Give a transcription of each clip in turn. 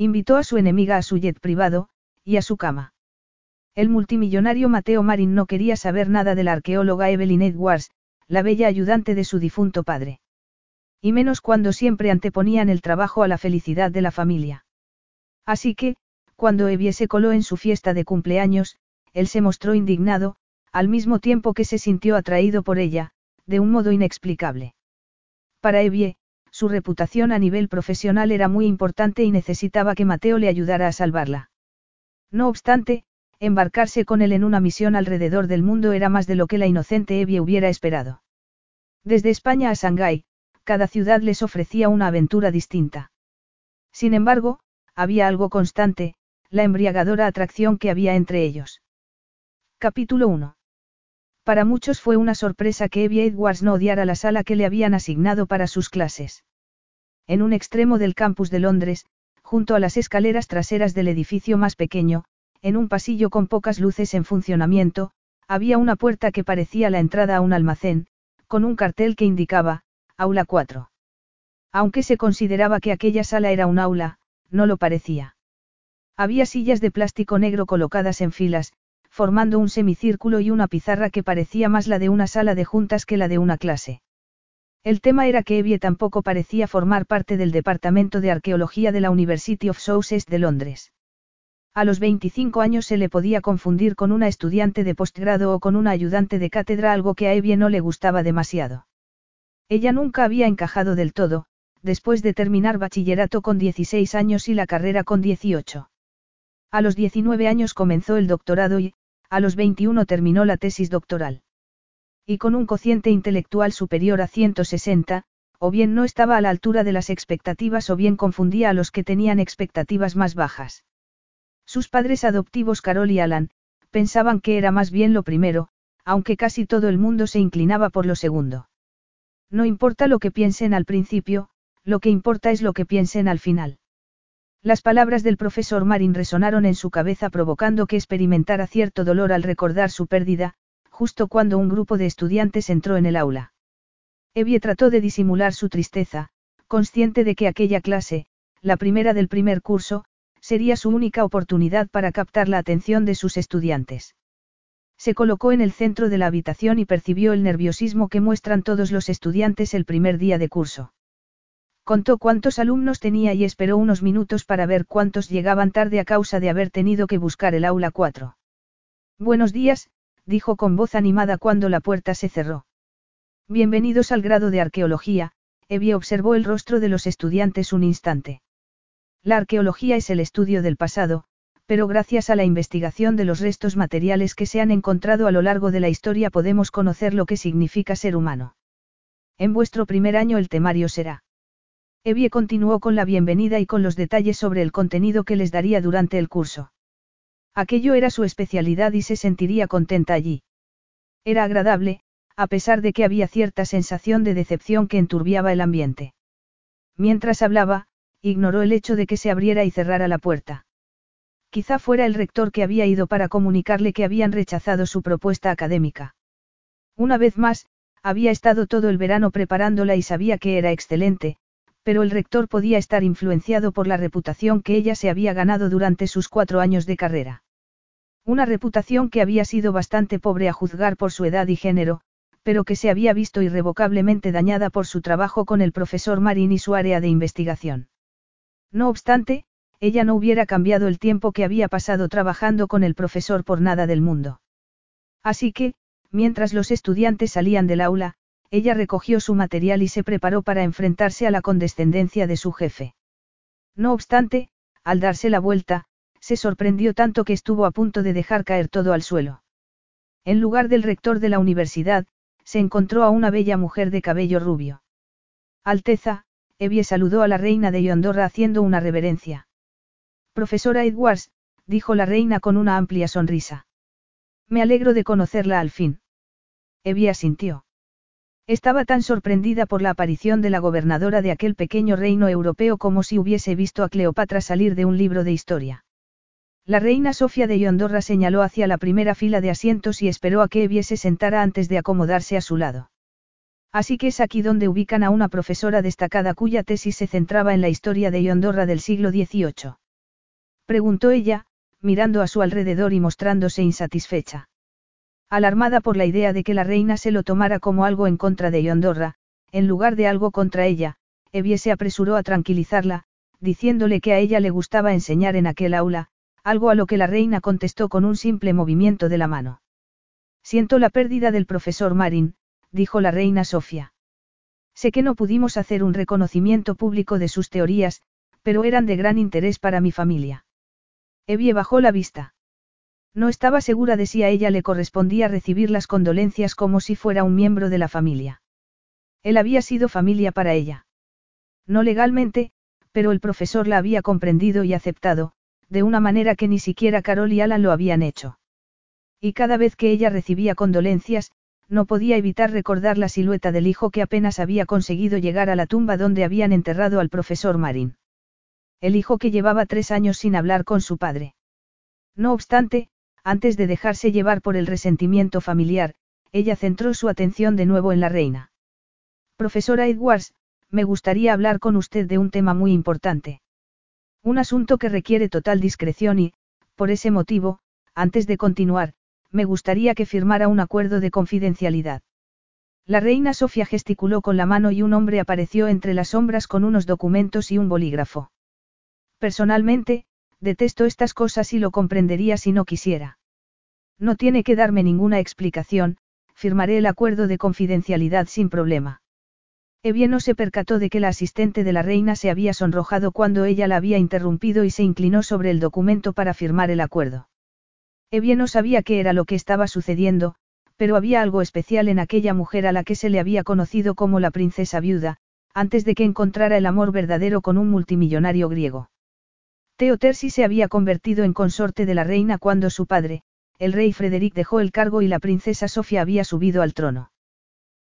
Invitó a su enemiga a su jet privado, y a su cama. El multimillonario Mateo Marin no quería saber nada de la arqueóloga Evelyn Edwards, la bella ayudante de su difunto padre. Y menos cuando siempre anteponían el trabajo a la felicidad de la familia. Así que, cuando Evie se coló en su fiesta de cumpleaños, él se mostró indignado, al mismo tiempo que se sintió atraído por ella, de un modo inexplicable. Para Evie, su reputación a nivel profesional era muy importante y necesitaba que Mateo le ayudara a salvarla. No obstante, embarcarse con él en una misión alrededor del mundo era más de lo que la inocente Evie hubiera esperado. Desde España a Shanghái, cada ciudad les ofrecía una aventura distinta. Sin embargo, había algo constante, la embriagadora atracción que había entre ellos. Capítulo 1. Para muchos fue una sorpresa que Evie Edwards no odiara la sala que le habían asignado para sus clases. En un extremo del campus de Londres, junto a las escaleras traseras del edificio más pequeño, en un pasillo con pocas luces en funcionamiento, había una puerta que parecía la entrada a un almacén, con un cartel que indicaba, Aula 4. Aunque se consideraba que aquella sala era un aula, no lo parecía. Había sillas de plástico negro colocadas en filas, formando un semicírculo y una pizarra que parecía más la de una sala de juntas que la de una clase. El tema era que Evie tampoco parecía formar parte del Departamento de Arqueología de la University of Sussex de Londres. A los 25 años se le podía confundir con una estudiante de postgrado o con una ayudante de cátedra, algo que a Evie no le gustaba demasiado. Ella nunca había encajado del todo, después de terminar bachillerato con 16 años y la carrera con 18. A los 19 años comenzó el doctorado y, a los 21 terminó la tesis doctoral. Y con un cociente intelectual superior a 160, o bien no estaba a la altura de las expectativas o bien confundía a los que tenían expectativas más bajas. Sus padres adoptivos Carol y Alan, pensaban que era más bien lo primero, aunque casi todo el mundo se inclinaba por lo segundo. No importa lo que piensen al principio, lo que importa es lo que piensen al final. Las palabras del profesor Marin resonaron en su cabeza provocando que experimentara cierto dolor al recordar su pérdida, justo cuando un grupo de estudiantes entró en el aula. Evie trató de disimular su tristeza, consciente de que aquella clase, la primera del primer curso, sería su única oportunidad para captar la atención de sus estudiantes. Se colocó en el centro de la habitación y percibió el nerviosismo que muestran todos los estudiantes el primer día de curso. Contó cuántos alumnos tenía y esperó unos minutos para ver cuántos llegaban tarde a causa de haber tenido que buscar el aula 4. Buenos días, dijo con voz animada cuando la puerta se cerró. Bienvenidos al grado de arqueología, Evie observó el rostro de los estudiantes un instante. La arqueología es el estudio del pasado, pero gracias a la investigación de los restos materiales que se han encontrado a lo largo de la historia podemos conocer lo que significa ser humano. En vuestro primer año el temario será Evie continuó con la bienvenida y con los detalles sobre el contenido que les daría durante el curso. Aquello era su especialidad y se sentiría contenta allí. Era agradable, a pesar de que había cierta sensación de decepción que enturbiaba el ambiente. Mientras hablaba, ignoró el hecho de que se abriera y cerrara la puerta. Quizá fuera el rector que había ido para comunicarle que habían rechazado su propuesta académica. Una vez más, había estado todo el verano preparándola y sabía que era excelente, pero el rector podía estar influenciado por la reputación que ella se había ganado durante sus cuatro años de carrera. Una reputación que había sido bastante pobre a juzgar por su edad y género, pero que se había visto irrevocablemente dañada por su trabajo con el profesor Marín y su área de investigación. No obstante, ella no hubiera cambiado el tiempo que había pasado trabajando con el profesor por nada del mundo. Así que, mientras los estudiantes salían del aula, ella recogió su material y se preparó para enfrentarse a la condescendencia de su jefe. No obstante, al darse la vuelta, se sorprendió tanto que estuvo a punto de dejar caer todo al suelo. En lugar del rector de la universidad, se encontró a una bella mujer de cabello rubio. Alteza, Evie saludó a la reina de Yondorra haciendo una reverencia. Profesora Edwards, dijo la reina con una amplia sonrisa. Me alegro de conocerla al fin. Evie asintió. Estaba tan sorprendida por la aparición de la gobernadora de aquel pequeño reino europeo como si hubiese visto a Cleopatra salir de un libro de historia. La reina Sofía de Yondorra señaló hacia la primera fila de asientos y esperó a que Evie se sentara antes de acomodarse a su lado. Así que es aquí donde ubican a una profesora destacada cuya tesis se centraba en la historia de Yondorra del siglo XVIII. Preguntó ella, mirando a su alrededor y mostrándose insatisfecha. Alarmada por la idea de que la reina se lo tomara como algo en contra de Yondorra, en lugar de algo contra ella, Evie se apresuró a tranquilizarla, diciéndole que a ella le gustaba enseñar en aquel aula, algo a lo que la reina contestó con un simple movimiento de la mano. Siento la pérdida del profesor Marin, dijo la reina Sofía. Sé que no pudimos hacer un reconocimiento público de sus teorías, pero eran de gran interés para mi familia. Evie bajó la vista. No estaba segura de si a ella le correspondía recibir las condolencias como si fuera un miembro de la familia. Él había sido familia para ella. No legalmente, pero el profesor la había comprendido y aceptado, de una manera que ni siquiera Carol y Alan lo habían hecho. Y cada vez que ella recibía condolencias, no podía evitar recordar la silueta del hijo que apenas había conseguido llegar a la tumba donde habían enterrado al profesor Marín. El hijo que llevaba tres años sin hablar con su padre. No obstante, antes de dejarse llevar por el resentimiento familiar, ella centró su atención de nuevo en la reina. Profesora Edwards, me gustaría hablar con usted de un tema muy importante. Un asunto que requiere total discreción y, por ese motivo, antes de continuar, me gustaría que firmara un acuerdo de confidencialidad. La reina Sofía gesticuló con la mano y un hombre apareció entre las sombras con unos documentos y un bolígrafo. Personalmente, detesto estas cosas y lo comprendería si no quisiera. No tiene que darme ninguna explicación, firmaré el acuerdo de confidencialidad sin problema. Evie no se percató de que la asistente de la reina se había sonrojado cuando ella la había interrumpido y se inclinó sobre el documento para firmar el acuerdo. Evie no sabía qué era lo que estaba sucediendo, pero había algo especial en aquella mujer a la que se le había conocido como la princesa viuda, antes de que encontrara el amor verdadero con un multimillonario griego. Teotersi se había convertido en consorte de la reina cuando su padre, el rey Frederick dejó el cargo y la princesa Sofía había subido al trono.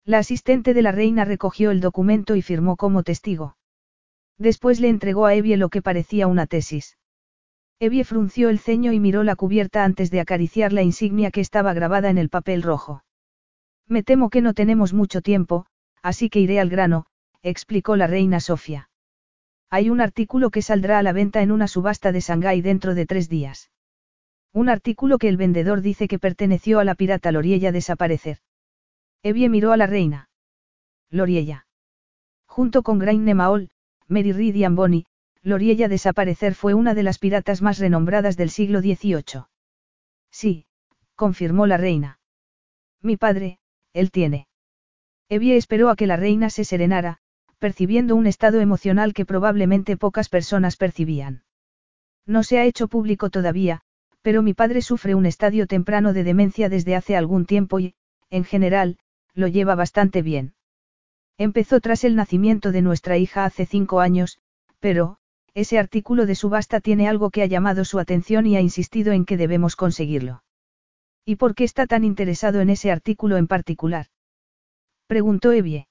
La asistente de la reina recogió el documento y firmó como testigo. Después le entregó a Evie lo que parecía una tesis. Evie frunció el ceño y miró la cubierta antes de acariciar la insignia que estaba grabada en el papel rojo. Me temo que no tenemos mucho tiempo, así que iré al grano, explicó la reina Sofía. Hay un artículo que saldrá a la venta en una subasta de Shanghái dentro de tres días. Un artículo que el vendedor dice que perteneció a la pirata Loriella desaparecer. Evie miró a la reina. Loriella. Junto con Grain Maol, Mary Reed y Amboni, Loriella desaparecer fue una de las piratas más renombradas del siglo XVIII. Sí, confirmó la reina. Mi padre, él tiene. Evie esperó a que la reina se serenara, percibiendo un estado emocional que probablemente pocas personas percibían. No se ha hecho público todavía, pero mi padre sufre un estadio temprano de demencia desde hace algún tiempo y, en general, lo lleva bastante bien. Empezó tras el nacimiento de nuestra hija hace cinco años, pero, ese artículo de subasta tiene algo que ha llamado su atención y ha insistido en que debemos conseguirlo. ¿Y por qué está tan interesado en ese artículo en particular? Preguntó Evie.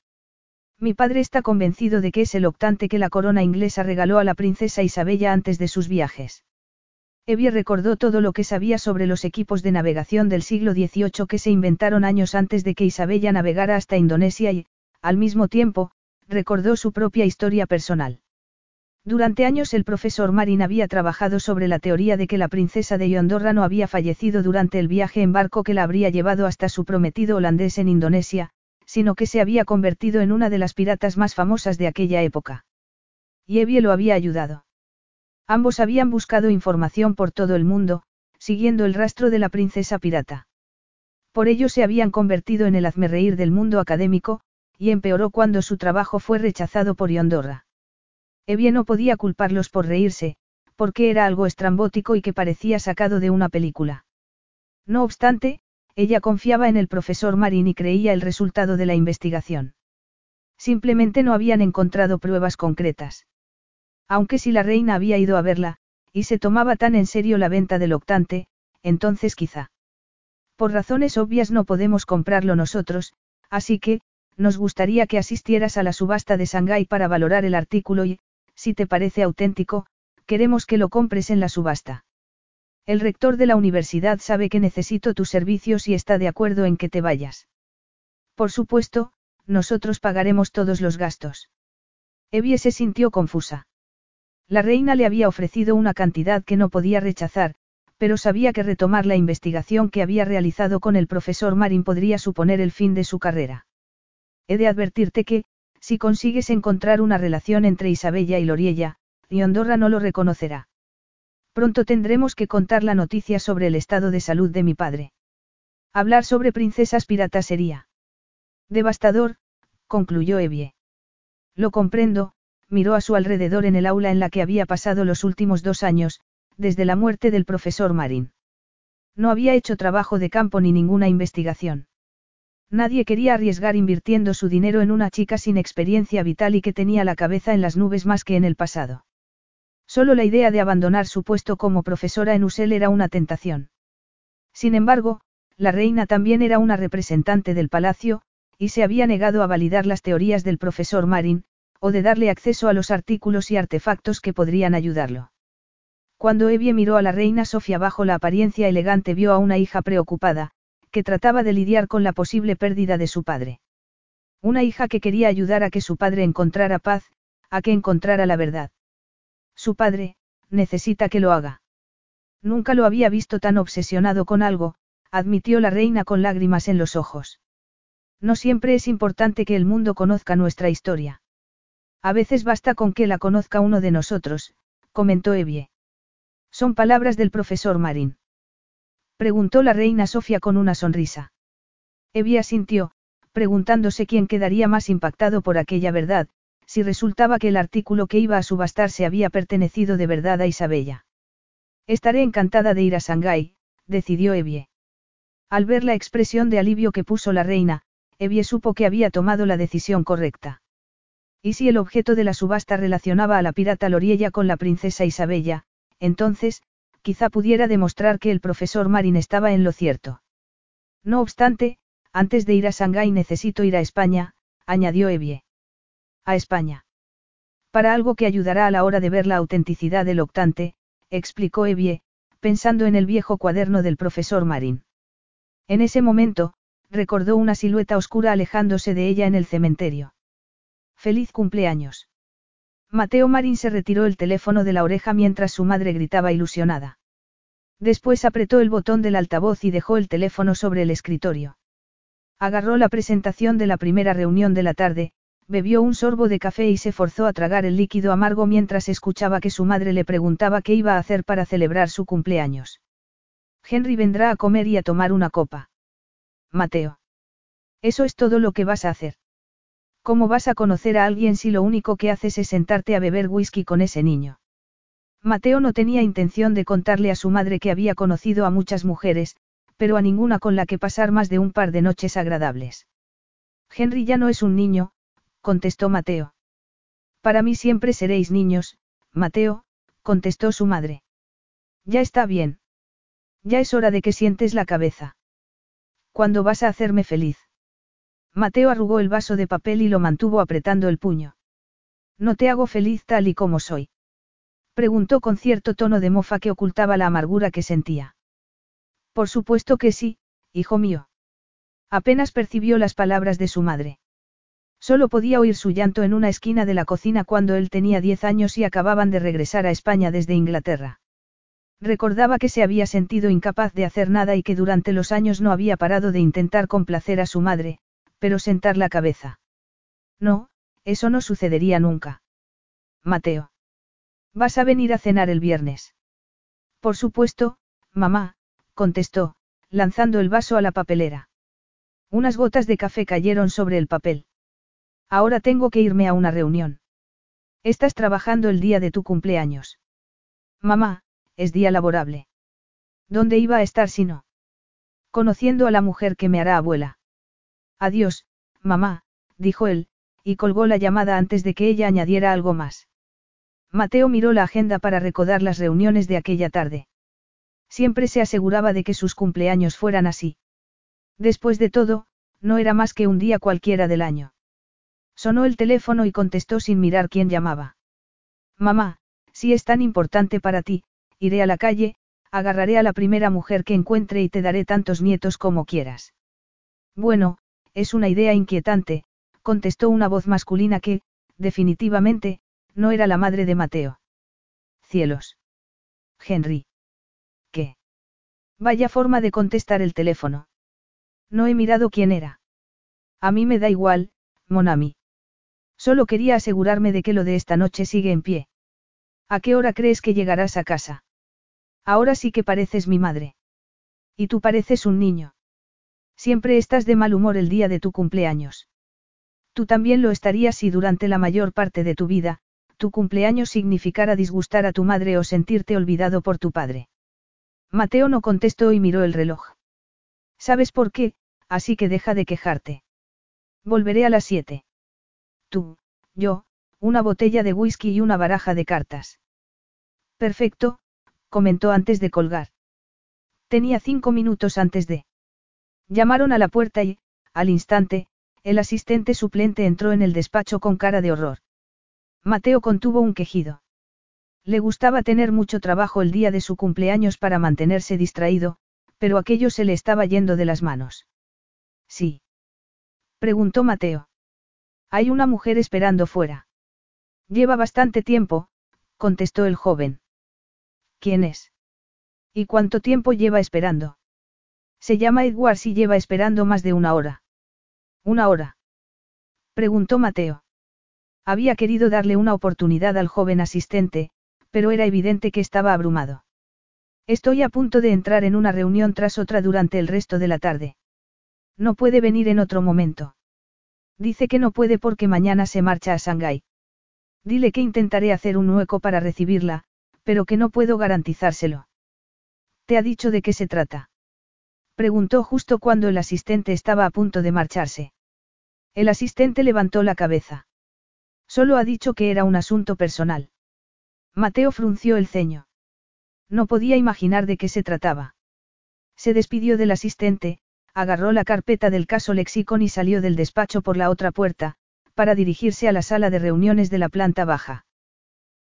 Mi padre está convencido de que es el octante que la corona inglesa regaló a la princesa Isabella antes de sus viajes. Evie recordó todo lo que sabía sobre los equipos de navegación del siglo XVIII que se inventaron años antes de que Isabella navegara hasta Indonesia y, al mismo tiempo, recordó su propia historia personal. Durante años el profesor Marin había trabajado sobre la teoría de que la princesa de Yondorra no había fallecido durante el viaje en barco que la habría llevado hasta su prometido holandés en Indonesia, sino que se había convertido en una de las piratas más famosas de aquella época. Y Evie lo había ayudado. Ambos habían buscado información por todo el mundo, siguiendo el rastro de la princesa pirata. Por ello se habían convertido en el hazmerreír del mundo académico, y empeoró cuando su trabajo fue rechazado por Yondorra. Evie no podía culparlos por reírse, porque era algo estrambótico y que parecía sacado de una película. No obstante, ella confiaba en el profesor Marin y creía el resultado de la investigación. Simplemente no habían encontrado pruebas concretas. Aunque si la reina había ido a verla, y se tomaba tan en serio la venta del octante, entonces quizá. Por razones obvias no podemos comprarlo nosotros, así que, nos gustaría que asistieras a la subasta de Shanghái para valorar el artículo y, si te parece auténtico, queremos que lo compres en la subasta. El rector de la universidad sabe que necesito tus servicios y está de acuerdo en que te vayas. Por supuesto, nosotros pagaremos todos los gastos. Evie se sintió confusa. La reina le había ofrecido una cantidad que no podía rechazar, pero sabía que retomar la investigación que había realizado con el profesor Marin podría suponer el fin de su carrera. He de advertirte que, si consigues encontrar una relación entre Isabella y Loriella, Riondorra no lo reconocerá. Pronto tendremos que contar la noticia sobre el estado de salud de mi padre. Hablar sobre princesas piratas sería devastador, concluyó Evie. Lo comprendo, miró a su alrededor en el aula en la que había pasado los últimos dos años, desde la muerte del profesor Marín. No había hecho trabajo de campo ni ninguna investigación. Nadie quería arriesgar invirtiendo su dinero en una chica sin experiencia vital y que tenía la cabeza en las nubes más que en el pasado. Solo la idea de abandonar su puesto como profesora en USEL era una tentación. Sin embargo, la reina también era una representante del palacio, y se había negado a validar las teorías del profesor Marin, o de darle acceso a los artículos y artefactos que podrían ayudarlo. Cuando Evie miró a la reina Sofía bajo la apariencia elegante vio a una hija preocupada, que trataba de lidiar con la posible pérdida de su padre. Una hija que quería ayudar a que su padre encontrara paz, a que encontrara la verdad. Su padre, necesita que lo haga. Nunca lo había visto tan obsesionado con algo, admitió la reina con lágrimas en los ojos. No siempre es importante que el mundo conozca nuestra historia. A veces basta con que la conozca uno de nosotros, comentó Evie. Son palabras del profesor Marín. Preguntó la reina Sofía con una sonrisa. Evie asintió, preguntándose quién quedaría más impactado por aquella verdad, si resultaba que el artículo que iba a subastarse había pertenecido de verdad a Isabella. Estaré encantada de ir a Shanghái, decidió Evie. Al ver la expresión de alivio que puso la reina, Evie supo que había tomado la decisión correcta. Y si el objeto de la subasta relacionaba a la pirata Loriella con la princesa Isabella, entonces, quizá pudiera demostrar que el profesor Marin estaba en lo cierto. No obstante, antes de ir a Shanghái necesito ir a España, añadió Evie. A España. Para algo que ayudará a la hora de ver la autenticidad del octante, explicó Evie, pensando en el viejo cuaderno del profesor Marín. En ese momento, recordó una silueta oscura alejándose de ella en el cementerio. Feliz cumpleaños. Mateo Marín se retiró el teléfono de la oreja mientras su madre gritaba ilusionada. Después apretó el botón del altavoz y dejó el teléfono sobre el escritorio. Agarró la presentación de la primera reunión de la tarde, bebió un sorbo de café y se forzó a tragar el líquido amargo mientras escuchaba que su madre le preguntaba qué iba a hacer para celebrar su cumpleaños. Henry vendrá a comer y a tomar una copa. Mateo. Eso es todo lo que vas a hacer. ¿Cómo vas a conocer a alguien si lo único que haces es sentarte a beber whisky con ese niño? Mateo no tenía intención de contarle a su madre que había conocido a muchas mujeres, pero a ninguna con la que pasar más de un par de noches agradables. Henry ya no es un niño, contestó Mateo. Para mí siempre seréis niños, Mateo, contestó su madre. Ya está bien. Ya es hora de que sientes la cabeza. ¿Cuándo vas a hacerme feliz? Mateo arrugó el vaso de papel y lo mantuvo apretando el puño. No te hago feliz tal y como soy. Preguntó con cierto tono de mofa que ocultaba la amargura que sentía. Por supuesto que sí, hijo mío. Apenas percibió las palabras de su madre. Solo podía oír su llanto en una esquina de la cocina cuando él tenía diez años y acababan de regresar a España desde Inglaterra. Recordaba que se había sentido incapaz de hacer nada y que durante los años no había parado de intentar complacer a su madre, pero sentar la cabeza. No, eso no sucedería nunca. Mateo. ¿Vas a venir a cenar el viernes? Por supuesto, mamá, contestó, lanzando el vaso a la papelera. Unas gotas de café cayeron sobre el papel. Ahora tengo que irme a una reunión. Estás trabajando el día de tu cumpleaños. Mamá, es día laborable. ¿Dónde iba a estar si no? Conociendo a la mujer que me hará abuela. Adiós, mamá, dijo él, y colgó la llamada antes de que ella añadiera algo más. Mateo miró la agenda para recordar las reuniones de aquella tarde. Siempre se aseguraba de que sus cumpleaños fueran así. Después de todo, no era más que un día cualquiera del año. Sonó el teléfono y contestó sin mirar quién llamaba. Mamá, si es tan importante para ti, iré a la calle, agarraré a la primera mujer que encuentre y te daré tantos nietos como quieras. Bueno, es una idea inquietante, contestó una voz masculina que, definitivamente, no era la madre de Mateo. Cielos. Henry. ¿Qué? Vaya forma de contestar el teléfono. No he mirado quién era. A mí me da igual, Monami. Solo quería asegurarme de que lo de esta noche sigue en pie. ¿A qué hora crees que llegarás a casa? Ahora sí que pareces mi madre. Y tú pareces un niño. Siempre estás de mal humor el día de tu cumpleaños. Tú también lo estarías si durante la mayor parte de tu vida, tu cumpleaños significara disgustar a tu madre o sentirte olvidado por tu padre. Mateo no contestó y miró el reloj. ¿Sabes por qué? Así que deja de quejarte. Volveré a las siete. Tú, yo, una botella de whisky y una baraja de cartas. Perfecto, comentó antes de colgar. Tenía cinco minutos antes de. Llamaron a la puerta y, al instante, el asistente suplente entró en el despacho con cara de horror. Mateo contuvo un quejido. Le gustaba tener mucho trabajo el día de su cumpleaños para mantenerse distraído, pero aquello se le estaba yendo de las manos. Sí. Preguntó Mateo. Hay una mujer esperando fuera. Lleva bastante tiempo, contestó el joven. ¿Quién es? ¿Y cuánto tiempo lleva esperando? Se llama Edwards y lleva esperando más de una hora. ¿Una hora? Preguntó Mateo. Había querido darle una oportunidad al joven asistente, pero era evidente que estaba abrumado. Estoy a punto de entrar en una reunión tras otra durante el resto de la tarde. No puede venir en otro momento. Dice que no puede porque mañana se marcha a Shanghái. Dile que intentaré hacer un hueco para recibirla, pero que no puedo garantizárselo. ¿Te ha dicho de qué se trata? Preguntó justo cuando el asistente estaba a punto de marcharse. El asistente levantó la cabeza. Solo ha dicho que era un asunto personal. Mateo frunció el ceño. No podía imaginar de qué se trataba. Se despidió del asistente, agarró la carpeta del caso Lexicon y salió del despacho por la otra puerta, para dirigirse a la sala de reuniones de la planta baja.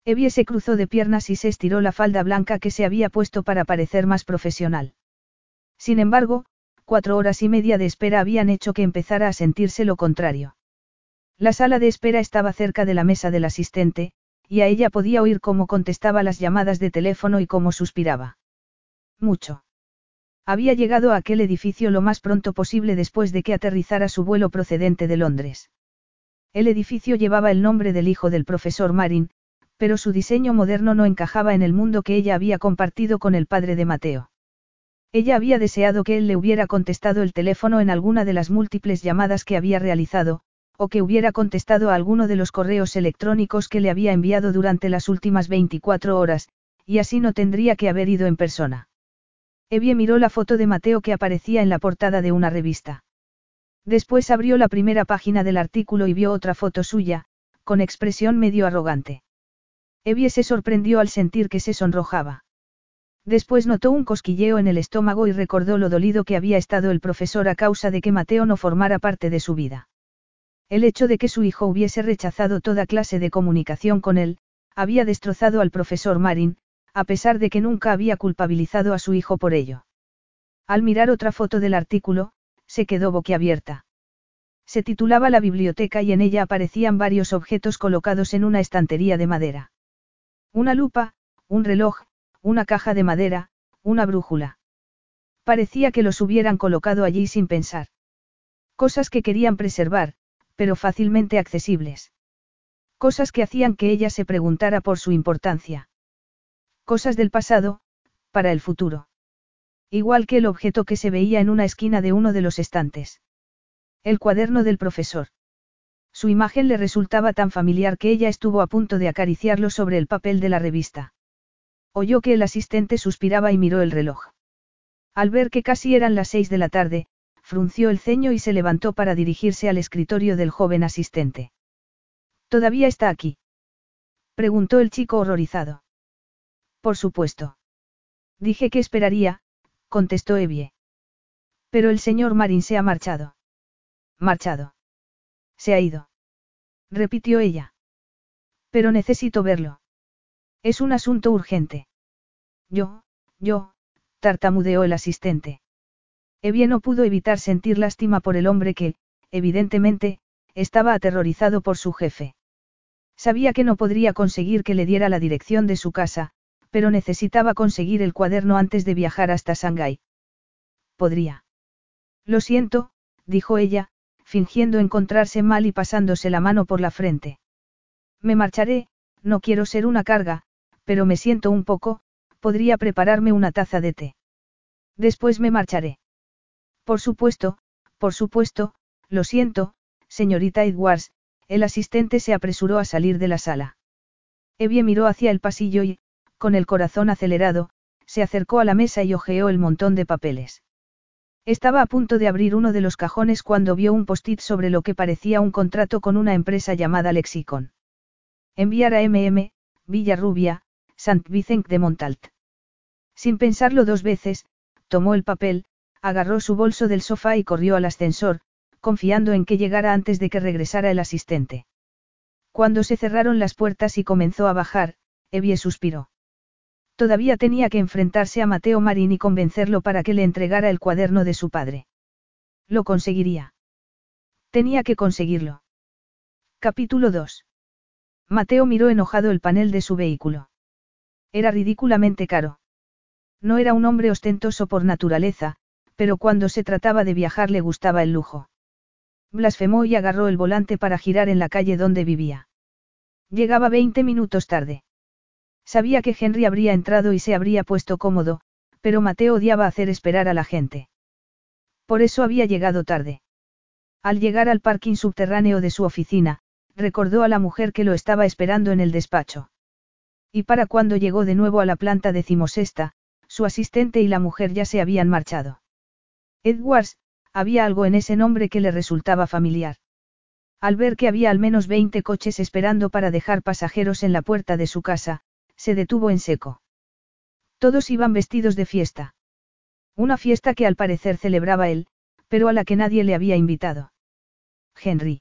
Evie se cruzó de piernas y se estiró la falda blanca que se había puesto para parecer más profesional. Sin embargo, cuatro horas y media de espera habían hecho que empezara a sentirse lo contrario. La sala de espera estaba cerca de la mesa del asistente, y a ella podía oír cómo contestaba las llamadas de teléfono y cómo suspiraba. Mucho. Había llegado a aquel edificio lo más pronto posible después de que aterrizara su vuelo procedente de Londres. El edificio llevaba el nombre del hijo del profesor Marin, pero su diseño moderno no encajaba en el mundo que ella había compartido con el padre de Mateo. Ella había deseado que él le hubiera contestado el teléfono en alguna de las múltiples llamadas que había realizado, o que hubiera contestado a alguno de los correos electrónicos que le había enviado durante las últimas 24 horas, y así no tendría que haber ido en persona. Evie miró la foto de Mateo que aparecía en la portada de una revista. Después abrió la primera página del artículo y vio otra foto suya, con expresión medio arrogante. Evie se sorprendió al sentir que se sonrojaba. Después notó un cosquilleo en el estómago y recordó lo dolido que había estado el profesor a causa de que Mateo no formara parte de su vida. El hecho de que su hijo hubiese rechazado toda clase de comunicación con él, había destrozado al profesor Marin, a pesar de que nunca había culpabilizado a su hijo por ello. Al mirar otra foto del artículo, se quedó boquiabierta. Se titulaba La biblioteca y en ella aparecían varios objetos colocados en una estantería de madera. Una lupa, un reloj, una caja de madera, una brújula. Parecía que los hubieran colocado allí sin pensar. Cosas que querían preservar, pero fácilmente accesibles. Cosas que hacían que ella se preguntara por su importancia. Cosas del pasado, para el futuro. Igual que el objeto que se veía en una esquina de uno de los estantes. El cuaderno del profesor. Su imagen le resultaba tan familiar que ella estuvo a punto de acariciarlo sobre el papel de la revista. Oyó que el asistente suspiraba y miró el reloj. Al ver que casi eran las seis de la tarde, frunció el ceño y se levantó para dirigirse al escritorio del joven asistente. ¿Todavía está aquí? Preguntó el chico horrorizado. Por supuesto. Dije que esperaría, contestó Evie. Pero el señor Marín se ha marchado. Marchado. Se ha ido. Repitió ella. Pero necesito verlo. Es un asunto urgente. Yo, yo, tartamudeó el asistente. Evie no pudo evitar sentir lástima por el hombre que, evidentemente, estaba aterrorizado por su jefe. Sabía que no podría conseguir que le diera la dirección de su casa, pero necesitaba conseguir el cuaderno antes de viajar hasta Shanghái. Podría. Lo siento, dijo ella, fingiendo encontrarse mal y pasándose la mano por la frente. Me marcharé, no quiero ser una carga, pero me siento un poco, podría prepararme una taza de té. Después me marcharé. Por supuesto, por supuesto, lo siento, señorita Edwards, el asistente se apresuró a salir de la sala. Evie miró hacia el pasillo y, con el corazón acelerado, se acercó a la mesa y hojeó el montón de papeles. Estaba a punto de abrir uno de los cajones cuando vio un post-it sobre lo que parecía un contrato con una empresa llamada Lexicon. Enviar a MM, Villarrubia, Sant Vicent de Montalt. Sin pensarlo dos veces, tomó el papel, agarró su bolso del sofá y corrió al ascensor, confiando en que llegara antes de que regresara el asistente. Cuando se cerraron las puertas y comenzó a bajar, Evie suspiró. Todavía tenía que enfrentarse a Mateo Marín y convencerlo para que le entregara el cuaderno de su padre. Lo conseguiría. Tenía que conseguirlo. Capítulo 2. Mateo miró enojado el panel de su vehículo. Era ridículamente caro. No era un hombre ostentoso por naturaleza, pero cuando se trataba de viajar le gustaba el lujo. Blasfemó y agarró el volante para girar en la calle donde vivía. Llegaba 20 minutos tarde. Sabía que Henry habría entrado y se habría puesto cómodo, pero Mateo odiaba hacer esperar a la gente. Por eso había llegado tarde. Al llegar al parking subterráneo de su oficina, recordó a la mujer que lo estaba esperando en el despacho. Y para cuando llegó de nuevo a la planta decimosesta, su asistente y la mujer ya se habían marchado. Edwards, había algo en ese nombre que le resultaba familiar. Al ver que había al menos 20 coches esperando para dejar pasajeros en la puerta de su casa, se detuvo en seco. Todos iban vestidos de fiesta. Una fiesta que al parecer celebraba él, pero a la que nadie le había invitado. Henry.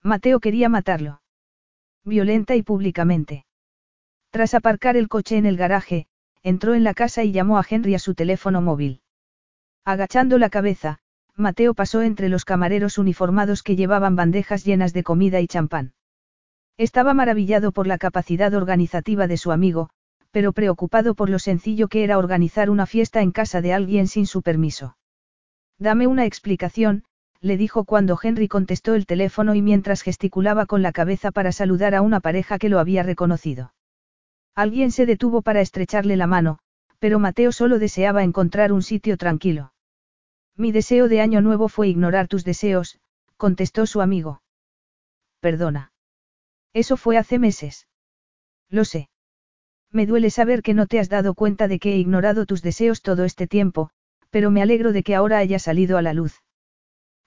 Mateo quería matarlo. Violenta y públicamente. Tras aparcar el coche en el garaje, entró en la casa y llamó a Henry a su teléfono móvil. Agachando la cabeza, Mateo pasó entre los camareros uniformados que llevaban bandejas llenas de comida y champán. Estaba maravillado por la capacidad organizativa de su amigo, pero preocupado por lo sencillo que era organizar una fiesta en casa de alguien sin su permiso. Dame una explicación, le dijo cuando Henry contestó el teléfono y mientras gesticulaba con la cabeza para saludar a una pareja que lo había reconocido. Alguien se detuvo para estrecharle la mano, pero Mateo solo deseaba encontrar un sitio tranquilo. Mi deseo de año nuevo fue ignorar tus deseos, contestó su amigo. Perdona. Eso fue hace meses. Lo sé. Me duele saber que no te has dado cuenta de que he ignorado tus deseos todo este tiempo, pero me alegro de que ahora haya salido a la luz.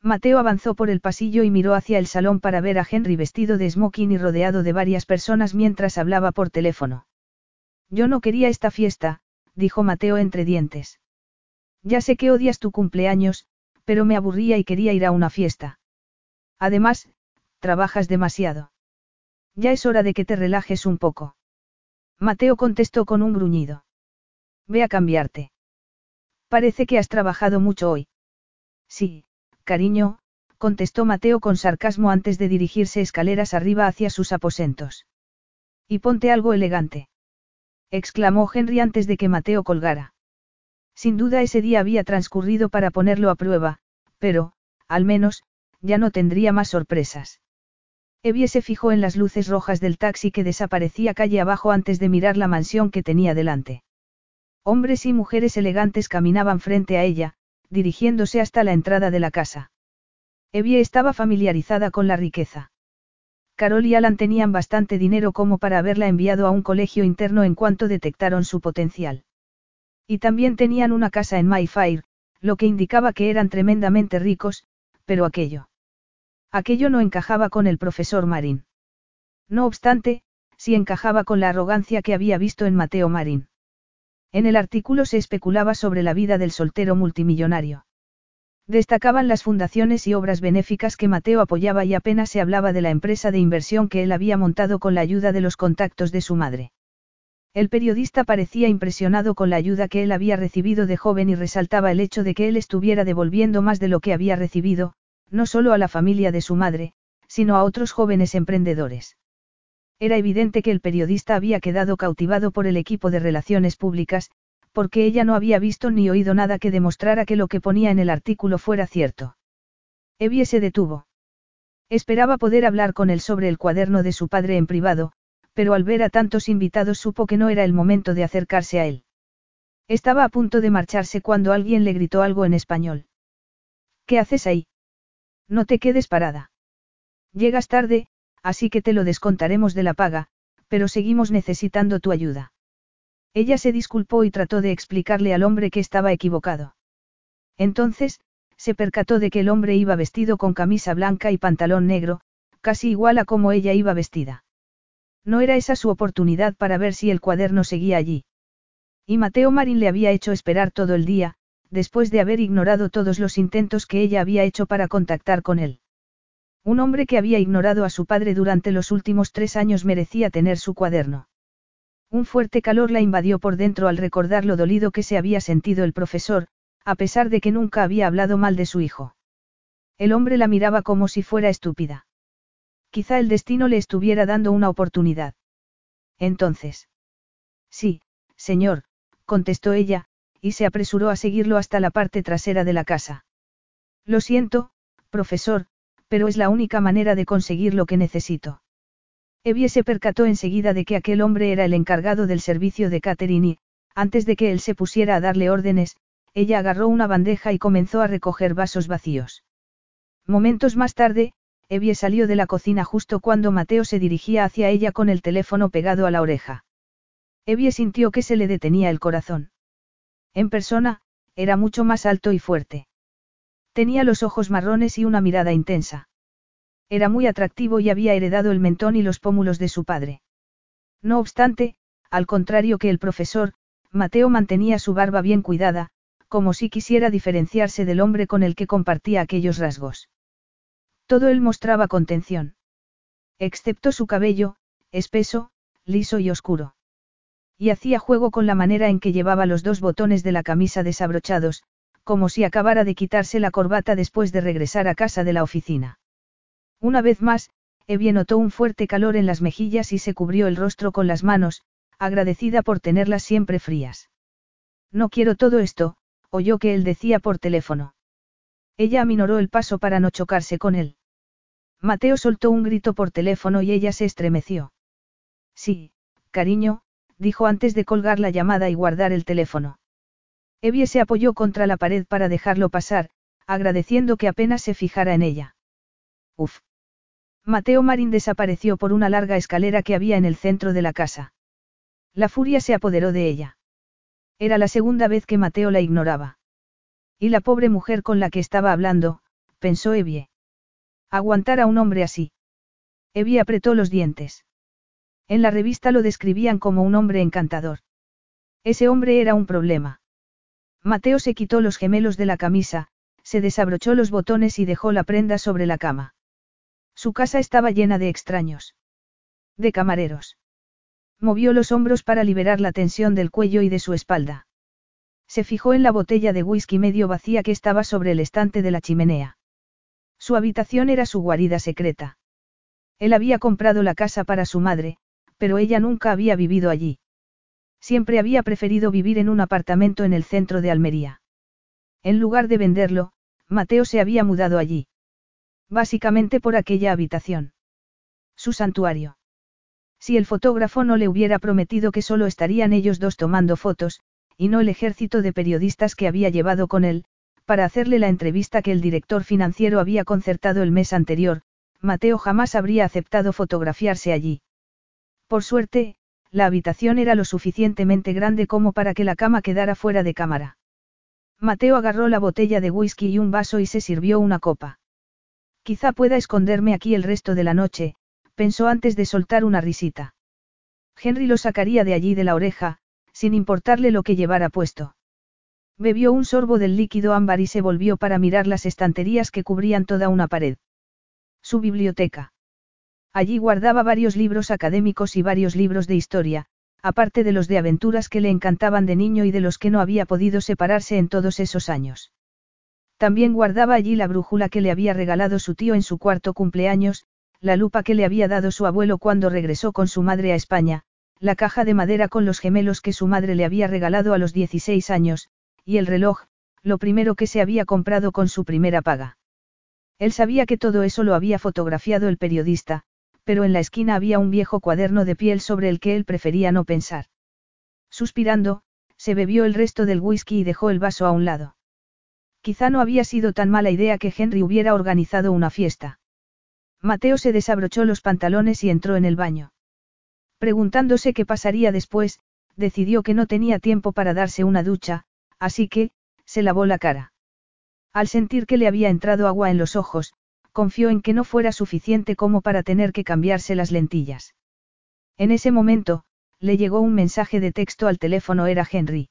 Mateo avanzó por el pasillo y miró hacia el salón para ver a Henry vestido de smoking y rodeado de varias personas mientras hablaba por teléfono. Yo no quería esta fiesta, dijo Mateo entre dientes. Ya sé que odias tu cumpleaños, pero me aburría y quería ir a una fiesta. Además, trabajas demasiado. Ya es hora de que te relajes un poco. Mateo contestó con un gruñido. Ve a cambiarte. Parece que has trabajado mucho hoy. Sí, cariño, contestó Mateo con sarcasmo antes de dirigirse escaleras arriba hacia sus aposentos. Y ponte algo elegante. exclamó Henry antes de que Mateo colgara. Sin duda ese día había transcurrido para ponerlo a prueba, pero, al menos, ya no tendría más sorpresas. Evie se fijó en las luces rojas del taxi que desaparecía calle abajo antes de mirar la mansión que tenía delante. Hombres y mujeres elegantes caminaban frente a ella, dirigiéndose hasta la entrada de la casa. Evie estaba familiarizada con la riqueza. Carol y Alan tenían bastante dinero como para haberla enviado a un colegio interno en cuanto detectaron su potencial. Y también tenían una casa en Mayfair, lo que indicaba que eran tremendamente ricos, pero aquello. Aquello no encajaba con el profesor Marín. No obstante, si encajaba con la arrogancia que había visto en Mateo Marín. En el artículo se especulaba sobre la vida del soltero multimillonario. Destacaban las fundaciones y obras benéficas que Mateo apoyaba y apenas se hablaba de la empresa de inversión que él había montado con la ayuda de los contactos de su madre. El periodista parecía impresionado con la ayuda que él había recibido de joven y resaltaba el hecho de que él estuviera devolviendo más de lo que había recibido, no solo a la familia de su madre, sino a otros jóvenes emprendedores. Era evidente que el periodista había quedado cautivado por el equipo de relaciones públicas, porque ella no había visto ni oído nada que demostrara que lo que ponía en el artículo fuera cierto. Evie se detuvo. Esperaba poder hablar con él sobre el cuaderno de su padre en privado, pero al ver a tantos invitados supo que no era el momento de acercarse a él. Estaba a punto de marcharse cuando alguien le gritó algo en español. ¿Qué haces ahí? No te quedes parada. Llegas tarde, así que te lo descontaremos de la paga, pero seguimos necesitando tu ayuda. Ella se disculpó y trató de explicarle al hombre que estaba equivocado. Entonces, se percató de que el hombre iba vestido con camisa blanca y pantalón negro, casi igual a como ella iba vestida. No era esa su oportunidad para ver si el cuaderno seguía allí. Y Mateo Marín le había hecho esperar todo el día, después de haber ignorado todos los intentos que ella había hecho para contactar con él. Un hombre que había ignorado a su padre durante los últimos tres años merecía tener su cuaderno. Un fuerte calor la invadió por dentro al recordar lo dolido que se había sentido el profesor, a pesar de que nunca había hablado mal de su hijo. El hombre la miraba como si fuera estúpida. Quizá el destino le estuviera dando una oportunidad. Entonces. Sí, señor, contestó ella, y se apresuró a seguirlo hasta la parte trasera de la casa. Lo siento, profesor, pero es la única manera de conseguir lo que necesito. Evie se percató enseguida de que aquel hombre era el encargado del servicio de catering y, antes de que él se pusiera a darle órdenes, ella agarró una bandeja y comenzó a recoger vasos vacíos. Momentos más tarde, Evie salió de la cocina justo cuando Mateo se dirigía hacia ella con el teléfono pegado a la oreja. Evie sintió que se le detenía el corazón. En persona, era mucho más alto y fuerte. Tenía los ojos marrones y una mirada intensa. Era muy atractivo y había heredado el mentón y los pómulos de su padre. No obstante, al contrario que el profesor, Mateo mantenía su barba bien cuidada, como si quisiera diferenciarse del hombre con el que compartía aquellos rasgos. Todo él mostraba contención. Excepto su cabello, espeso, liso y oscuro. Y hacía juego con la manera en que llevaba los dos botones de la camisa desabrochados, como si acabara de quitarse la corbata después de regresar a casa de la oficina. Una vez más, Evie notó un fuerte calor en las mejillas y se cubrió el rostro con las manos, agradecida por tenerlas siempre frías. No quiero todo esto, oyó que él decía por teléfono. Ella aminoró el paso para no chocarse con él. Mateo soltó un grito por teléfono y ella se estremeció. Sí, cariño, dijo antes de colgar la llamada y guardar el teléfono. Evie se apoyó contra la pared para dejarlo pasar, agradeciendo que apenas se fijara en ella. Uf. Mateo Marín desapareció por una larga escalera que había en el centro de la casa. La furia se apoderó de ella. Era la segunda vez que Mateo la ignoraba. Y la pobre mujer con la que estaba hablando, pensó Evie. Aguantar a un hombre así. Evie apretó los dientes. En la revista lo describían como un hombre encantador. Ese hombre era un problema. Mateo se quitó los gemelos de la camisa, se desabrochó los botones y dejó la prenda sobre la cama. Su casa estaba llena de extraños. De camareros. Movió los hombros para liberar la tensión del cuello y de su espalda. Se fijó en la botella de whisky medio vacía que estaba sobre el estante de la chimenea. Su habitación era su guarida secreta. Él había comprado la casa para su madre, pero ella nunca había vivido allí. Siempre había preferido vivir en un apartamento en el centro de Almería. En lugar de venderlo, Mateo se había mudado allí. Básicamente por aquella habitación. Su santuario. Si el fotógrafo no le hubiera prometido que solo estarían ellos dos tomando fotos, y no el ejército de periodistas que había llevado con él, para hacerle la entrevista que el director financiero había concertado el mes anterior, Mateo jamás habría aceptado fotografiarse allí. Por suerte, la habitación era lo suficientemente grande como para que la cama quedara fuera de cámara. Mateo agarró la botella de whisky y un vaso y se sirvió una copa. Quizá pueda esconderme aquí el resto de la noche, pensó antes de soltar una risita. Henry lo sacaría de allí de la oreja, sin importarle lo que llevara puesto. Bebió un sorbo del líquido ámbar y se volvió para mirar las estanterías que cubrían toda una pared. Su biblioteca. Allí guardaba varios libros académicos y varios libros de historia, aparte de los de aventuras que le encantaban de niño y de los que no había podido separarse en todos esos años. También guardaba allí la brújula que le había regalado su tío en su cuarto cumpleaños, la lupa que le había dado su abuelo cuando regresó con su madre a España, la caja de madera con los gemelos que su madre le había regalado a los 16 años, y el reloj, lo primero que se había comprado con su primera paga. Él sabía que todo eso lo había fotografiado el periodista, pero en la esquina había un viejo cuaderno de piel sobre el que él prefería no pensar. Suspirando, se bebió el resto del whisky y dejó el vaso a un lado. Quizá no había sido tan mala idea que Henry hubiera organizado una fiesta. Mateo se desabrochó los pantalones y entró en el baño. Preguntándose qué pasaría después, decidió que no tenía tiempo para darse una ducha, así que, se lavó la cara. Al sentir que le había entrado agua en los ojos, confió en que no fuera suficiente como para tener que cambiarse las lentillas. En ese momento, le llegó un mensaje de texto al teléfono era Henry.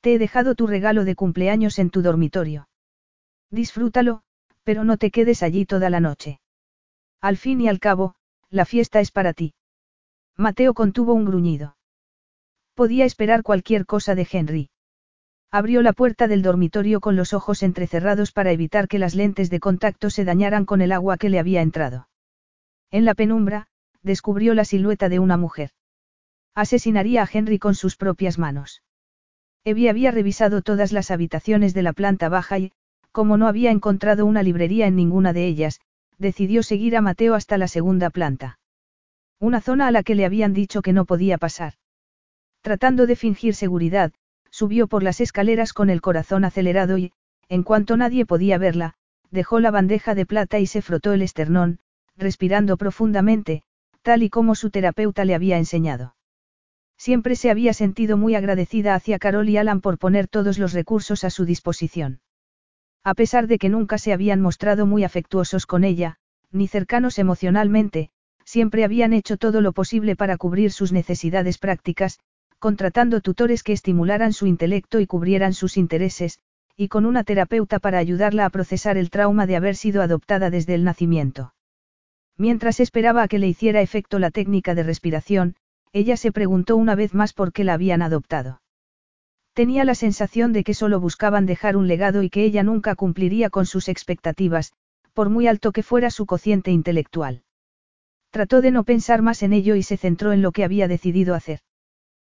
Te he dejado tu regalo de cumpleaños en tu dormitorio. Disfrútalo, pero no te quedes allí toda la noche. Al fin y al cabo, la fiesta es para ti. Mateo contuvo un gruñido. Podía esperar cualquier cosa de Henry. Abrió la puerta del dormitorio con los ojos entrecerrados para evitar que las lentes de contacto se dañaran con el agua que le había entrado. En la penumbra, descubrió la silueta de una mujer. Asesinaría a Henry con sus propias manos. Evie había revisado todas las habitaciones de la planta baja y, como no había encontrado una librería en ninguna de ellas, decidió seguir a Mateo hasta la segunda planta. Una zona a la que le habían dicho que no podía pasar. Tratando de fingir seguridad, subió por las escaleras con el corazón acelerado y, en cuanto nadie podía verla, dejó la bandeja de plata y se frotó el esternón, respirando profundamente, tal y como su terapeuta le había enseñado. Siempre se había sentido muy agradecida hacia Carol y Alan por poner todos los recursos a su disposición. A pesar de que nunca se habían mostrado muy afectuosos con ella, ni cercanos emocionalmente, siempre habían hecho todo lo posible para cubrir sus necesidades prácticas, contratando tutores que estimularan su intelecto y cubrieran sus intereses, y con una terapeuta para ayudarla a procesar el trauma de haber sido adoptada desde el nacimiento. Mientras esperaba a que le hiciera efecto la técnica de respiración, ella se preguntó una vez más por qué la habían adoptado. Tenía la sensación de que solo buscaban dejar un legado y que ella nunca cumpliría con sus expectativas, por muy alto que fuera su cociente intelectual. Trató de no pensar más en ello y se centró en lo que había decidido hacer.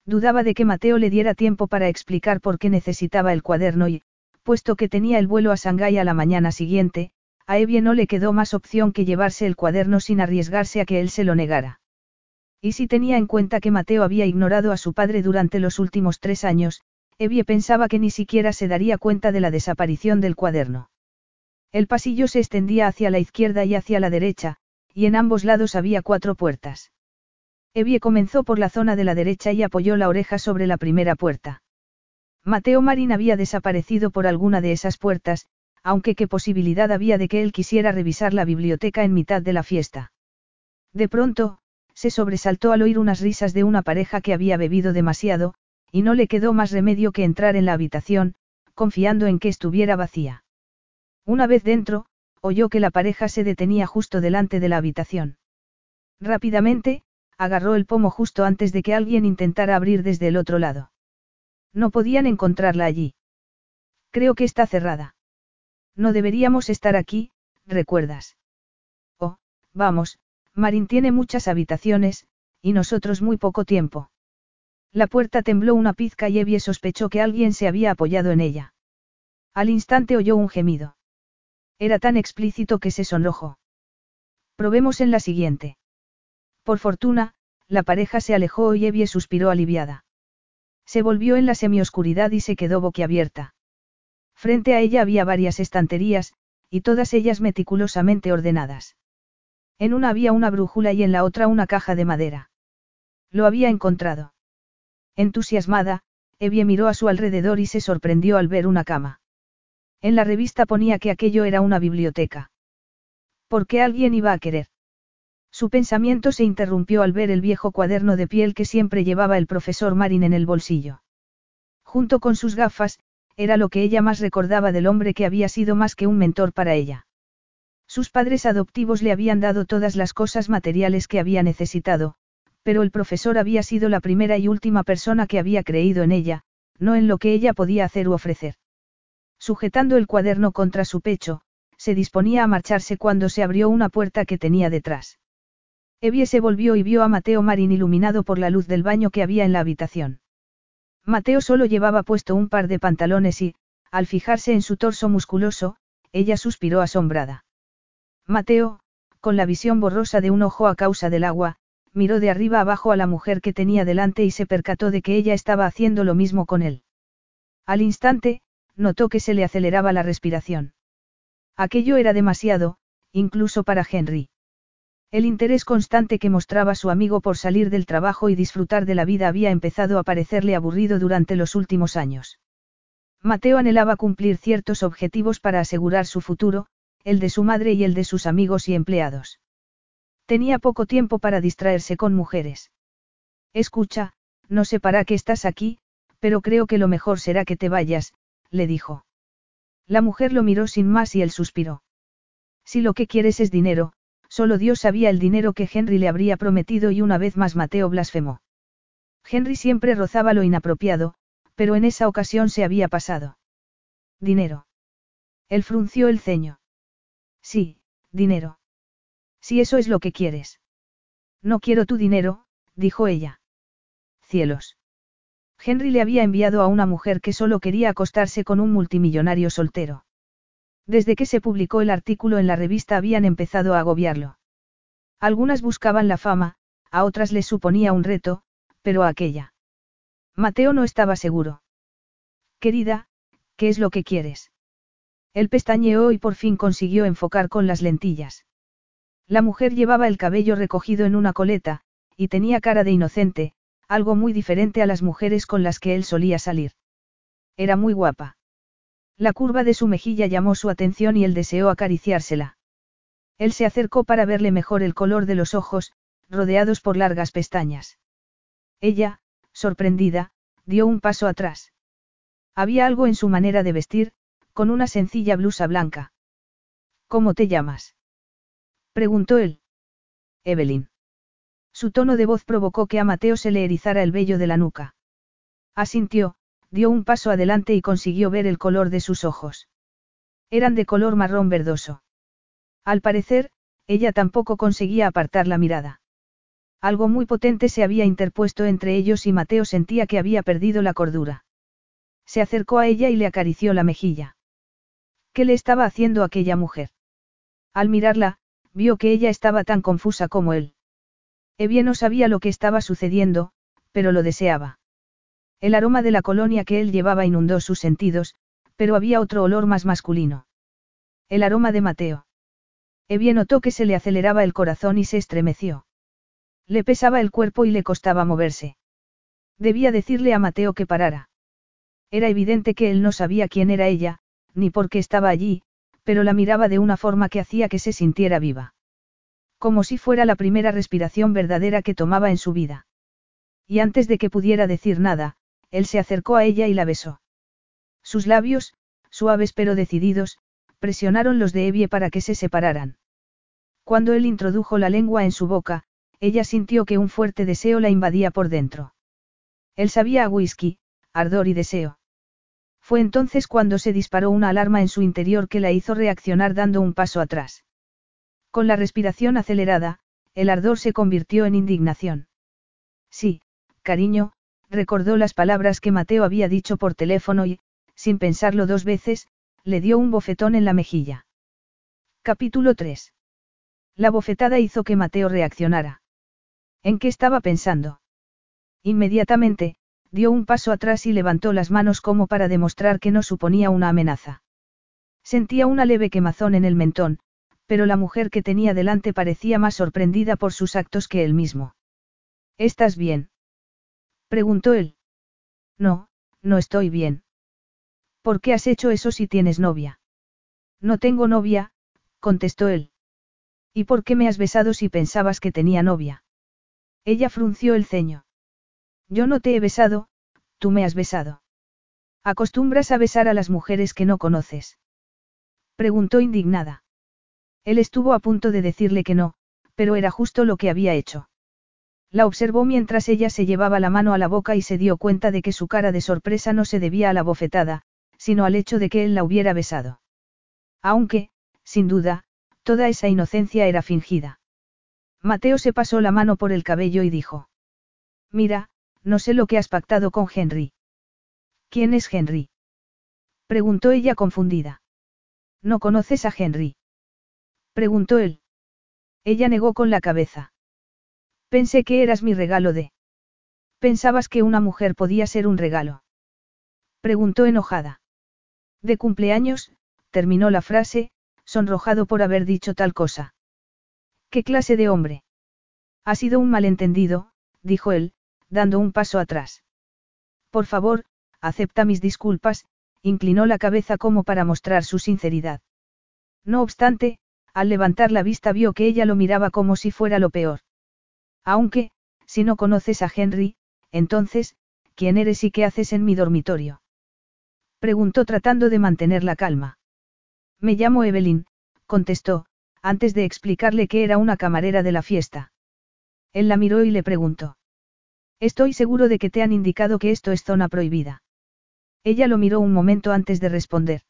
Dudaba de que Mateo le diera tiempo para explicar por qué necesitaba el cuaderno y, puesto que tenía el vuelo a Shanghái a la mañana siguiente, a Evie no le quedó más opción que llevarse el cuaderno sin arriesgarse a que él se lo negara. Y si tenía en cuenta que Mateo había ignorado a su padre durante los últimos tres años, Evie pensaba que ni siquiera se daría cuenta de la desaparición del cuaderno. El pasillo se extendía hacia la izquierda y hacia la derecha, y en ambos lados había cuatro puertas. Evie comenzó por la zona de la derecha y apoyó la oreja sobre la primera puerta. Mateo Marín había desaparecido por alguna de esas puertas, aunque qué posibilidad había de que él quisiera revisar la biblioteca en mitad de la fiesta. De pronto, se sobresaltó al oír unas risas de una pareja que había bebido demasiado, y no le quedó más remedio que entrar en la habitación, confiando en que estuviera vacía. Una vez dentro, oyó que la pareja se detenía justo delante de la habitación. Rápidamente, agarró el pomo justo antes de que alguien intentara abrir desde el otro lado. No podían encontrarla allí. Creo que está cerrada. No deberíamos estar aquí, ¿recuerdas? Oh, vamos, Marín tiene muchas habitaciones, y nosotros muy poco tiempo. La puerta tembló una pizca y Evie sospechó que alguien se había apoyado en ella. Al instante oyó un gemido. Era tan explícito que se sonrojó. Probemos en la siguiente. Por fortuna, la pareja se alejó y Evie suspiró aliviada. Se volvió en la semioscuridad y se quedó boquiabierta. Frente a ella había varias estanterías, y todas ellas meticulosamente ordenadas. En una había una brújula y en la otra una caja de madera. Lo había encontrado. Entusiasmada, Evie miró a su alrededor y se sorprendió al ver una cama. En la revista ponía que aquello era una biblioteca. ¿Por qué alguien iba a querer? Su pensamiento se interrumpió al ver el viejo cuaderno de piel que siempre llevaba el profesor Marin en el bolsillo. Junto con sus gafas, era lo que ella más recordaba del hombre que había sido más que un mentor para ella. Sus padres adoptivos le habían dado todas las cosas materiales que había necesitado, pero el profesor había sido la primera y última persona que había creído en ella, no en lo que ella podía hacer u ofrecer. Sujetando el cuaderno contra su pecho, se disponía a marcharse cuando se abrió una puerta que tenía detrás. Evie se volvió y vio a Mateo Marín iluminado por la luz del baño que había en la habitación. Mateo solo llevaba puesto un par de pantalones y, al fijarse en su torso musculoso, ella suspiró asombrada. Mateo, con la visión borrosa de un ojo a causa del agua, miró de arriba abajo a la mujer que tenía delante y se percató de que ella estaba haciendo lo mismo con él. Al instante, notó que se le aceleraba la respiración. Aquello era demasiado, incluso para Henry. El interés constante que mostraba su amigo por salir del trabajo y disfrutar de la vida había empezado a parecerle aburrido durante los últimos años. Mateo anhelaba cumplir ciertos objetivos para asegurar su futuro, el de su madre y el de sus amigos y empleados. Tenía poco tiempo para distraerse con mujeres. Escucha, no sé para qué estás aquí, pero creo que lo mejor será que te vayas, le dijo. La mujer lo miró sin más y él suspiró. Si lo que quieres es dinero, Solo Dios sabía el dinero que Henry le habría prometido y una vez más Mateo blasfemó. Henry siempre rozaba lo inapropiado, pero en esa ocasión se había pasado. Dinero. Él frunció el ceño. Sí, dinero. Si eso es lo que quieres. No quiero tu dinero, dijo ella. Cielos. Henry le había enviado a una mujer que solo quería acostarse con un multimillonario soltero. Desde que se publicó el artículo en la revista habían empezado a agobiarlo. Algunas buscaban la fama, a otras les suponía un reto, pero a aquella. Mateo no estaba seguro. Querida, ¿qué es lo que quieres? Él pestañeó y por fin consiguió enfocar con las lentillas. La mujer llevaba el cabello recogido en una coleta, y tenía cara de inocente, algo muy diferente a las mujeres con las que él solía salir. Era muy guapa. La curva de su mejilla llamó su atención y él deseó acariciársela. Él se acercó para verle mejor el color de los ojos, rodeados por largas pestañas. Ella, sorprendida, dio un paso atrás. Había algo en su manera de vestir, con una sencilla blusa blanca. ¿Cómo te llamas? preguntó él. Evelyn. Su tono de voz provocó que a Mateo se le erizara el vello de la nuca. Asintió, dio un paso adelante y consiguió ver el color de sus ojos. Eran de color marrón verdoso. Al parecer, ella tampoco conseguía apartar la mirada. Algo muy potente se había interpuesto entre ellos y Mateo sentía que había perdido la cordura. Se acercó a ella y le acarició la mejilla. ¿Qué le estaba haciendo aquella mujer? Al mirarla, vio que ella estaba tan confusa como él. Evie no sabía lo que estaba sucediendo, pero lo deseaba. El aroma de la colonia que él llevaba inundó sus sentidos, pero había otro olor más masculino. El aroma de Mateo. Evie notó que se le aceleraba el corazón y se estremeció. Le pesaba el cuerpo y le costaba moverse. Debía decirle a Mateo que parara. Era evidente que él no sabía quién era ella, ni por qué estaba allí, pero la miraba de una forma que hacía que se sintiera viva. Como si fuera la primera respiración verdadera que tomaba en su vida. Y antes de que pudiera decir nada, él se acercó a ella y la besó. Sus labios, suaves pero decididos, presionaron los de Evie para que se separaran. Cuando él introdujo la lengua en su boca, ella sintió que un fuerte deseo la invadía por dentro. Él sabía a whisky, ardor y deseo. Fue entonces cuando se disparó una alarma en su interior que la hizo reaccionar dando un paso atrás. Con la respiración acelerada, el ardor se convirtió en indignación. Sí, cariño, recordó las palabras que Mateo había dicho por teléfono y, sin pensarlo dos veces, le dio un bofetón en la mejilla. Capítulo 3. La bofetada hizo que Mateo reaccionara. ¿En qué estaba pensando? Inmediatamente, dio un paso atrás y levantó las manos como para demostrar que no suponía una amenaza. Sentía una leve quemazón en el mentón, pero la mujer que tenía delante parecía más sorprendida por sus actos que él mismo. ¿Estás bien? Preguntó él. No, no estoy bien. ¿Por qué has hecho eso si tienes novia? No tengo novia, contestó él. ¿Y por qué me has besado si pensabas que tenía novia? Ella frunció el ceño. Yo no te he besado, tú me has besado. ¿Acostumbras a besar a las mujeres que no conoces? Preguntó indignada. Él estuvo a punto de decirle que no, pero era justo lo que había hecho. La observó mientras ella se llevaba la mano a la boca y se dio cuenta de que su cara de sorpresa no se debía a la bofetada, sino al hecho de que él la hubiera besado. Aunque, sin duda, toda esa inocencia era fingida. Mateo se pasó la mano por el cabello y dijo. Mira, no sé lo que has pactado con Henry. ¿Quién es Henry? Preguntó ella confundida. ¿No conoces a Henry? Preguntó él. Ella negó con la cabeza. Pensé que eras mi regalo de... ¿Pensabas que una mujer podía ser un regalo? Preguntó enojada. De cumpleaños, terminó la frase, sonrojado por haber dicho tal cosa. ¿Qué clase de hombre? Ha sido un malentendido, dijo él, dando un paso atrás. Por favor, acepta mis disculpas, inclinó la cabeza como para mostrar su sinceridad. No obstante, al levantar la vista vio que ella lo miraba como si fuera lo peor. Aunque, si no conoces a Henry, entonces, ¿quién eres y qué haces en mi dormitorio? Preguntó tratando de mantener la calma. Me llamo Evelyn, contestó, antes de explicarle que era una camarera de la fiesta. Él la miró y le preguntó. Estoy seguro de que te han indicado que esto es zona prohibida. Ella lo miró un momento antes de responder.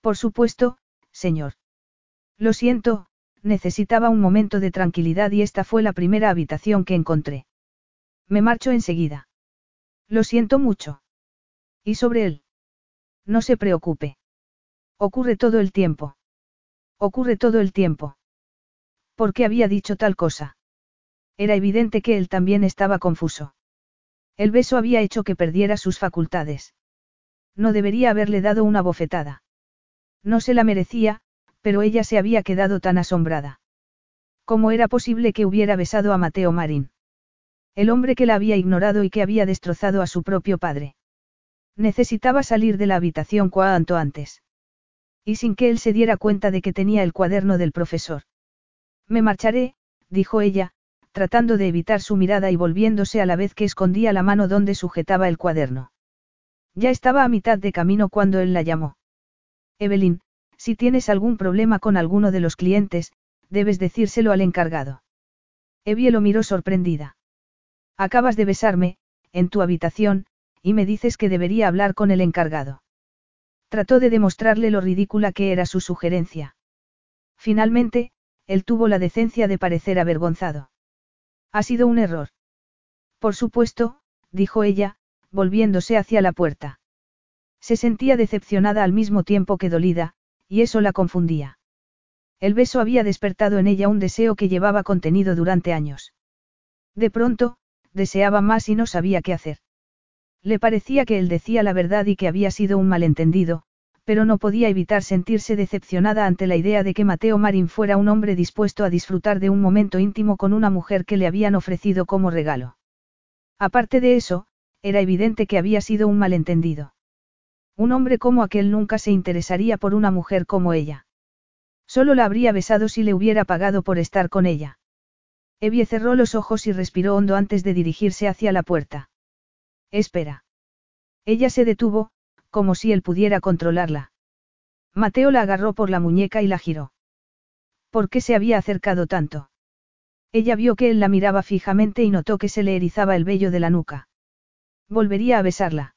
Por supuesto, señor. Lo siento, necesitaba un momento de tranquilidad y esta fue la primera habitación que encontré. Me marcho enseguida. Lo siento mucho. ¿Y sobre él? No se preocupe. Ocurre todo el tiempo. Ocurre todo el tiempo. ¿Por qué había dicho tal cosa? Era evidente que él también estaba confuso. El beso había hecho que perdiera sus facultades. No debería haberle dado una bofetada. No se la merecía, pero ella se había quedado tan asombrada. ¿Cómo era posible que hubiera besado a Mateo Marín? El hombre que la había ignorado y que había destrozado a su propio padre. Necesitaba salir de la habitación cuanto antes. Y sin que él se diera cuenta de que tenía el cuaderno del profesor. Me marcharé, dijo ella, tratando de evitar su mirada y volviéndose a la vez que escondía la mano donde sujetaba el cuaderno. Ya estaba a mitad de camino cuando él la llamó. Evelyn, si tienes algún problema con alguno de los clientes, debes decírselo al encargado. Evie lo miró sorprendida. Acabas de besarme, en tu habitación, y me dices que debería hablar con el encargado. Trató de demostrarle lo ridícula que era su sugerencia. Finalmente, él tuvo la decencia de parecer avergonzado. Ha sido un error. Por supuesto, dijo ella, volviéndose hacia la puerta. Se sentía decepcionada al mismo tiempo que dolida, y eso la confundía. El beso había despertado en ella un deseo que llevaba contenido durante años. De pronto, deseaba más y no sabía qué hacer. Le parecía que él decía la verdad y que había sido un malentendido, pero no podía evitar sentirse decepcionada ante la idea de que Mateo Marín fuera un hombre dispuesto a disfrutar de un momento íntimo con una mujer que le habían ofrecido como regalo. Aparte de eso, era evidente que había sido un malentendido. Un hombre como aquel nunca se interesaría por una mujer como ella. Solo la habría besado si le hubiera pagado por estar con ella. Evie cerró los ojos y respiró hondo antes de dirigirse hacia la puerta. Espera. Ella se detuvo, como si él pudiera controlarla. Mateo la agarró por la muñeca y la giró. ¿Por qué se había acercado tanto? Ella vio que él la miraba fijamente y notó que se le erizaba el vello de la nuca. Volvería a besarla.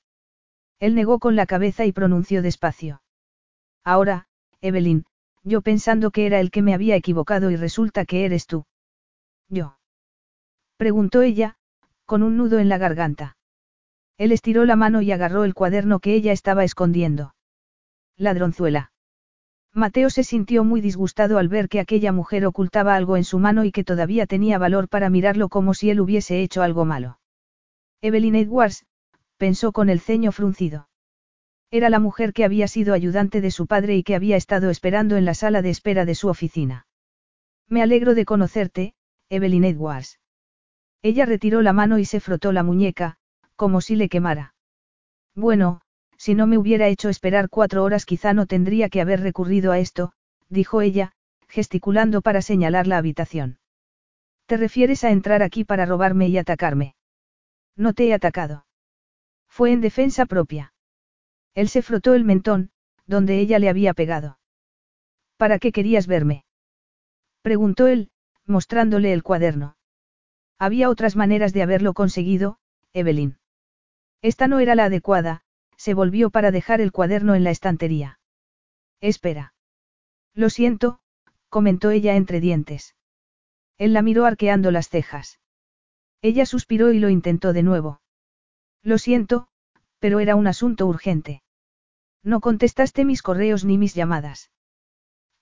Él negó con la cabeza y pronunció despacio. Ahora, Evelyn, yo pensando que era el que me había equivocado y resulta que eres tú. ¿Yo? Preguntó ella, con un nudo en la garganta. Él estiró la mano y agarró el cuaderno que ella estaba escondiendo. Ladronzuela. Mateo se sintió muy disgustado al ver que aquella mujer ocultaba algo en su mano y que todavía tenía valor para mirarlo como si él hubiese hecho algo malo. Evelyn Edwards, pensó con el ceño fruncido. Era la mujer que había sido ayudante de su padre y que había estado esperando en la sala de espera de su oficina. Me alegro de conocerte, Evelyn Edwards. Ella retiró la mano y se frotó la muñeca, como si le quemara. Bueno, si no me hubiera hecho esperar cuatro horas quizá no tendría que haber recurrido a esto, dijo ella, gesticulando para señalar la habitación. ¿Te refieres a entrar aquí para robarme y atacarme? No te he atacado. Fue en defensa propia. Él se frotó el mentón, donde ella le había pegado. ¿Para qué querías verme? Preguntó él, mostrándole el cuaderno. Había otras maneras de haberlo conseguido, Evelyn. Esta no era la adecuada, se volvió para dejar el cuaderno en la estantería. Espera. Lo siento, comentó ella entre dientes. Él la miró arqueando las cejas. Ella suspiró y lo intentó de nuevo. Lo siento, pero era un asunto urgente. No contestaste mis correos ni mis llamadas.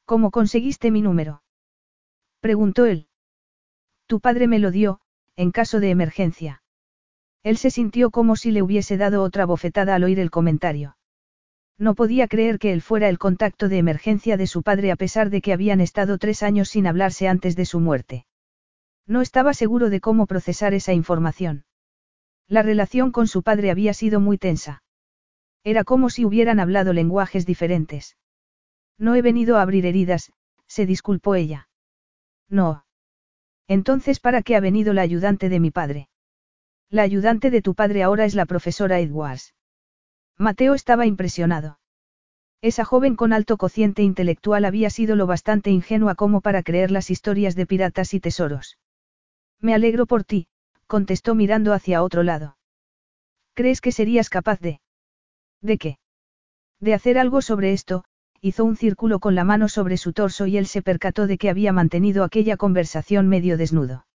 ¿Cómo conseguiste mi número? Preguntó él. Tu padre me lo dio, en caso de emergencia. Él se sintió como si le hubiese dado otra bofetada al oír el comentario. No podía creer que él fuera el contacto de emergencia de su padre a pesar de que habían estado tres años sin hablarse antes de su muerte. No estaba seguro de cómo procesar esa información. La relación con su padre había sido muy tensa. Era como si hubieran hablado lenguajes diferentes. No he venido a abrir heridas, se disculpó ella. No. Entonces, ¿para qué ha venido la ayudante de mi padre? La ayudante de tu padre ahora es la profesora Edwards. Mateo estaba impresionado. Esa joven con alto cociente intelectual había sido lo bastante ingenua como para creer las historias de piratas y tesoros. Me alegro por ti, contestó mirando hacia otro lado. ¿Crees que serías capaz de... ¿De qué? De hacer algo sobre esto, hizo un círculo con la mano sobre su torso y él se percató de que había mantenido aquella conversación medio desnudo.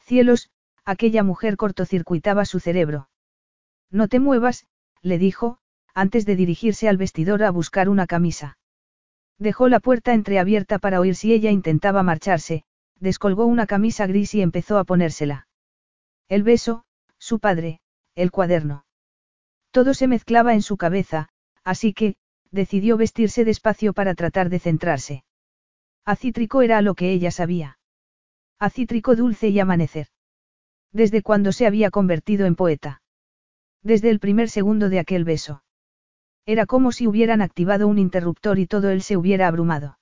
Cielos, aquella mujer cortocircuitaba su cerebro. No te muevas, le dijo, antes de dirigirse al vestidor a buscar una camisa. Dejó la puerta entreabierta para oír si ella intentaba marcharse, descolgó una camisa gris y empezó a ponérsela. El beso, su padre, el cuaderno. Todo se mezclaba en su cabeza, así que, decidió vestirse despacio para tratar de centrarse. Acítrico era lo que ella sabía. Acítrico dulce y amanecer. Desde cuando se había convertido en poeta. Desde el primer segundo de aquel beso. Era como si hubieran activado un interruptor y todo él se hubiera abrumado.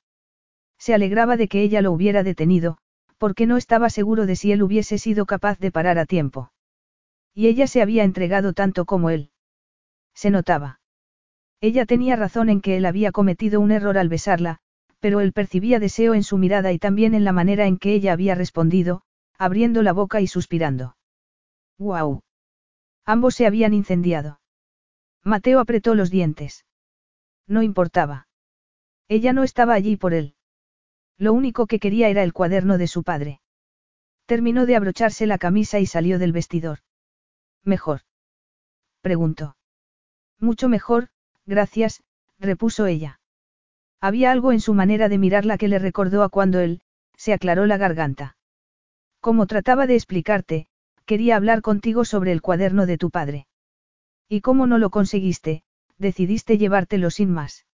Se alegraba de que ella lo hubiera detenido, porque no estaba seguro de si él hubiese sido capaz de parar a tiempo. Y ella se había entregado tanto como él. Se notaba. Ella tenía razón en que él había cometido un error al besarla, pero él percibía deseo en su mirada y también en la manera en que ella había respondido, abriendo la boca y suspirando. ¡Guau! Ambos se habían incendiado. Mateo apretó los dientes. No importaba. Ella no estaba allí por él. Lo único que quería era el cuaderno de su padre. Terminó de abrocharse la camisa y salió del vestidor. ¿Mejor? preguntó. Mucho mejor, gracias, repuso ella. Había algo en su manera de mirarla que le recordó a cuando él, se aclaró la garganta. Como trataba de explicarte, quería hablar contigo sobre el cuaderno de tu padre. Y como no lo conseguiste, decidiste llevártelo sin más.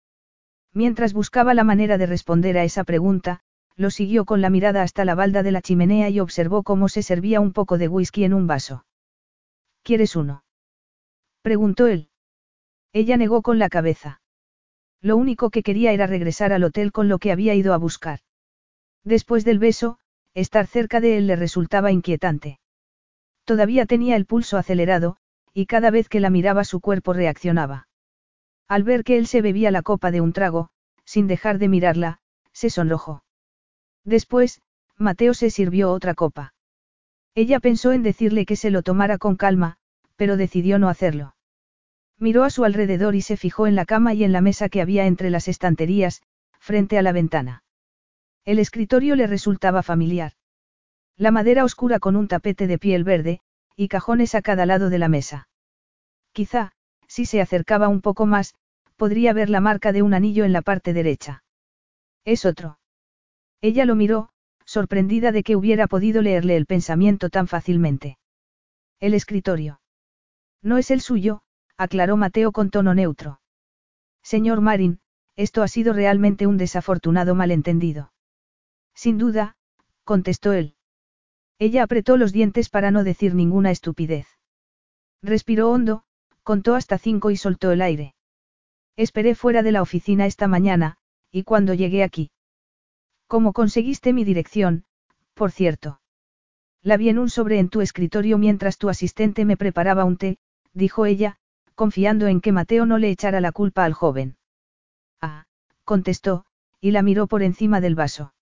Mientras buscaba la manera de responder a esa pregunta, lo siguió con la mirada hasta la balda de la chimenea y observó cómo se servía un poco de whisky en un vaso. ¿Quieres uno? preguntó él. Ella negó con la cabeza. Lo único que quería era regresar al hotel con lo que había ido a buscar. Después del beso, estar cerca de él le resultaba inquietante. Todavía tenía el pulso acelerado, y cada vez que la miraba su cuerpo reaccionaba. Al ver que él se bebía la copa de un trago, sin dejar de mirarla, se sonrojó. Después, Mateo se sirvió otra copa. Ella pensó en decirle que se lo tomara con calma, pero decidió no hacerlo. Miró a su alrededor y se fijó en la cama y en la mesa que había entre las estanterías, frente a la ventana. El escritorio le resultaba familiar. La madera oscura con un tapete de piel verde, y cajones a cada lado de la mesa. Quizá, si se acercaba un poco más, podría ver la marca de un anillo en la parte derecha. Es otro. Ella lo miró, sorprendida de que hubiera podido leerle el pensamiento tan fácilmente. El escritorio. No es el suyo, aclaró Mateo con tono neutro. Señor Marin, esto ha sido realmente un desafortunado malentendido. Sin duda, contestó él. Ella apretó los dientes para no decir ninguna estupidez. Respiró hondo, contó hasta cinco y soltó el aire. Esperé fuera de la oficina esta mañana, y cuando llegué aquí. ¿Cómo conseguiste mi dirección, por cierto? La vi en un sobre en tu escritorio mientras tu asistente me preparaba un té, dijo ella, confiando en que Mateo no le echara la culpa al joven. Ah, contestó, y la miró por encima del vaso.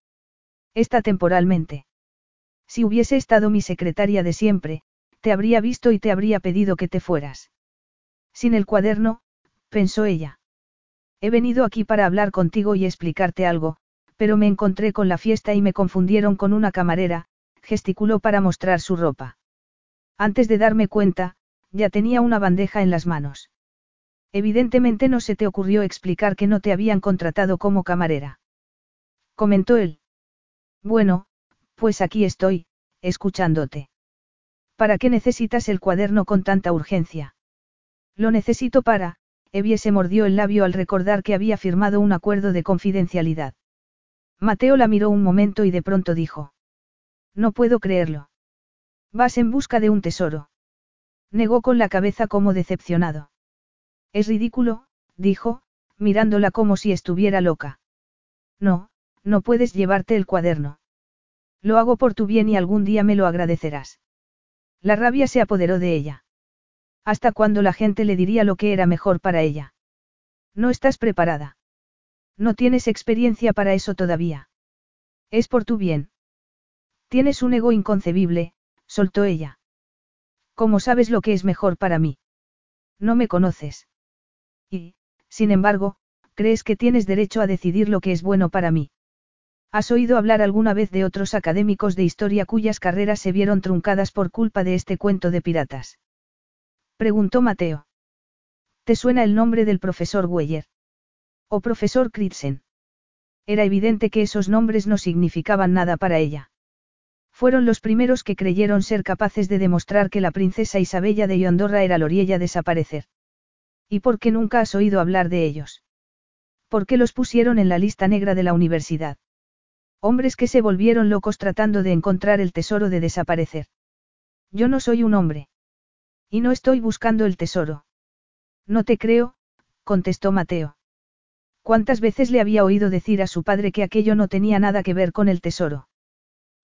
Está temporalmente. Si hubiese estado mi secretaria de siempre, te habría visto y te habría pedido que te fueras. Sin el cuaderno, pensó ella. He venido aquí para hablar contigo y explicarte algo, pero me encontré con la fiesta y me confundieron con una camarera, gesticuló para mostrar su ropa. Antes de darme cuenta, ya tenía una bandeja en las manos. Evidentemente no se te ocurrió explicar que no te habían contratado como camarera. Comentó él. Bueno, pues aquí estoy, escuchándote. ¿Para qué necesitas el cuaderno con tanta urgencia? Lo necesito para, Evie se mordió el labio al recordar que había firmado un acuerdo de confidencialidad. Mateo la miró un momento y de pronto dijo. No puedo creerlo. Vas en busca de un tesoro. Negó con la cabeza como decepcionado. Es ridículo, dijo, mirándola como si estuviera loca. No, no puedes llevarte el cuaderno. Lo hago por tu bien y algún día me lo agradecerás. La rabia se apoderó de ella. ¿Hasta cuándo la gente le diría lo que era mejor para ella? No estás preparada. No tienes experiencia para eso todavía. Es por tu bien. Tienes un ego inconcebible, soltó ella. ¿Cómo sabes lo que es mejor para mí? No me conoces. Y, sin embargo, crees que tienes derecho a decidir lo que es bueno para mí. ¿Has oído hablar alguna vez de otros académicos de historia cuyas carreras se vieron truncadas por culpa de este cuento de piratas? Preguntó Mateo. ¿Te suena el nombre del profesor Weyer? ¿O profesor Kritzen? Era evidente que esos nombres no significaban nada para ella. Fueron los primeros que creyeron ser capaces de demostrar que la princesa Isabella de Yondorra era Loriella desaparecer. ¿Y por qué nunca has oído hablar de ellos? ¿Por qué los pusieron en la lista negra de la universidad? Hombres que se volvieron locos tratando de encontrar el tesoro de desaparecer. Yo no soy un hombre. Y no estoy buscando el tesoro. No te creo, contestó Mateo. ¿Cuántas veces le había oído decir a su padre que aquello no tenía nada que ver con el tesoro?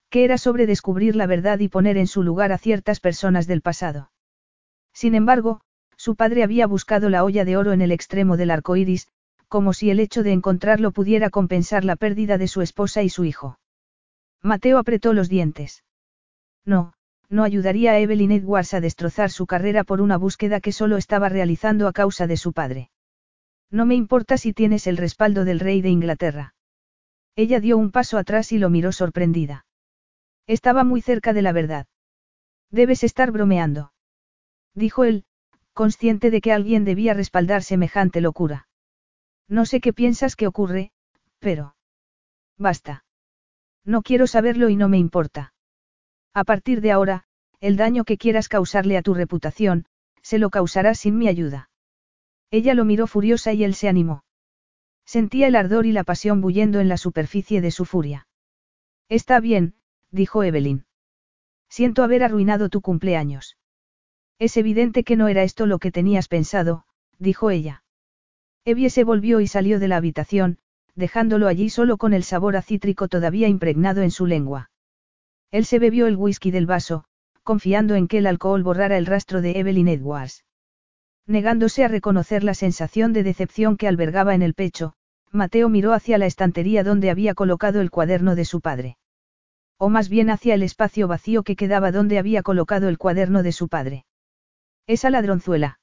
Que era sobre descubrir la verdad y poner en su lugar a ciertas personas del pasado. Sin embargo, su padre había buscado la olla de oro en el extremo del arco iris, como si el hecho de encontrarlo pudiera compensar la pérdida de su esposa y su hijo. Mateo apretó los dientes. No, no ayudaría a Evelyn Edwards a destrozar su carrera por una búsqueda que solo estaba realizando a causa de su padre. No me importa si tienes el respaldo del rey de Inglaterra. Ella dio un paso atrás y lo miró sorprendida. Estaba muy cerca de la verdad. Debes estar bromeando. Dijo él, consciente de que alguien debía respaldar semejante locura. No sé qué piensas que ocurre, pero... Basta. No quiero saberlo y no me importa. A partir de ahora, el daño que quieras causarle a tu reputación, se lo causarás sin mi ayuda. Ella lo miró furiosa y él se animó. Sentía el ardor y la pasión bullendo en la superficie de su furia. Está bien, dijo Evelyn. Siento haber arruinado tu cumpleaños. Es evidente que no era esto lo que tenías pensado, dijo ella. Evie se volvió y salió de la habitación, dejándolo allí solo con el sabor a cítrico todavía impregnado en su lengua. Él se bebió el whisky del vaso, confiando en que el alcohol borrara el rastro de Evelyn Edwards. Negándose a reconocer la sensación de decepción que albergaba en el pecho, Mateo miró hacia la estantería donde había colocado el cuaderno de su padre. O más bien hacia el espacio vacío que quedaba donde había colocado el cuaderno de su padre. Esa ladronzuela.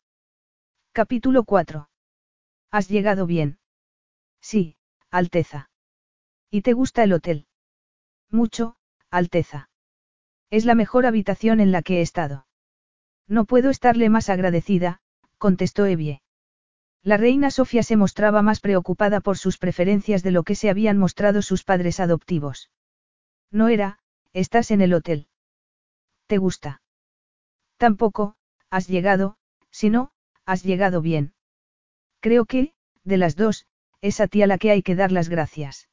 Capítulo 4. ¿Has llegado bien? Sí, Alteza. ¿Y te gusta el hotel? Mucho, Alteza. Es la mejor habitación en la que he estado. No puedo estarle más agradecida, contestó Evie. La reina Sofía se mostraba más preocupada por sus preferencias de lo que se habían mostrado sus padres adoptivos. No era, estás en el hotel. ¿Te gusta? Tampoco, has llegado, si no, has llegado bien. Creo que, de las dos, es a ti a la que hay que dar las gracias.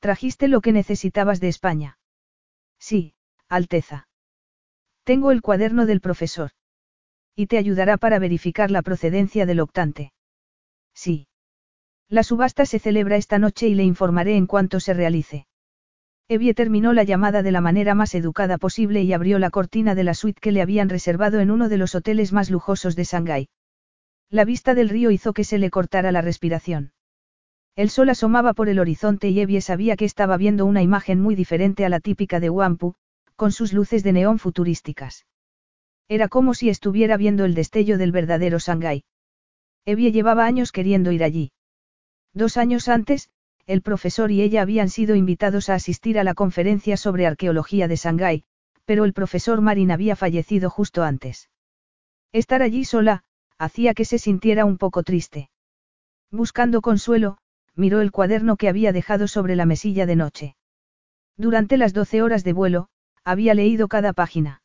¿Trajiste lo que necesitabas de España? Sí, Alteza. Tengo el cuaderno del profesor. Y te ayudará para verificar la procedencia del octante. Sí. La subasta se celebra esta noche y le informaré en cuanto se realice. Evie terminó la llamada de la manera más educada posible y abrió la cortina de la suite que le habían reservado en uno de los hoteles más lujosos de Shanghái. La vista del río hizo que se le cortara la respiración. El sol asomaba por el horizonte y Evie sabía que estaba viendo una imagen muy diferente a la típica de Wampu, con sus luces de neón futurísticas. Era como si estuviera viendo el destello del verdadero Shanghái. Evie llevaba años queriendo ir allí. Dos años antes, el profesor y ella habían sido invitados a asistir a la conferencia sobre arqueología de Shanghái, pero el profesor Marin había fallecido justo antes. Estar allí sola, hacía que se sintiera un poco triste. Buscando consuelo, miró el cuaderno que había dejado sobre la mesilla de noche. Durante las doce horas de vuelo, había leído cada página.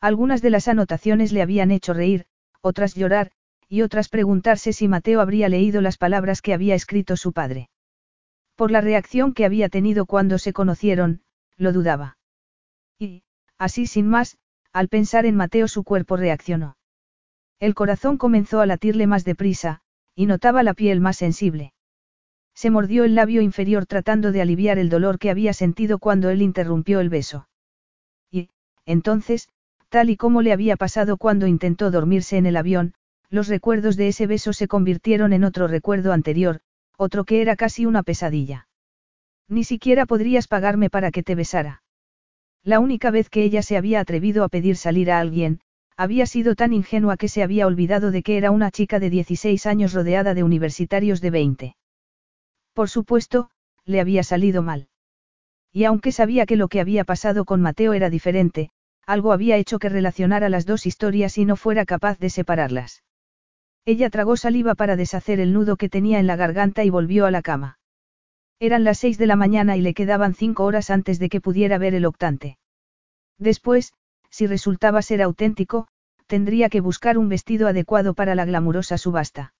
Algunas de las anotaciones le habían hecho reír, otras llorar, y otras preguntarse si Mateo habría leído las palabras que había escrito su padre. Por la reacción que había tenido cuando se conocieron, lo dudaba. Y, así sin más, al pensar en Mateo su cuerpo reaccionó. El corazón comenzó a latirle más deprisa, y notaba la piel más sensible. Se mordió el labio inferior tratando de aliviar el dolor que había sentido cuando él interrumpió el beso. Y, entonces, tal y como le había pasado cuando intentó dormirse en el avión, los recuerdos de ese beso se convirtieron en otro recuerdo anterior, otro que era casi una pesadilla. Ni siquiera podrías pagarme para que te besara. La única vez que ella se había atrevido a pedir salir a alguien, había sido tan ingenua que se había olvidado de que era una chica de 16 años rodeada de universitarios de 20. Por supuesto, le había salido mal. Y aunque sabía que lo que había pasado con Mateo era diferente, algo había hecho que relacionara las dos historias y no fuera capaz de separarlas. Ella tragó saliva para deshacer el nudo que tenía en la garganta y volvió a la cama. Eran las seis de la mañana y le quedaban cinco horas antes de que pudiera ver el octante. Después, si resultaba ser auténtico, tendría que buscar un vestido adecuado para la glamurosa subasta.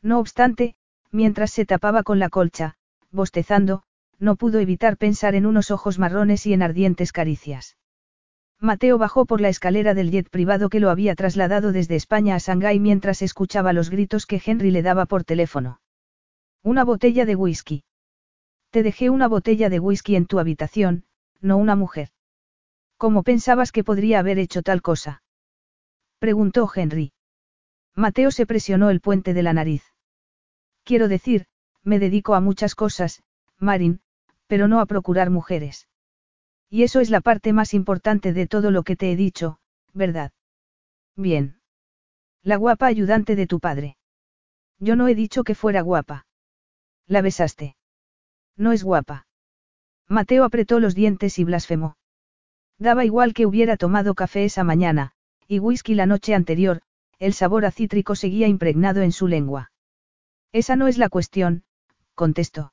No obstante, mientras se tapaba con la colcha, bostezando, no pudo evitar pensar en unos ojos marrones y en ardientes caricias. Mateo bajó por la escalera del jet privado que lo había trasladado desde España a Shanghái mientras escuchaba los gritos que Henry le daba por teléfono. Una botella de whisky. Te dejé una botella de whisky en tu habitación, no una mujer. ¿Cómo pensabas que podría haber hecho tal cosa? Preguntó Henry. Mateo se presionó el puente de la nariz. Quiero decir, me dedico a muchas cosas, Marin, pero no a procurar mujeres. Y eso es la parte más importante de todo lo que te he dicho, ¿verdad? Bien. La guapa ayudante de tu padre. Yo no he dicho que fuera guapa. La besaste. No es guapa. Mateo apretó los dientes y blasfemó. Daba igual que hubiera tomado café esa mañana, y whisky la noche anterior, el sabor a cítrico seguía impregnado en su lengua. Esa no es la cuestión, contestó.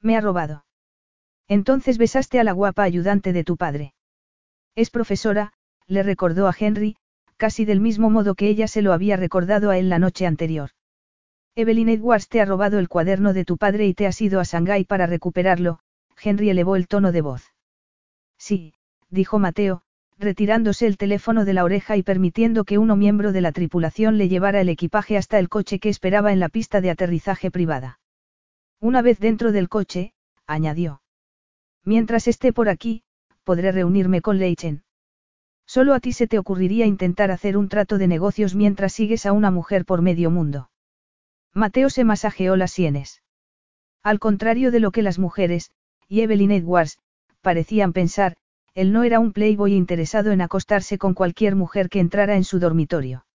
Me ha robado. Entonces besaste a la guapa ayudante de tu padre. Es profesora, le recordó a Henry, casi del mismo modo que ella se lo había recordado a él la noche anterior. Evelyn Edwards te ha robado el cuaderno de tu padre y te has ido a Shanghái para recuperarlo, Henry elevó el tono de voz. Sí, dijo Mateo, retirándose el teléfono de la oreja y permitiendo que uno miembro de la tripulación le llevara el equipaje hasta el coche que esperaba en la pista de aterrizaje privada. Una vez dentro del coche, añadió. Mientras esté por aquí, podré reunirme con Leichen. Solo a ti se te ocurriría intentar hacer un trato de negocios mientras sigues a una mujer por medio mundo. Mateo se masajeó las sienes. Al contrario de lo que las mujeres, y Evelyn Edwards, parecían pensar, él no era un playboy interesado en acostarse con cualquier mujer que entrara en su dormitorio.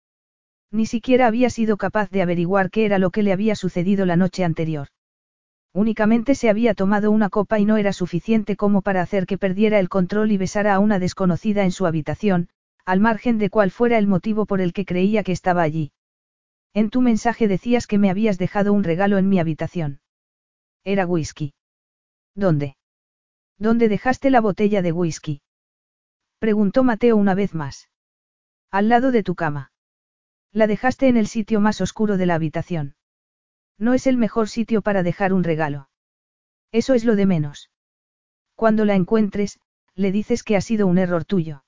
Ni siquiera había sido capaz de averiguar qué era lo que le había sucedido la noche anterior. Únicamente se había tomado una copa y no era suficiente como para hacer que perdiera el control y besara a una desconocida en su habitación, al margen de cuál fuera el motivo por el que creía que estaba allí. En tu mensaje decías que me habías dejado un regalo en mi habitación. Era whisky. ¿Dónde? ¿Dónde dejaste la botella de whisky? Preguntó Mateo una vez más. Al lado de tu cama. La dejaste en el sitio más oscuro de la habitación. No es el mejor sitio para dejar un regalo. Eso es lo de menos. Cuando la encuentres, le dices que ha sido un error tuyo.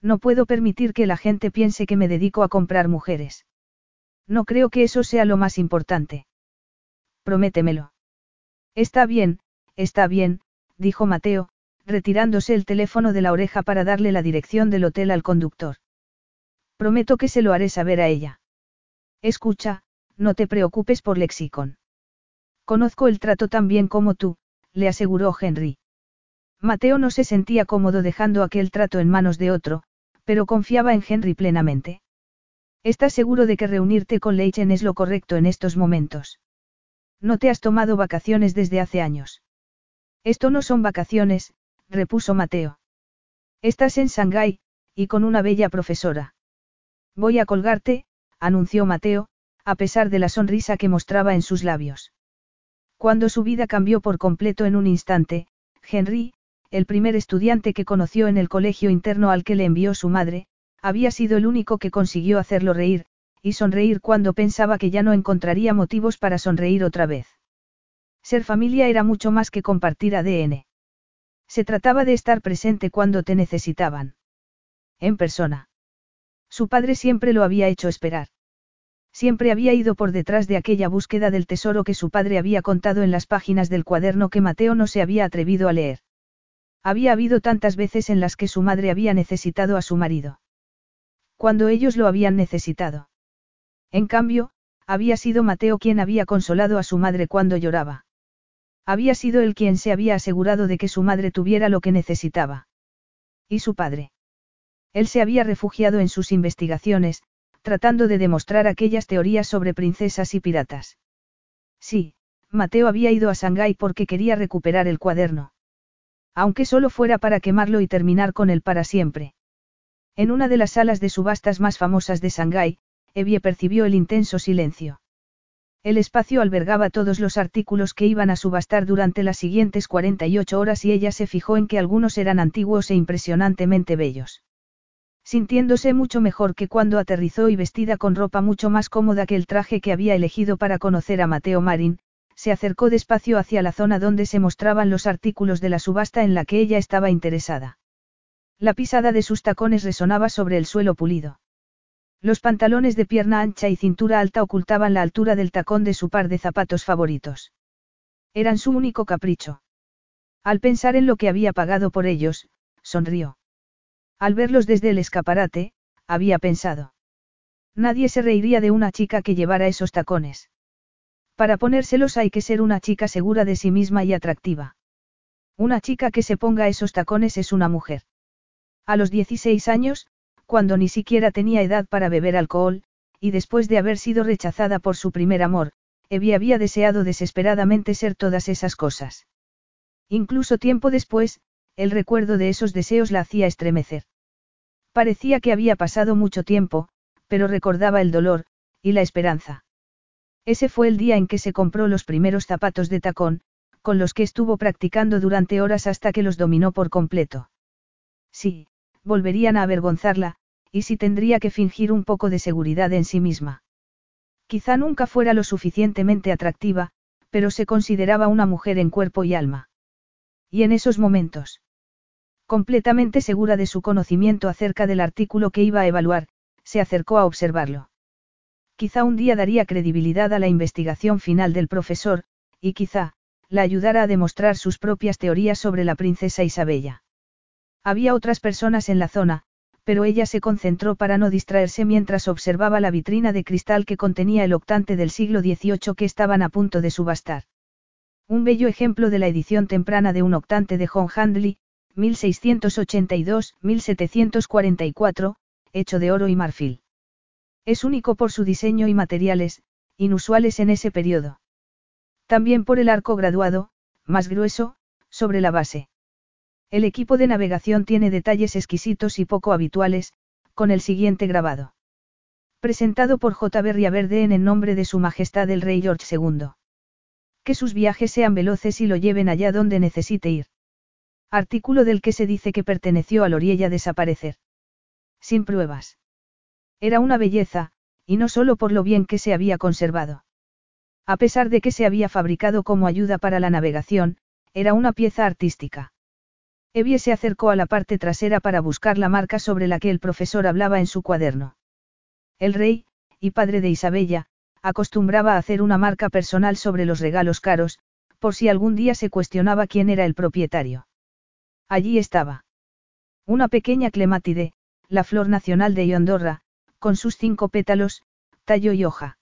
No puedo permitir que la gente piense que me dedico a comprar mujeres. No creo que eso sea lo más importante. Prométemelo. Está bien, está bien, dijo Mateo, retirándose el teléfono de la oreja para darle la dirección del hotel al conductor. Prometo que se lo haré saber a ella. Escucha, no te preocupes por Lexicon. Conozco el trato tan bien como tú, le aseguró Henry. Mateo no se sentía cómodo dejando aquel trato en manos de otro, pero confiaba en Henry plenamente. ¿Estás seguro de que reunirte con Leichen es lo correcto en estos momentos? No te has tomado vacaciones desde hace años. Esto no son vacaciones, repuso Mateo. Estás en Shanghái, y con una bella profesora. Voy a colgarte, anunció Mateo, a pesar de la sonrisa que mostraba en sus labios. Cuando su vida cambió por completo en un instante, Henry, el primer estudiante que conoció en el colegio interno al que le envió su madre, había sido el único que consiguió hacerlo reír, y sonreír cuando pensaba que ya no encontraría motivos para sonreír otra vez. Ser familia era mucho más que compartir ADN. Se trataba de estar presente cuando te necesitaban. En persona. Su padre siempre lo había hecho esperar. Siempre había ido por detrás de aquella búsqueda del tesoro que su padre había contado en las páginas del cuaderno que Mateo no se había atrevido a leer. Había habido tantas veces en las que su madre había necesitado a su marido. Cuando ellos lo habían necesitado. En cambio, había sido Mateo quien había consolado a su madre cuando lloraba. Había sido él quien se había asegurado de que su madre tuviera lo que necesitaba. ¿Y su padre? Él se había refugiado en sus investigaciones, tratando de demostrar aquellas teorías sobre princesas y piratas. Sí, Mateo había ido a Shanghái porque quería recuperar el cuaderno. Aunque solo fuera para quemarlo y terminar con él para siempre. En una de las salas de subastas más famosas de Shanghái, Evie percibió el intenso silencio. El espacio albergaba todos los artículos que iban a subastar durante las siguientes 48 horas y ella se fijó en que algunos eran antiguos e impresionantemente bellos. Sintiéndose mucho mejor que cuando aterrizó y vestida con ropa mucho más cómoda que el traje que había elegido para conocer a Mateo Marin, se acercó despacio hacia la zona donde se mostraban los artículos de la subasta en la que ella estaba interesada. La pisada de sus tacones resonaba sobre el suelo pulido. Los pantalones de pierna ancha y cintura alta ocultaban la altura del tacón de su par de zapatos favoritos. Eran su único capricho. Al pensar en lo que había pagado por ellos, sonrió. Al verlos desde el escaparate, había pensado. Nadie se reiría de una chica que llevara esos tacones. Para ponérselos hay que ser una chica segura de sí misma y atractiva. Una chica que se ponga esos tacones es una mujer. A los 16 años, cuando ni siquiera tenía edad para beber alcohol, y después de haber sido rechazada por su primer amor, Evie había deseado desesperadamente ser todas esas cosas. Incluso tiempo después, el recuerdo de esos deseos la hacía estremecer. Parecía que había pasado mucho tiempo, pero recordaba el dolor, y la esperanza. Ese fue el día en que se compró los primeros zapatos de tacón, con los que estuvo practicando durante horas hasta que los dominó por completo. Sí, volverían a avergonzarla, y si tendría que fingir un poco de seguridad en sí misma. Quizá nunca fuera lo suficientemente atractiva, pero se consideraba una mujer en cuerpo y alma. Y en esos momentos, completamente segura de su conocimiento acerca del artículo que iba a evaluar, se acercó a observarlo. Quizá un día daría credibilidad a la investigación final del profesor, y quizá, la ayudara a demostrar sus propias teorías sobre la princesa Isabella. Había otras personas en la zona, pero ella se concentró para no distraerse mientras observaba la vitrina de cristal que contenía el octante del siglo XVIII que estaban a punto de subastar. Un bello ejemplo de la edición temprana de un octante de John Handley, 1682-1744, hecho de oro y marfil. Es único por su diseño y materiales, inusuales en ese periodo. También por el arco graduado, más grueso, sobre la base. El equipo de navegación tiene detalles exquisitos y poco habituales, con el siguiente grabado. Presentado por J. Berria Verde en nombre de Su Majestad el Rey George II. Que sus viajes sean veloces y lo lleven allá donde necesite ir. Artículo del que se dice que perteneció a Loriella desaparecer. Sin pruebas. Era una belleza, y no solo por lo bien que se había conservado. A pesar de que se había fabricado como ayuda para la navegación, era una pieza artística. Evie se acercó a la parte trasera para buscar la marca sobre la que el profesor hablaba en su cuaderno. El rey, y padre de Isabella, acostumbraba a hacer una marca personal sobre los regalos caros, por si algún día se cuestionaba quién era el propietario. Allí estaba. Una pequeña clemátide, la flor nacional de Yondorra, con sus cinco pétalos, tallo y hoja.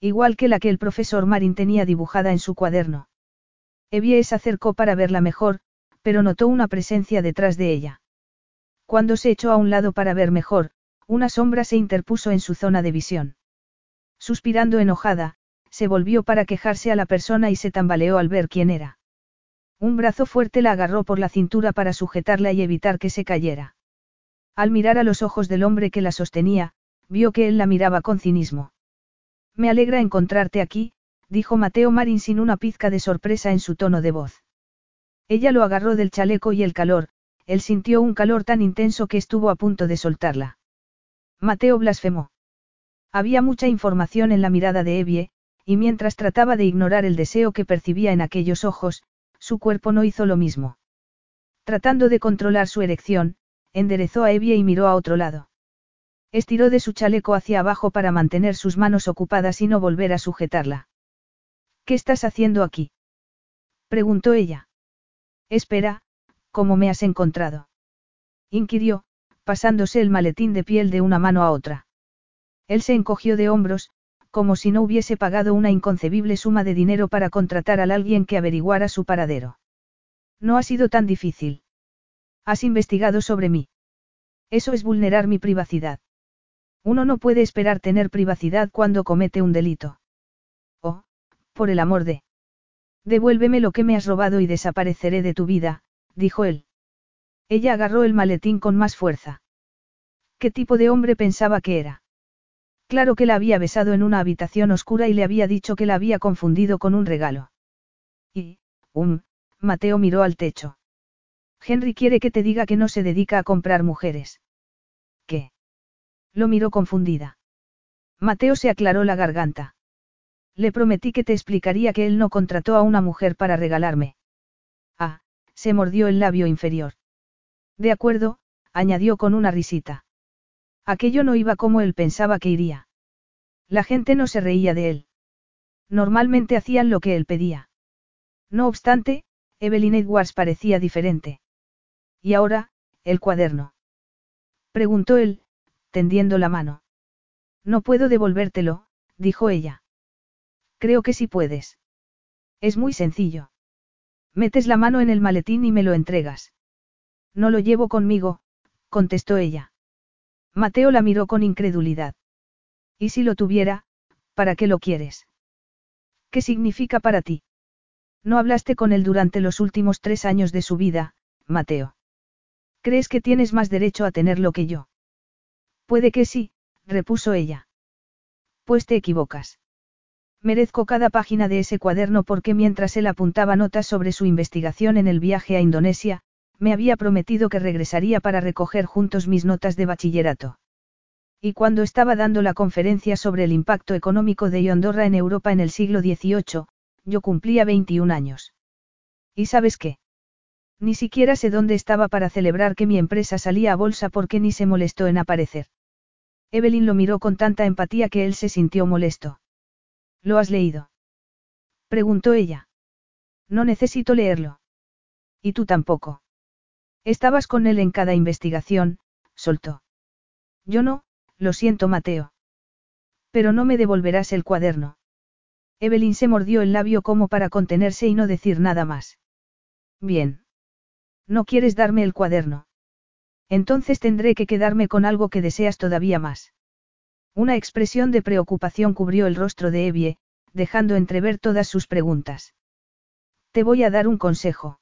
Igual que la que el profesor Marin tenía dibujada en su cuaderno. Evie se acercó para verla mejor, pero notó una presencia detrás de ella. Cuando se echó a un lado para ver mejor, una sombra se interpuso en su zona de visión. Suspirando enojada, se volvió para quejarse a la persona y se tambaleó al ver quién era. Un brazo fuerte la agarró por la cintura para sujetarla y evitar que se cayera. Al mirar a los ojos del hombre que la sostenía, vio que él la miraba con cinismo. Me alegra encontrarte aquí, dijo Mateo Marín sin una pizca de sorpresa en su tono de voz. Ella lo agarró del chaleco y el calor, él sintió un calor tan intenso que estuvo a punto de soltarla. Mateo blasfemó. Había mucha información en la mirada de Evie, y mientras trataba de ignorar el deseo que percibía en aquellos ojos, su cuerpo no hizo lo mismo. Tratando de controlar su erección, enderezó a Evie y miró a otro lado. Estiró de su chaleco hacia abajo para mantener sus manos ocupadas y no volver a sujetarla. ¿Qué estás haciendo aquí? preguntó ella. Espera, ¿cómo me has encontrado? inquirió, pasándose el maletín de piel de una mano a otra. Él se encogió de hombros, como si no hubiese pagado una inconcebible suma de dinero para contratar a alguien que averiguara su paradero. No ha sido tan difícil. Has investigado sobre mí. Eso es vulnerar mi privacidad. Uno no puede esperar tener privacidad cuando comete un delito. Oh, por el amor de... Devuélveme lo que me has robado y desapareceré de tu vida, dijo él. Ella agarró el maletín con más fuerza. ¿Qué tipo de hombre pensaba que era? Claro que la había besado en una habitación oscura y le había dicho que la había confundido con un regalo. Y, um, Mateo miró al techo. Henry quiere que te diga que no se dedica a comprar mujeres. ¿Qué? Lo miró confundida. Mateo se aclaró la garganta. Le prometí que te explicaría que él no contrató a una mujer para regalarme. Ah, se mordió el labio inferior. De acuerdo, añadió con una risita. Aquello no iba como él pensaba que iría. La gente no se reía de él. Normalmente hacían lo que él pedía. No obstante, Evelyn Edwards parecía diferente. ¿Y ahora, el cuaderno? Preguntó él, tendiendo la mano. No puedo devolvértelo, dijo ella. Creo que sí puedes. Es muy sencillo. Metes la mano en el maletín y me lo entregas. No lo llevo conmigo, contestó ella. Mateo la miró con incredulidad. ¿Y si lo tuviera, para qué lo quieres? ¿Qué significa para ti? No hablaste con él durante los últimos tres años de su vida, Mateo. ¿Crees que tienes más derecho a tenerlo que yo? Puede que sí, repuso ella. Pues te equivocas. Merezco cada página de ese cuaderno porque mientras él apuntaba notas sobre su investigación en el viaje a Indonesia, me había prometido que regresaría para recoger juntos mis notas de bachillerato. Y cuando estaba dando la conferencia sobre el impacto económico de Yondorra en Europa en el siglo XVIII, yo cumplía 21 años. ¿Y sabes qué? Ni siquiera sé dónde estaba para celebrar que mi empresa salía a bolsa porque ni se molestó en aparecer. Evelyn lo miró con tanta empatía que él se sintió molesto. ¿Lo has leído? Preguntó ella. No necesito leerlo. Y tú tampoco. Estabas con él en cada investigación, soltó. Yo no, lo siento Mateo. Pero no me devolverás el cuaderno. Evelyn se mordió el labio como para contenerse y no decir nada más. Bien. No quieres darme el cuaderno. Entonces tendré que quedarme con algo que deseas todavía más. Una expresión de preocupación cubrió el rostro de Evie, dejando entrever todas sus preguntas. Te voy a dar un consejo.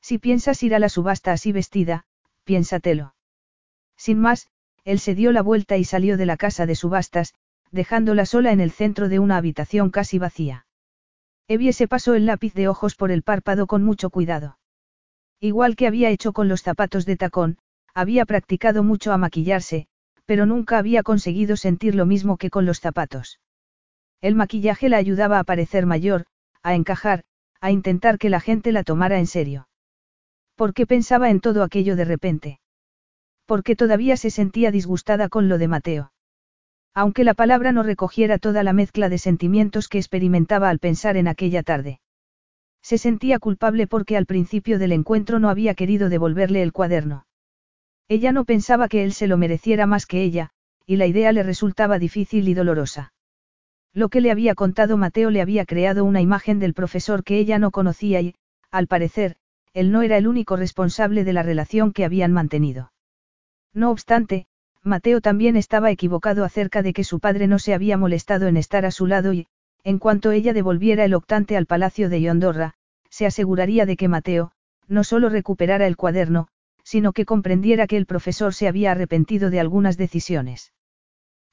Si piensas ir a la subasta así vestida, piénsatelo. Sin más, él se dio la vuelta y salió de la casa de subastas, dejándola sola en el centro de una habitación casi vacía. Evie se pasó el lápiz de ojos por el párpado con mucho cuidado. Igual que había hecho con los zapatos de tacón, había practicado mucho a maquillarse, pero nunca había conseguido sentir lo mismo que con los zapatos. El maquillaje la ayudaba a parecer mayor, a encajar, a intentar que la gente la tomara en serio. ¿Por qué pensaba en todo aquello de repente? Porque todavía se sentía disgustada con lo de Mateo. Aunque la palabra no recogiera toda la mezcla de sentimientos que experimentaba al pensar en aquella tarde. Se sentía culpable porque al principio del encuentro no había querido devolverle el cuaderno. Ella no pensaba que él se lo mereciera más que ella, y la idea le resultaba difícil y dolorosa. Lo que le había contado Mateo le había creado una imagen del profesor que ella no conocía y, al parecer, él no era el único responsable de la relación que habían mantenido. No obstante, Mateo también estaba equivocado acerca de que su padre no se había molestado en estar a su lado y, en cuanto ella devolviera el octante al palacio de Yondorra, se aseguraría de que Mateo, no solo recuperara el cuaderno, sino que comprendiera que el profesor se había arrepentido de algunas decisiones.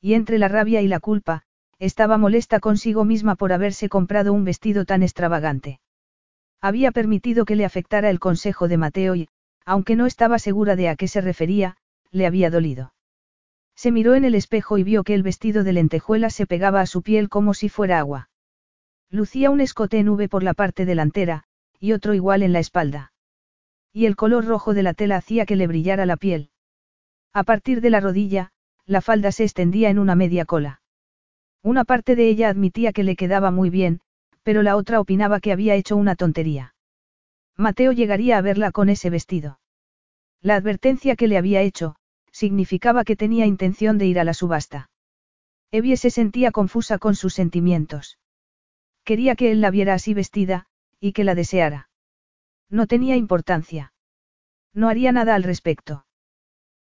Y entre la rabia y la culpa, estaba molesta consigo misma por haberse comprado un vestido tan extravagante. Había permitido que le afectara el consejo de Mateo y, aunque no estaba segura de a qué se refería, le había dolido. Se miró en el espejo y vio que el vestido de lentejuelas se pegaba a su piel como si fuera agua. Lucía un escote en V por la parte delantera, y otro igual en la espalda. Y el color rojo de la tela hacía que le brillara la piel. A partir de la rodilla, la falda se extendía en una media cola. Una parte de ella admitía que le quedaba muy bien, pero la otra opinaba que había hecho una tontería. Mateo llegaría a verla con ese vestido. La advertencia que le había hecho, significaba que tenía intención de ir a la subasta. Evie se sentía confusa con sus sentimientos. Quería que él la viera así vestida, y que la deseara. No tenía importancia. No haría nada al respecto.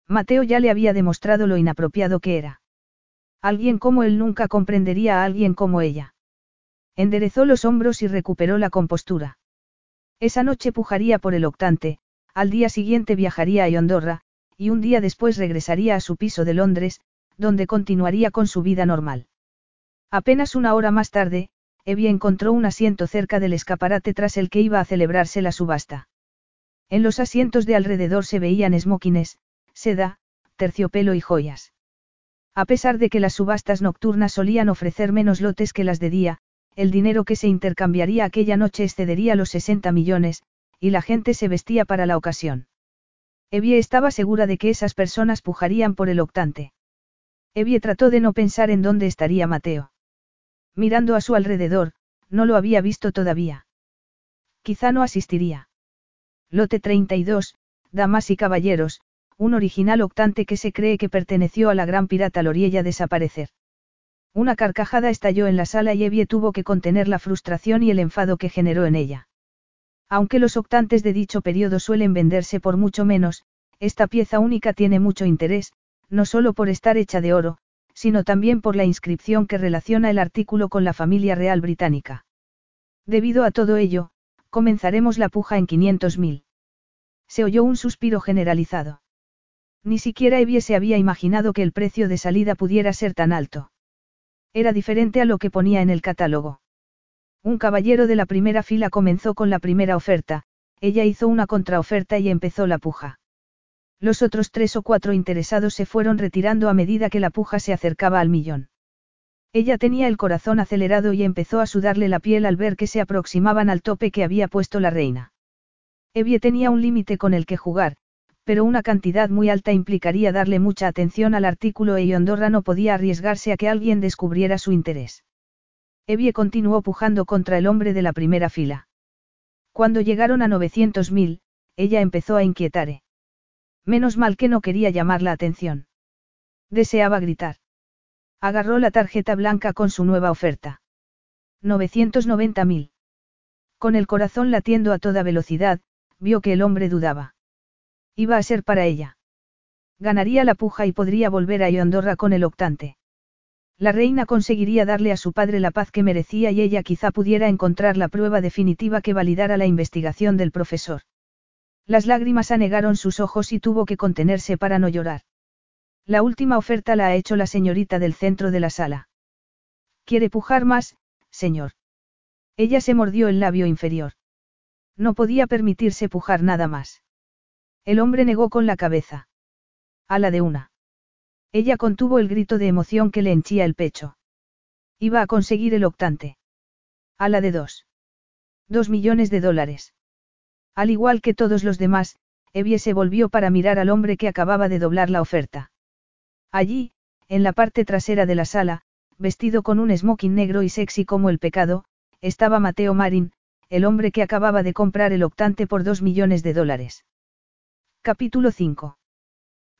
Mateo ya le había demostrado lo inapropiado que era. Alguien como él nunca comprendería a alguien como ella. Enderezó los hombros y recuperó la compostura. Esa noche pujaría por el octante, al día siguiente viajaría a Yondorra, y un día después regresaría a su piso de Londres, donde continuaría con su vida normal. Apenas una hora más tarde, Evie encontró un asiento cerca del escaparate tras el que iba a celebrarse la subasta. En los asientos de alrededor se veían esmóquines, seda, terciopelo y joyas. A pesar de que las subastas nocturnas solían ofrecer menos lotes que las de día, el dinero que se intercambiaría aquella noche excedería los 60 millones, y la gente se vestía para la ocasión. Evie estaba segura de que esas personas pujarían por el octante. Evie trató de no pensar en dónde estaría Mateo. Mirando a su alrededor, no lo había visto todavía. Quizá no asistiría. Lote 32, Damas y Caballeros, un original octante que se cree que perteneció a la gran pirata Loriella desaparecer. Una carcajada estalló en la sala y Evie tuvo que contener la frustración y el enfado que generó en ella. Aunque los octantes de dicho periodo suelen venderse por mucho menos, esta pieza única tiene mucho interés, no solo por estar hecha de oro, sino también por la inscripción que relaciona el artículo con la familia real británica. Debido a todo ello, comenzaremos la puja en 500.000. Se oyó un suspiro generalizado. Ni siquiera Evie se había imaginado que el precio de salida pudiera ser tan alto. Era diferente a lo que ponía en el catálogo. Un caballero de la primera fila comenzó con la primera oferta, ella hizo una contraoferta y empezó la puja. Los otros tres o cuatro interesados se fueron retirando a medida que la puja se acercaba al millón. Ella tenía el corazón acelerado y empezó a sudarle la piel al ver que se aproximaban al tope que había puesto la reina. Evie tenía un límite con el que jugar, pero una cantidad muy alta implicaría darle mucha atención al artículo y Ondorra no podía arriesgarse a que alguien descubriera su interés. Evie continuó pujando contra el hombre de la primera fila. Cuando llegaron a 900.000, ella empezó a inquietare. Menos mal que no quería llamar la atención. Deseaba gritar. Agarró la tarjeta blanca con su nueva oferta. 990.000. Con el corazón latiendo a toda velocidad, vio que el hombre dudaba. Iba a ser para ella. Ganaría la puja y podría volver a Yondorra con el octante. La reina conseguiría darle a su padre la paz que merecía y ella quizá pudiera encontrar la prueba definitiva que validara la investigación del profesor. Las lágrimas anegaron sus ojos y tuvo que contenerse para no llorar. La última oferta la ha hecho la señorita del centro de la sala. ¿Quiere pujar más, señor? Ella se mordió el labio inferior. No podía permitirse pujar nada más. El hombre negó con la cabeza. A la de una. Ella contuvo el grito de emoción que le henchía el pecho. Iba a conseguir el octante. A la de dos. Dos millones de dólares. Al igual que todos los demás, Evie se volvió para mirar al hombre que acababa de doblar la oferta. Allí, en la parte trasera de la sala, vestido con un smoking negro y sexy como el pecado, estaba Mateo Marin, el hombre que acababa de comprar el octante por dos millones de dólares. Capítulo 5.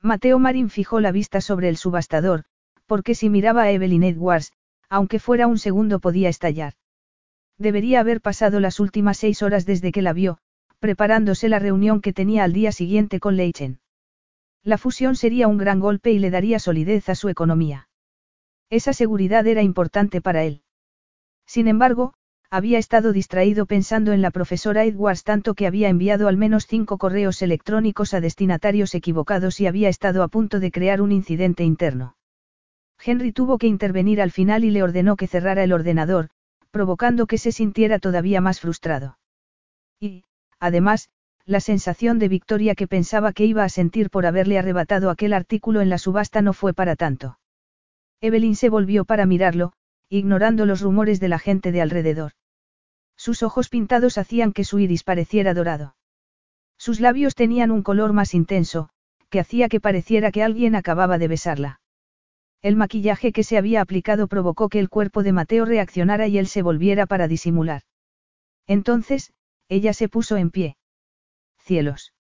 Mateo Marin fijó la vista sobre el subastador, porque si miraba a Evelyn Edwards, aunque fuera un segundo podía estallar. Debería haber pasado las últimas seis horas desde que la vio, preparándose la reunión que tenía al día siguiente con Leichen. La fusión sería un gran golpe y le daría solidez a su economía. Esa seguridad era importante para él. Sin embargo, había estado distraído pensando en la profesora Edwards tanto que había enviado al menos cinco correos electrónicos a destinatarios equivocados y había estado a punto de crear un incidente interno. Henry tuvo que intervenir al final y le ordenó que cerrara el ordenador, provocando que se sintiera todavía más frustrado. Y, además, la sensación de victoria que pensaba que iba a sentir por haberle arrebatado aquel artículo en la subasta no fue para tanto. Evelyn se volvió para mirarlo, ignorando los rumores de la gente de alrededor. Sus ojos pintados hacían que su iris pareciera dorado. Sus labios tenían un color más intenso, que hacía que pareciera que alguien acababa de besarla. El maquillaje que se había aplicado provocó que el cuerpo de Mateo reaccionara y él se volviera para disimular. Entonces, ella se puso en pie. Cielos.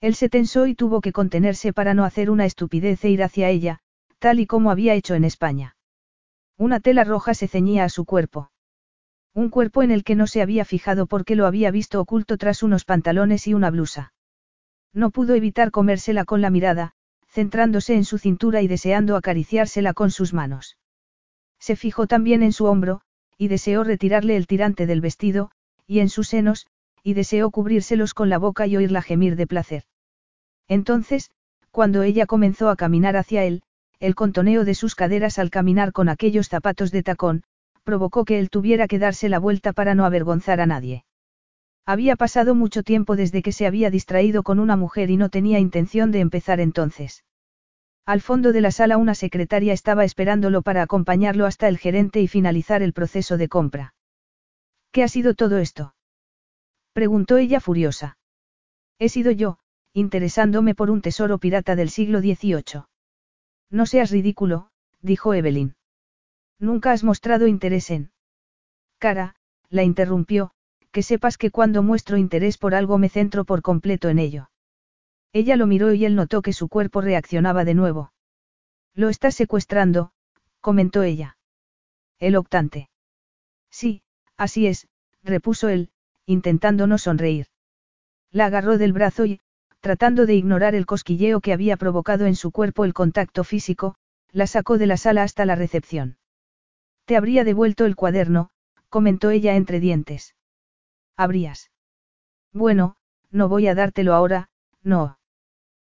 Él se tensó y tuvo que contenerse para no hacer una estupidez e ir hacia ella, tal y como había hecho en España. Una tela roja se ceñía a su cuerpo. Un cuerpo en el que no se había fijado porque lo había visto oculto tras unos pantalones y una blusa. No pudo evitar comérsela con la mirada, centrándose en su cintura y deseando acariciársela con sus manos. Se fijó también en su hombro, y deseó retirarle el tirante del vestido, y en sus senos, y deseó cubrírselos con la boca y oírla gemir de placer. Entonces, cuando ella comenzó a caminar hacia él, el contoneo de sus caderas al caminar con aquellos zapatos de tacón, provocó que él tuviera que darse la vuelta para no avergonzar a nadie. Había pasado mucho tiempo desde que se había distraído con una mujer y no tenía intención de empezar entonces. Al fondo de la sala una secretaria estaba esperándolo para acompañarlo hasta el gerente y finalizar el proceso de compra. ¿Qué ha sido todo esto? preguntó ella furiosa. He sido yo, interesándome por un tesoro pirata del siglo XVIII. No seas ridículo, dijo Evelyn. Nunca has mostrado interés en. Cara, la interrumpió, que sepas que cuando muestro interés por algo me centro por completo en ello. Ella lo miró y él notó que su cuerpo reaccionaba de nuevo. Lo estás secuestrando, comentó ella. El octante. Sí, así es, repuso él, intentando no sonreír. La agarró del brazo y, tratando de ignorar el cosquilleo que había provocado en su cuerpo el contacto físico, la sacó de la sala hasta la recepción. Te habría devuelto el cuaderno, comentó ella entre dientes. ¿Habrías? Bueno, no voy a dártelo ahora, no.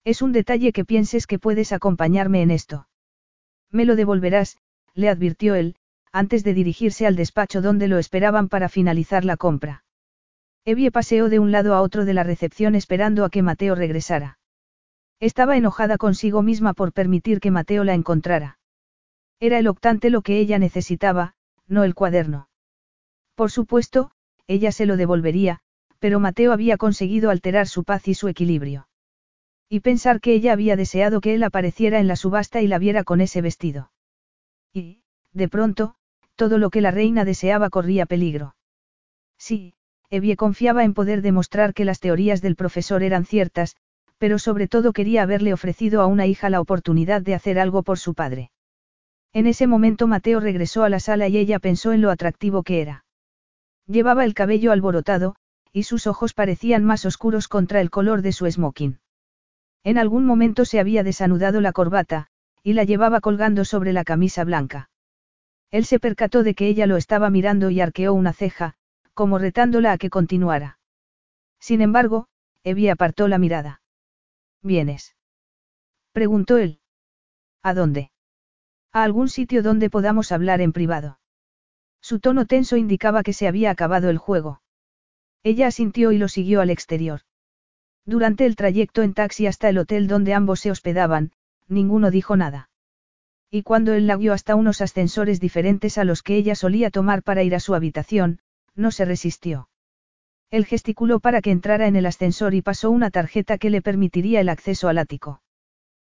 Es un detalle que pienses que puedes acompañarme en esto. Me lo devolverás, le advirtió él, antes de dirigirse al despacho donde lo esperaban para finalizar la compra. Evie paseó de un lado a otro de la recepción esperando a que Mateo regresara. Estaba enojada consigo misma por permitir que Mateo la encontrara. Era el octante lo que ella necesitaba, no el cuaderno. Por supuesto, ella se lo devolvería, pero Mateo había conseguido alterar su paz y su equilibrio. Y pensar que ella había deseado que él apareciera en la subasta y la viera con ese vestido. Y, de pronto, todo lo que la reina deseaba corría peligro. Sí, Evie confiaba en poder demostrar que las teorías del profesor eran ciertas, pero sobre todo quería haberle ofrecido a una hija la oportunidad de hacer algo por su padre. En ese momento Mateo regresó a la sala y ella pensó en lo atractivo que era. Llevaba el cabello alborotado, y sus ojos parecían más oscuros contra el color de su smoking. En algún momento se había desanudado la corbata, y la llevaba colgando sobre la camisa blanca. Él se percató de que ella lo estaba mirando y arqueó una ceja, como retándola a que continuara. Sin embargo, Evie apartó la mirada. ¿Vienes? preguntó él. ¿A dónde? A algún sitio donde podamos hablar en privado. Su tono tenso indicaba que se había acabado el juego. Ella asintió y lo siguió al exterior. Durante el trayecto en taxi hasta el hotel donde ambos se hospedaban, ninguno dijo nada. Y cuando él la guió hasta unos ascensores diferentes a los que ella solía tomar para ir a su habitación, no se resistió. Él gesticuló para que entrara en el ascensor y pasó una tarjeta que le permitiría el acceso al ático.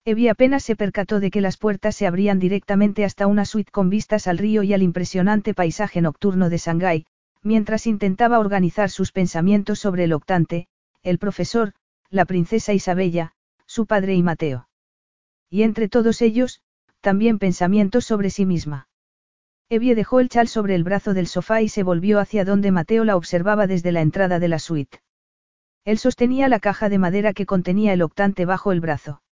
Evie apenas se percató de que las puertas se abrían directamente hasta una suite con vistas al río y al impresionante paisaje nocturno de Shanghái, mientras intentaba organizar sus pensamientos sobre el octante, el profesor, la princesa Isabella, su padre y Mateo. Y entre todos ellos, también pensamientos sobre sí misma. Evie dejó el chal sobre el brazo del sofá y se volvió hacia donde Mateo la observaba desde la entrada de la suite. Él sostenía la caja de madera que contenía el octante bajo el brazo.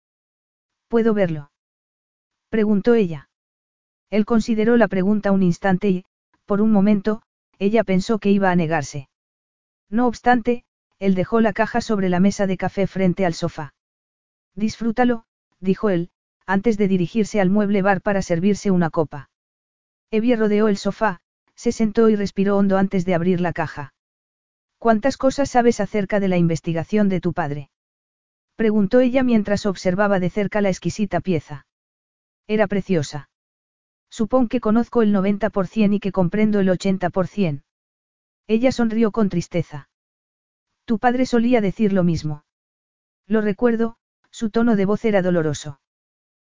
¿Puedo verlo? preguntó ella. Él consideró la pregunta un instante y, por un momento, ella pensó que iba a negarse. No obstante, él dejó la caja sobre la mesa de café frente al sofá. Disfrútalo, dijo él, antes de dirigirse al mueble bar para servirse una copa. Evie rodeó el sofá, se sentó y respiró hondo antes de abrir la caja. ¿Cuántas cosas sabes acerca de la investigación de tu padre? Preguntó ella mientras observaba de cerca la exquisita pieza. Era preciosa. Supón que conozco el 90% y que comprendo el 80%. Ella sonrió con tristeza. Tu padre solía decir lo mismo. Lo recuerdo, su tono de voz era doloroso.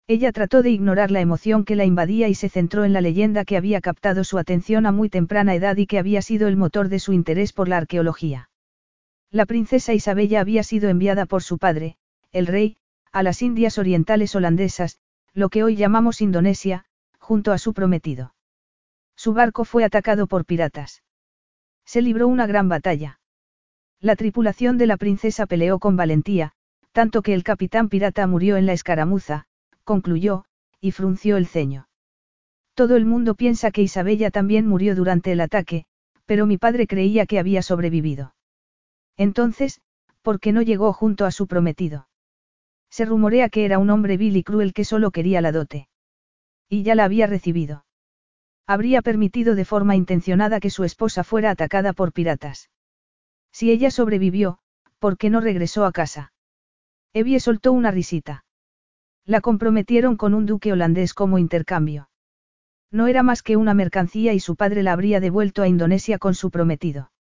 Ella trató de ignorar la emoción que la invadía y se centró en la leyenda que había captado su atención a muy temprana edad y que había sido el motor de su interés por la arqueología. La princesa Isabella había sido enviada por su padre, el rey, a las Indias Orientales holandesas, lo que hoy llamamos Indonesia, junto a su prometido. Su barco fue atacado por piratas. Se libró una gran batalla. La tripulación de la princesa peleó con valentía, tanto que el capitán pirata murió en la escaramuza, concluyó, y frunció el ceño. Todo el mundo piensa que Isabella también murió durante el ataque, pero mi padre creía que había sobrevivido. Entonces, ¿por qué no llegó junto a su prometido? Se rumorea que era un hombre vil y cruel que solo quería la dote. Y ya la había recibido. Habría permitido de forma intencionada que su esposa fuera atacada por piratas. Si ella sobrevivió, ¿por qué no regresó a casa? Evie soltó una risita. La comprometieron con un duque holandés como intercambio. No era más que una mercancía y su padre la habría devuelto a Indonesia con su prometido.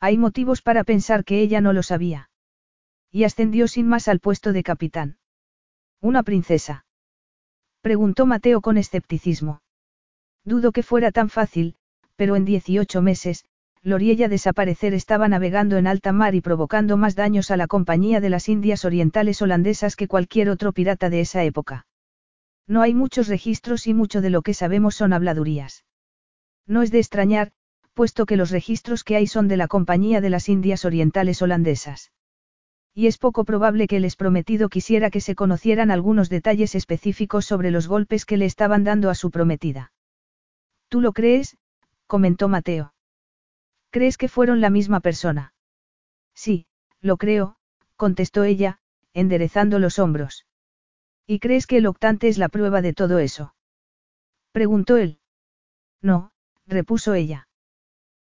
Hay motivos para pensar que ella no lo sabía. Y ascendió sin más al puesto de capitán. ¿Una princesa? Preguntó Mateo con escepticismo. Dudo que fuera tan fácil, pero en 18 meses, Loriella desaparecer estaba navegando en alta mar y provocando más daños a la Compañía de las Indias Orientales holandesas que cualquier otro pirata de esa época. No hay muchos registros y mucho de lo que sabemos son habladurías. No es de extrañar, puesto que los registros que hay son de la Compañía de las Indias Orientales holandesas. Y es poco probable que el prometido quisiera que se conocieran algunos detalles específicos sobre los golpes que le estaban dando a su prometida. ¿Tú lo crees? comentó Mateo. ¿Crees que fueron la misma persona? Sí, lo creo, contestó ella, enderezando los hombros. ¿Y crees que el octante es la prueba de todo eso? Preguntó él. No, repuso ella.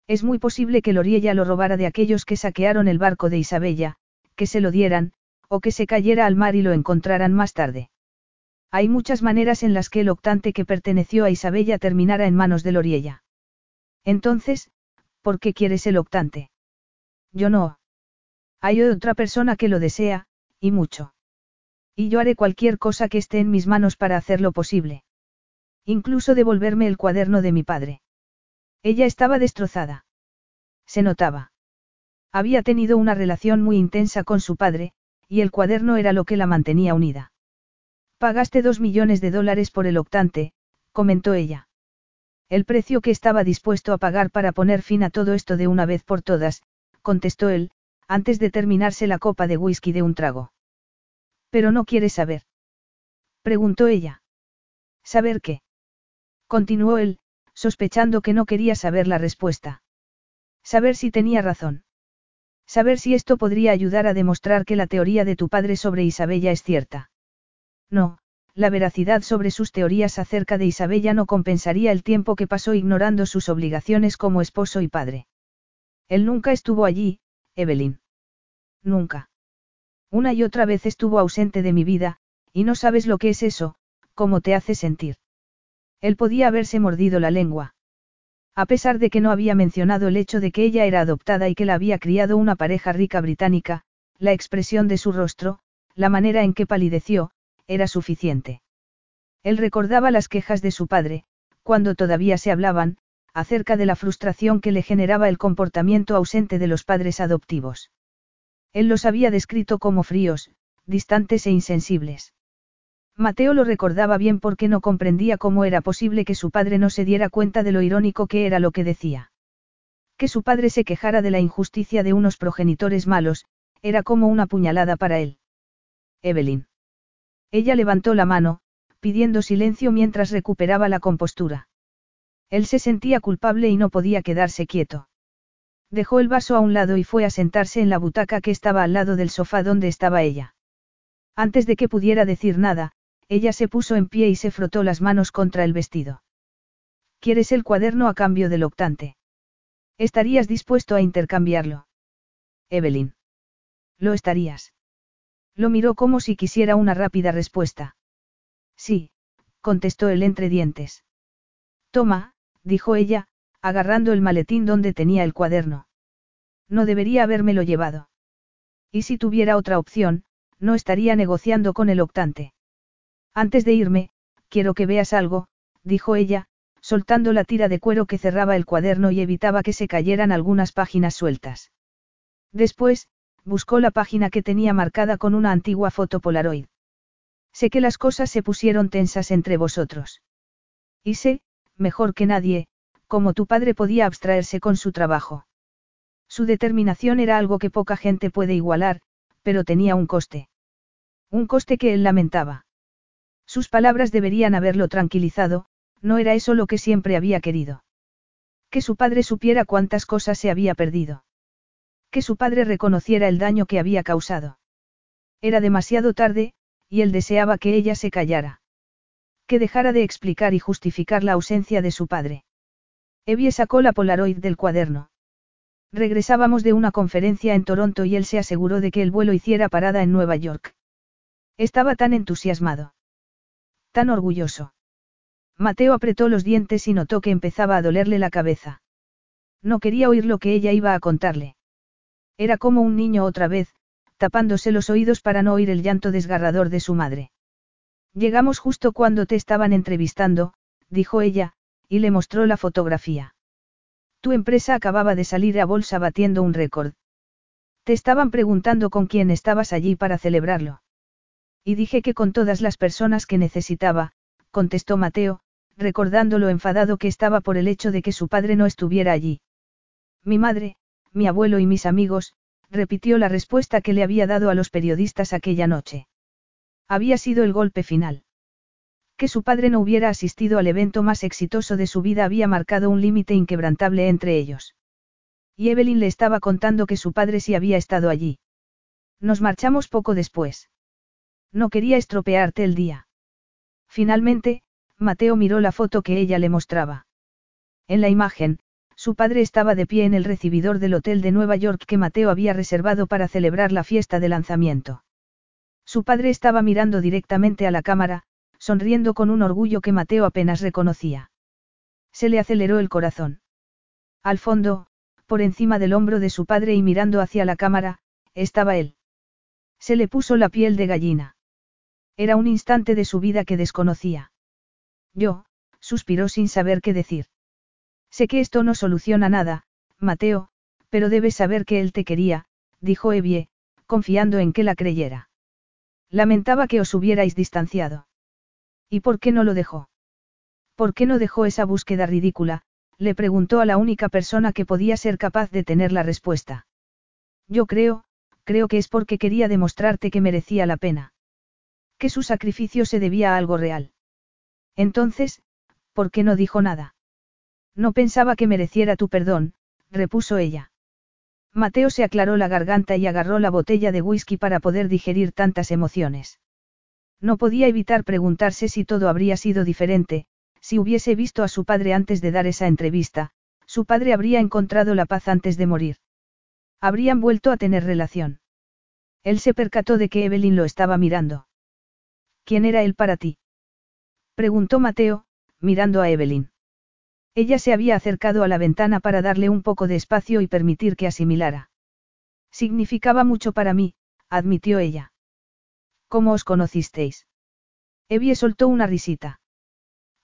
Es muy posible que Loriella lo robara de aquellos que saquearon el barco de Isabella, que se lo dieran, o que se cayera al mar y lo encontraran más tarde. Hay muchas maneras en las que el octante que perteneció a Isabella terminara en manos de Loriella. Entonces, ¿Por qué quieres el octante? Yo no. Hay otra persona que lo desea, y mucho. Y yo haré cualquier cosa que esté en mis manos para hacerlo posible. Incluso devolverme el cuaderno de mi padre. Ella estaba destrozada. Se notaba. Había tenido una relación muy intensa con su padre, y el cuaderno era lo que la mantenía unida. Pagaste dos millones de dólares por el octante, comentó ella. El precio que estaba dispuesto a pagar para poner fin a todo esto de una vez por todas, contestó él, antes de terminarse la copa de whisky de un trago. Pero no quieres saber. Preguntó ella. ¿Saber qué? Continuó él, sospechando que no quería saber la respuesta. Saber si tenía razón. Saber si esto podría ayudar a demostrar que la teoría de tu padre sobre Isabella es cierta. No, la veracidad sobre sus teorías acerca de Isabella no compensaría el tiempo que pasó ignorando sus obligaciones como esposo y padre. Él nunca estuvo allí, Evelyn. Nunca. Una y otra vez estuvo ausente de mi vida, y no sabes lo que es eso, cómo te hace sentir. Él podía haberse mordido la lengua. A pesar de que no había mencionado el hecho de que ella era adoptada y que la había criado una pareja rica británica, la expresión de su rostro, la manera en que palideció, era suficiente. Él recordaba las quejas de su padre, cuando todavía se hablaban, acerca de la frustración que le generaba el comportamiento ausente de los padres adoptivos. Él los había descrito como fríos, distantes e insensibles. Mateo lo recordaba bien porque no comprendía cómo era posible que su padre no se diera cuenta de lo irónico que era lo que decía. Que su padre se quejara de la injusticia de unos progenitores malos, era como una puñalada para él. Evelyn. Ella levantó la mano, pidiendo silencio mientras recuperaba la compostura. Él se sentía culpable y no podía quedarse quieto. Dejó el vaso a un lado y fue a sentarse en la butaca que estaba al lado del sofá donde estaba ella. Antes de que pudiera decir nada, ella se puso en pie y se frotó las manos contra el vestido. ¿Quieres el cuaderno a cambio del octante? ¿Estarías dispuesto a intercambiarlo? Evelyn. Lo estarías. Lo miró como si quisiera una rápida respuesta. Sí, contestó él entre dientes. Toma, dijo ella, agarrando el maletín donde tenía el cuaderno. No debería habérmelo llevado. Y si tuviera otra opción, no estaría negociando con el octante. Antes de irme, quiero que veas algo, dijo ella, soltando la tira de cuero que cerraba el cuaderno y evitaba que se cayeran algunas páginas sueltas. Después, buscó la página que tenía marcada con una antigua foto Polaroid. Sé que las cosas se pusieron tensas entre vosotros. Y sé, mejor que nadie, cómo tu padre podía abstraerse con su trabajo. Su determinación era algo que poca gente puede igualar, pero tenía un coste. Un coste que él lamentaba. Sus palabras deberían haberlo tranquilizado, no era eso lo que siempre había querido. Que su padre supiera cuántas cosas se había perdido. Que su padre reconociera el daño que había causado. Era demasiado tarde, y él deseaba que ella se callara. Que dejara de explicar y justificar la ausencia de su padre. Evie sacó la Polaroid del cuaderno. Regresábamos de una conferencia en Toronto y él se aseguró de que el vuelo hiciera parada en Nueva York. Estaba tan entusiasmado. Tan orgulloso. Mateo apretó los dientes y notó que empezaba a dolerle la cabeza. No quería oír lo que ella iba a contarle. Era como un niño otra vez, tapándose los oídos para no oír el llanto desgarrador de su madre. Llegamos justo cuando te estaban entrevistando, dijo ella, y le mostró la fotografía. Tu empresa acababa de salir a bolsa batiendo un récord. Te estaban preguntando con quién estabas allí para celebrarlo. Y dije que con todas las personas que necesitaba, contestó Mateo, recordando lo enfadado que estaba por el hecho de que su padre no estuviera allí. Mi madre, mi abuelo y mis amigos, repitió la respuesta que le había dado a los periodistas aquella noche. Había sido el golpe final. Que su padre no hubiera asistido al evento más exitoso de su vida había marcado un límite inquebrantable entre ellos. Y Evelyn le estaba contando que su padre sí había estado allí. Nos marchamos poco después. No quería estropearte el día. Finalmente, Mateo miró la foto que ella le mostraba. En la imagen, su padre estaba de pie en el recibidor del hotel de Nueva York que Mateo había reservado para celebrar la fiesta de lanzamiento. Su padre estaba mirando directamente a la cámara, sonriendo con un orgullo que Mateo apenas reconocía. Se le aceleró el corazón. Al fondo, por encima del hombro de su padre y mirando hacia la cámara, estaba él. Se le puso la piel de gallina. Era un instante de su vida que desconocía. Yo, suspiró sin saber qué decir. Sé que esto no soluciona nada, Mateo, pero debes saber que él te quería, dijo Evie, confiando en que la creyera. Lamentaba que os hubierais distanciado. ¿Y por qué no lo dejó? ¿Por qué no dejó esa búsqueda ridícula? le preguntó a la única persona que podía ser capaz de tener la respuesta. Yo creo, creo que es porque quería demostrarte que merecía la pena que su sacrificio se debía a algo real. Entonces, ¿por qué no dijo nada? No pensaba que mereciera tu perdón, repuso ella. Mateo se aclaró la garganta y agarró la botella de whisky para poder digerir tantas emociones. No podía evitar preguntarse si todo habría sido diferente, si hubiese visto a su padre antes de dar esa entrevista, su padre habría encontrado la paz antes de morir. Habrían vuelto a tener relación. Él se percató de que Evelyn lo estaba mirando. ¿Quién era él para ti? Preguntó Mateo, mirando a Evelyn. Ella se había acercado a la ventana para darle un poco de espacio y permitir que asimilara. Significaba mucho para mí, admitió ella. ¿Cómo os conocisteis? Evie soltó una risita.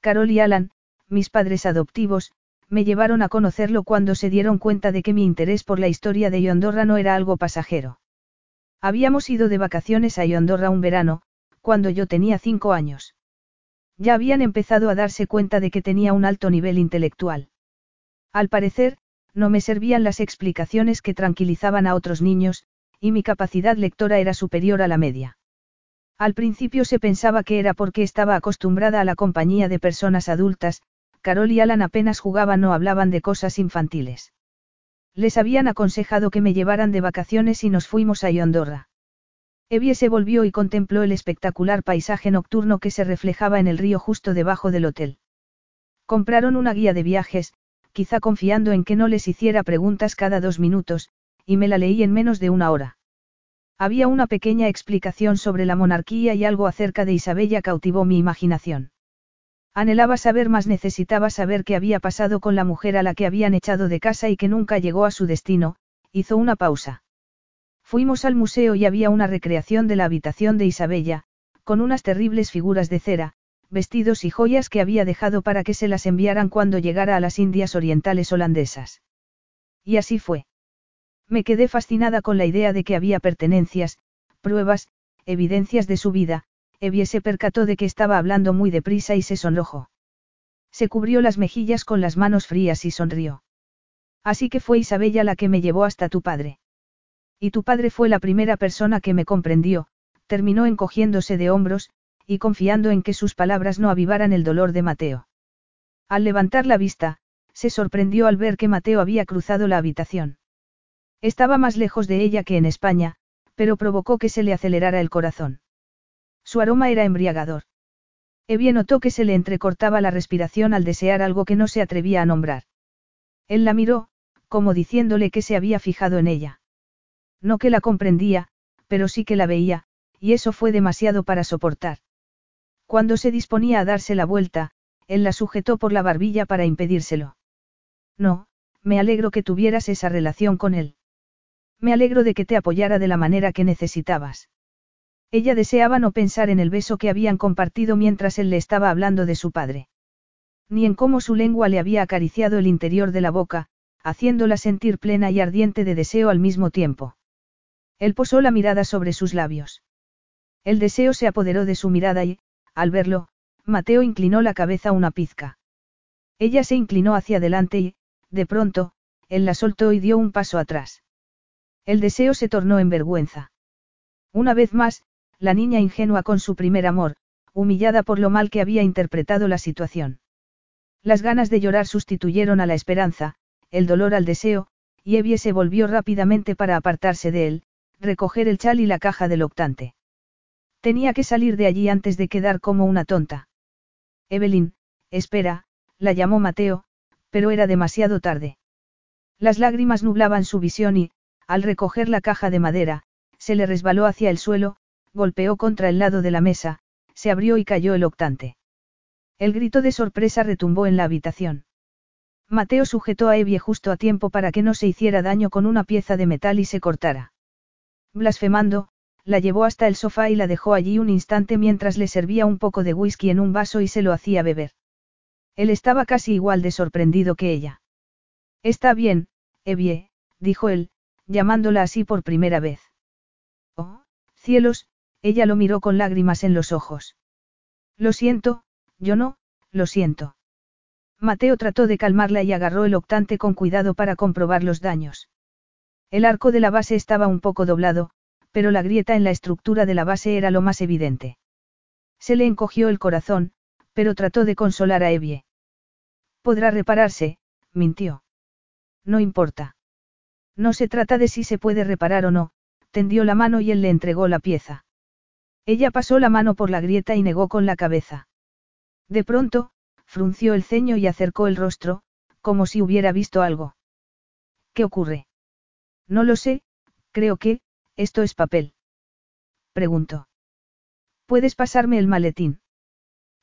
Carol y Alan, mis padres adoptivos, me llevaron a conocerlo cuando se dieron cuenta de que mi interés por la historia de Yondorra no era algo pasajero. Habíamos ido de vacaciones a Yondorra un verano, cuando yo tenía cinco años. Ya habían empezado a darse cuenta de que tenía un alto nivel intelectual. Al parecer, no me servían las explicaciones que tranquilizaban a otros niños, y mi capacidad lectora era superior a la media. Al principio se pensaba que era porque estaba acostumbrada a la compañía de personas adultas, Carol y Alan apenas jugaban o hablaban de cosas infantiles. Les habían aconsejado que me llevaran de vacaciones y nos fuimos a Yondorra. Evie se volvió y contempló el espectacular paisaje nocturno que se reflejaba en el río justo debajo del hotel. Compraron una guía de viajes, quizá confiando en que no les hiciera preguntas cada dos minutos, y me la leí en menos de una hora. Había una pequeña explicación sobre la monarquía y algo acerca de Isabella cautivó mi imaginación. Anhelaba saber más, necesitaba saber qué había pasado con la mujer a la que habían echado de casa y que nunca llegó a su destino, hizo una pausa. Fuimos al museo y había una recreación de la habitación de Isabella, con unas terribles figuras de cera, vestidos y joyas que había dejado para que se las enviaran cuando llegara a las Indias Orientales holandesas. Y así fue. Me quedé fascinada con la idea de que había pertenencias, pruebas, evidencias de su vida, Evie se percató de que estaba hablando muy deprisa y se sonrojó. Se cubrió las mejillas con las manos frías y sonrió. Así que fue Isabella la que me llevó hasta tu padre. Y tu padre fue la primera persona que me comprendió, terminó encogiéndose de hombros, y confiando en que sus palabras no avivaran el dolor de Mateo. Al levantar la vista, se sorprendió al ver que Mateo había cruzado la habitación. Estaba más lejos de ella que en España, pero provocó que se le acelerara el corazón. Su aroma era embriagador. Evie notó que se le entrecortaba la respiración al desear algo que no se atrevía a nombrar. Él la miró, como diciéndole que se había fijado en ella. No que la comprendía, pero sí que la veía, y eso fue demasiado para soportar. Cuando se disponía a darse la vuelta, él la sujetó por la barbilla para impedírselo. No, me alegro que tuvieras esa relación con él. Me alegro de que te apoyara de la manera que necesitabas. Ella deseaba no pensar en el beso que habían compartido mientras él le estaba hablando de su padre. Ni en cómo su lengua le había acariciado el interior de la boca, haciéndola sentir plena y ardiente de deseo al mismo tiempo. Él posó la mirada sobre sus labios. El deseo se apoderó de su mirada y, al verlo, Mateo inclinó la cabeza una pizca. Ella se inclinó hacia adelante y, de pronto, él la soltó y dio un paso atrás. El deseo se tornó en vergüenza. Una vez más, la niña ingenua con su primer amor, humillada por lo mal que había interpretado la situación. Las ganas de llorar sustituyeron a la esperanza, el dolor al deseo, y Evie se volvió rápidamente para apartarse de él, recoger el chal y la caja del octante. Tenía que salir de allí antes de quedar como una tonta. Evelyn, espera, la llamó Mateo, pero era demasiado tarde. Las lágrimas nublaban su visión y, al recoger la caja de madera, se le resbaló hacia el suelo, golpeó contra el lado de la mesa, se abrió y cayó el octante. El grito de sorpresa retumbó en la habitación. Mateo sujetó a Evie justo a tiempo para que no se hiciera daño con una pieza de metal y se cortara. Blasfemando, la llevó hasta el sofá y la dejó allí un instante mientras le servía un poco de whisky en un vaso y se lo hacía beber. Él estaba casi igual de sorprendido que ella. Está bien, Evie, dijo él, llamándola así por primera vez. Oh, cielos, ella lo miró con lágrimas en los ojos. Lo siento, yo no, lo siento. Mateo trató de calmarla y agarró el octante con cuidado para comprobar los daños. El arco de la base estaba un poco doblado, pero la grieta en la estructura de la base era lo más evidente. Se le encogió el corazón, pero trató de consolar a Evie. Podrá repararse, mintió. No importa. No se trata de si se puede reparar o no, tendió la mano y él le entregó la pieza. Ella pasó la mano por la grieta y negó con la cabeza. De pronto, frunció el ceño y acercó el rostro, como si hubiera visto algo. ¿Qué ocurre? No lo sé, creo que, esto es papel. Preguntó. ¿Puedes pasarme el maletín?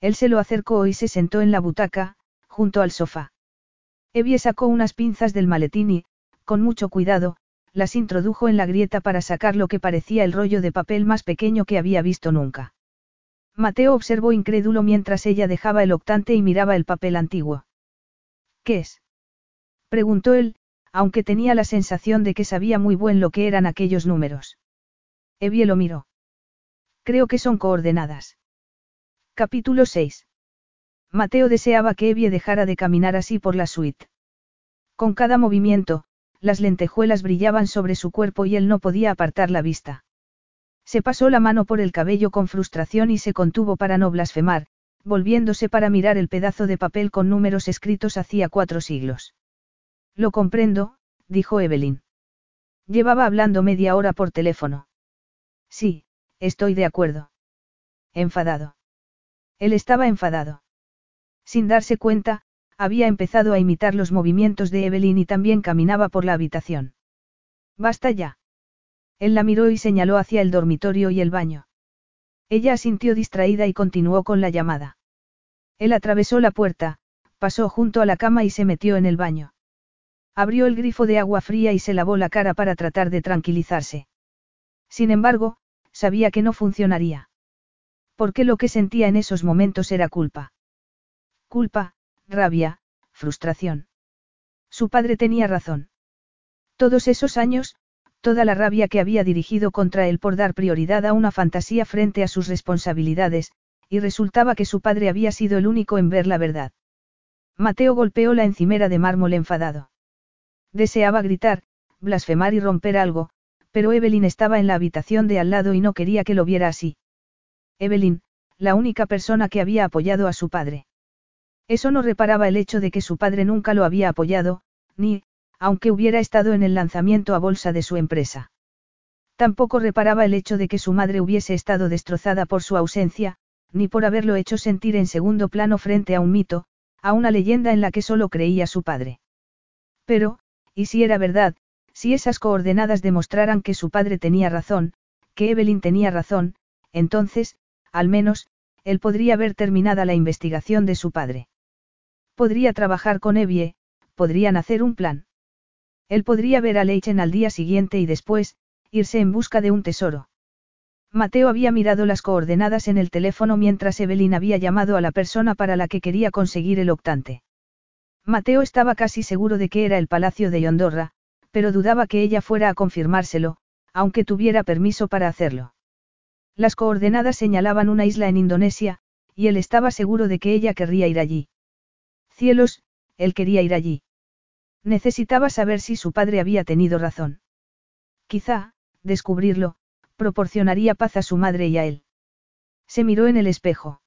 Él se lo acercó y se sentó en la butaca, junto al sofá. Evie sacó unas pinzas del maletín y, con mucho cuidado, las introdujo en la grieta para sacar lo que parecía el rollo de papel más pequeño que había visto nunca. Mateo observó incrédulo mientras ella dejaba el octante y miraba el papel antiguo. ¿Qué es? preguntó él, aunque tenía la sensación de que sabía muy buen lo que eran aquellos números. Evie lo miró. Creo que son coordenadas. Capítulo 6. Mateo deseaba que Evie dejara de caminar así por la suite. Con cada movimiento, las lentejuelas brillaban sobre su cuerpo y él no podía apartar la vista. Se pasó la mano por el cabello con frustración y se contuvo para no blasfemar, volviéndose para mirar el pedazo de papel con números escritos hacía cuatro siglos. Lo comprendo, dijo Evelyn. Llevaba hablando media hora por teléfono. Sí, estoy de acuerdo. Enfadado. Él estaba enfadado. Sin darse cuenta, había empezado a imitar los movimientos de Evelyn y también caminaba por la habitación. Basta ya. Él la miró y señaló hacia el dormitorio y el baño. Ella asintió distraída y continuó con la llamada. Él atravesó la puerta, pasó junto a la cama y se metió en el baño. Abrió el grifo de agua fría y se lavó la cara para tratar de tranquilizarse. Sin embargo, sabía que no funcionaría. Porque lo que sentía en esos momentos era culpa. Culpa, rabia, frustración. Su padre tenía razón. Todos esos años, toda la rabia que había dirigido contra él por dar prioridad a una fantasía frente a sus responsabilidades, y resultaba que su padre había sido el único en ver la verdad. Mateo golpeó la encimera de mármol enfadado. Deseaba gritar, blasfemar y romper algo, pero Evelyn estaba en la habitación de al lado y no quería que lo viera así. Evelyn, la única persona que había apoyado a su padre. Eso no reparaba el hecho de que su padre nunca lo había apoyado, ni, aunque hubiera estado en el lanzamiento a bolsa de su empresa. Tampoco reparaba el hecho de que su madre hubiese estado destrozada por su ausencia, ni por haberlo hecho sentir en segundo plano frente a un mito, a una leyenda en la que solo creía su padre. Pero, y si era verdad, si esas coordenadas demostraran que su padre tenía razón, que Evelyn tenía razón, entonces, al menos, él podría ver terminada la investigación de su padre. Podría trabajar con Evie, podrían hacer un plan. Él podría ver a Leichen al día siguiente y después, irse en busca de un tesoro. Mateo había mirado las coordenadas en el teléfono mientras Evelyn había llamado a la persona para la que quería conseguir el octante. Mateo estaba casi seguro de que era el palacio de Yondorra, pero dudaba que ella fuera a confirmárselo, aunque tuviera permiso para hacerlo. Las coordenadas señalaban una isla en Indonesia, y él estaba seguro de que ella querría ir allí. Cielos, él quería ir allí. Necesitaba saber si su padre había tenido razón. Quizá, descubrirlo, proporcionaría paz a su madre y a él. Se miró en el espejo.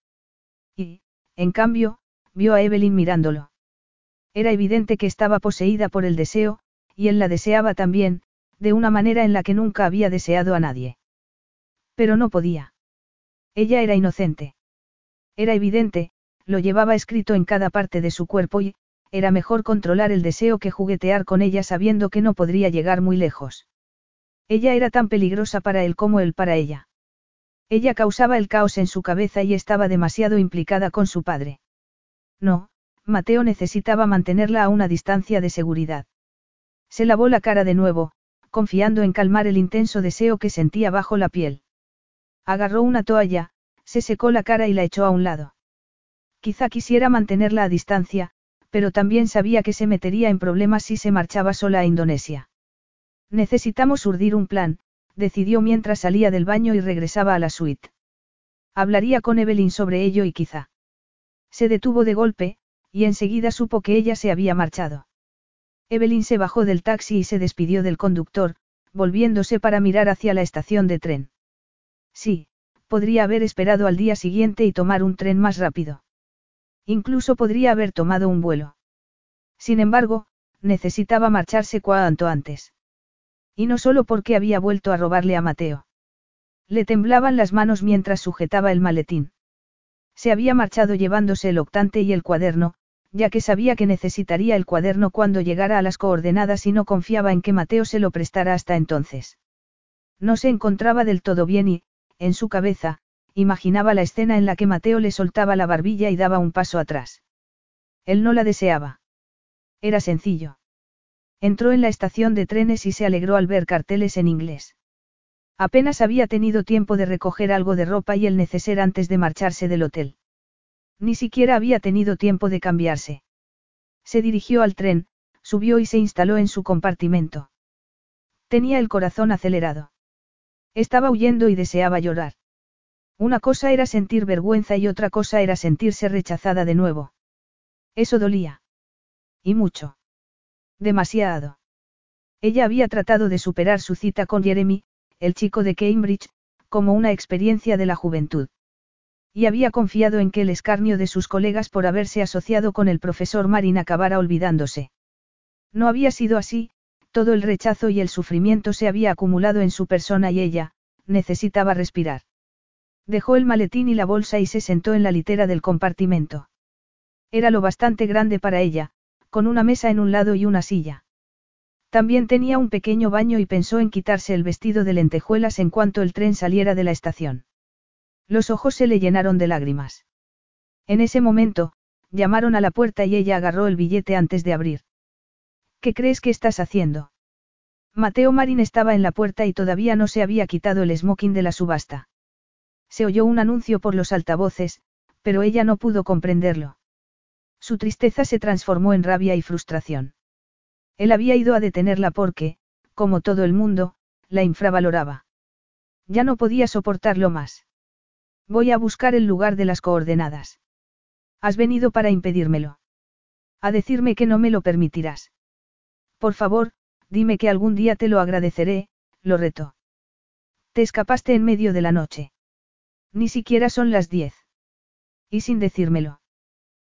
Y, en cambio, vio a Evelyn mirándolo. Era evidente que estaba poseída por el deseo, y él la deseaba también, de una manera en la que nunca había deseado a nadie. Pero no podía. Ella era inocente. Era evidente, lo llevaba escrito en cada parte de su cuerpo y, era mejor controlar el deseo que juguetear con ella sabiendo que no podría llegar muy lejos. Ella era tan peligrosa para él como él para ella. Ella causaba el caos en su cabeza y estaba demasiado implicada con su padre. No, Mateo necesitaba mantenerla a una distancia de seguridad. Se lavó la cara de nuevo, confiando en calmar el intenso deseo que sentía bajo la piel. Agarró una toalla, se secó la cara y la echó a un lado. Quizá quisiera mantenerla a distancia, pero también sabía que se metería en problemas si se marchaba sola a Indonesia. Necesitamos urdir un plan, decidió mientras salía del baño y regresaba a la suite. Hablaría con Evelyn sobre ello y quizá. Se detuvo de golpe, y enseguida supo que ella se había marchado. Evelyn se bajó del taxi y se despidió del conductor, volviéndose para mirar hacia la estación de tren. Sí, podría haber esperado al día siguiente y tomar un tren más rápido. Incluso podría haber tomado un vuelo. Sin embargo, necesitaba marcharse cuanto antes. Y no solo porque había vuelto a robarle a Mateo. Le temblaban las manos mientras sujetaba el maletín. Se había marchado llevándose el octante y el cuaderno, ya que sabía que necesitaría el cuaderno cuando llegara a las coordenadas y no confiaba en que Mateo se lo prestara hasta entonces. No se encontraba del todo bien y, en su cabeza, imaginaba la escena en la que Mateo le soltaba la barbilla y daba un paso atrás. Él no la deseaba. Era sencillo. Entró en la estación de trenes y se alegró al ver carteles en inglés. Apenas había tenido tiempo de recoger algo de ropa y el neceser antes de marcharse del hotel. Ni siquiera había tenido tiempo de cambiarse. Se dirigió al tren, subió y se instaló en su compartimento. Tenía el corazón acelerado. Estaba huyendo y deseaba llorar. Una cosa era sentir vergüenza y otra cosa era sentirse rechazada de nuevo. Eso dolía. Y mucho. Demasiado. Ella había tratado de superar su cita con Jeremy, el chico de Cambridge, como una experiencia de la juventud. Y había confiado en que el escarnio de sus colegas por haberse asociado con el profesor Marin acabara olvidándose. No había sido así, todo el rechazo y el sufrimiento se había acumulado en su persona y ella, necesitaba respirar. Dejó el maletín y la bolsa y se sentó en la litera del compartimento. Era lo bastante grande para ella, con una mesa en un lado y una silla. También tenía un pequeño baño y pensó en quitarse el vestido de lentejuelas en cuanto el tren saliera de la estación. Los ojos se le llenaron de lágrimas. En ese momento, llamaron a la puerta y ella agarró el billete antes de abrir. ¿Qué crees que estás haciendo? Mateo Marín estaba en la puerta y todavía no se había quitado el smoking de la subasta. Se oyó un anuncio por los altavoces, pero ella no pudo comprenderlo. Su tristeza se transformó en rabia y frustración. Él había ido a detenerla porque, como todo el mundo, la infravaloraba. Ya no podía soportarlo más. Voy a buscar el lugar de las coordenadas. Has venido para impedírmelo. A decirme que no me lo permitirás. Por favor, dime que algún día te lo agradeceré, lo retó. Te escapaste en medio de la noche. Ni siquiera son las diez. Y sin decírmelo.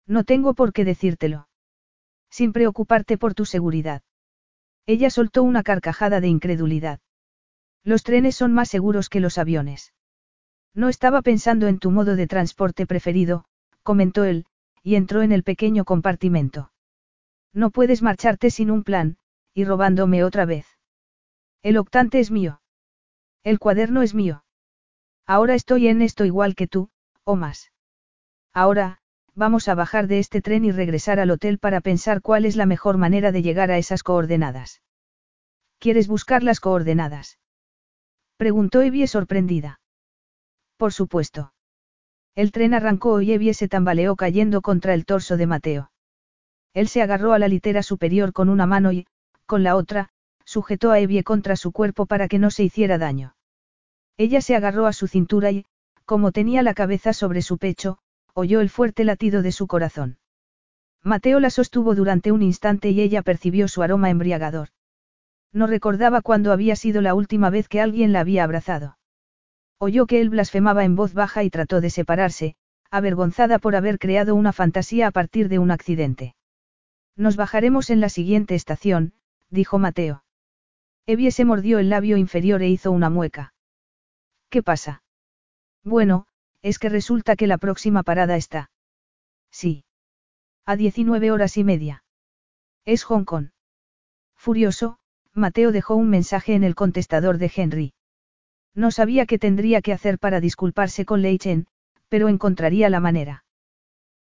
No tengo por qué decírtelo. Sin preocuparte por tu seguridad. Ella soltó una carcajada de incredulidad. Los trenes son más seguros que los aviones. No estaba pensando en tu modo de transporte preferido, comentó él, y entró en el pequeño compartimento. No puedes marcharte sin un plan, y robándome otra vez. El octante es mío. El cuaderno es mío. Ahora estoy en esto igual que tú, o más. Ahora, vamos a bajar de este tren y regresar al hotel para pensar cuál es la mejor manera de llegar a esas coordenadas. ¿Quieres buscar las coordenadas? Preguntó Evie sorprendida. Por supuesto. El tren arrancó y Evie se tambaleó cayendo contra el torso de Mateo. Él se agarró a la litera superior con una mano y, con la otra, sujetó a Evie contra su cuerpo para que no se hiciera daño. Ella se agarró a su cintura y, como tenía la cabeza sobre su pecho, oyó el fuerte latido de su corazón. Mateo la sostuvo durante un instante y ella percibió su aroma embriagador. No recordaba cuándo había sido la última vez que alguien la había abrazado. Oyó que él blasfemaba en voz baja y trató de separarse, avergonzada por haber creado una fantasía a partir de un accidente. Nos bajaremos en la siguiente estación, dijo Mateo. Evie se mordió el labio inferior e hizo una mueca. ¿Qué pasa? Bueno, es que resulta que la próxima parada está. Sí. A 19 horas y media. Es Hong Kong. Furioso, Mateo dejó un mensaje en el contestador de Henry. No sabía qué tendría que hacer para disculparse con Lei Chen, pero encontraría la manera.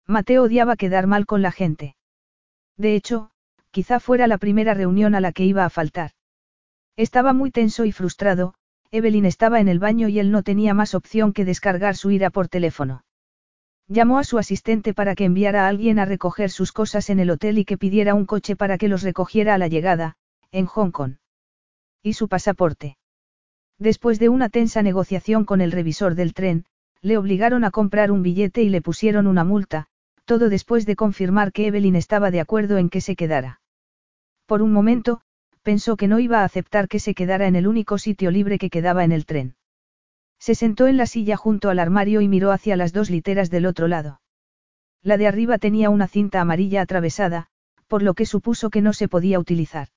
Mateo odiaba quedar mal con la gente. De hecho, quizá fuera la primera reunión a la que iba a faltar. Estaba muy tenso y frustrado, Evelyn estaba en el baño y él no tenía más opción que descargar su ira por teléfono. Llamó a su asistente para que enviara a alguien a recoger sus cosas en el hotel y que pidiera un coche para que los recogiera a la llegada, en Hong Kong. Y su pasaporte. Después de una tensa negociación con el revisor del tren, le obligaron a comprar un billete y le pusieron una multa, todo después de confirmar que Evelyn estaba de acuerdo en que se quedara. Por un momento, pensó que no iba a aceptar que se quedara en el único sitio libre que quedaba en el tren. Se sentó en la silla junto al armario y miró hacia las dos literas del otro lado. La de arriba tenía una cinta amarilla atravesada, por lo que supuso que no se podía utilizar.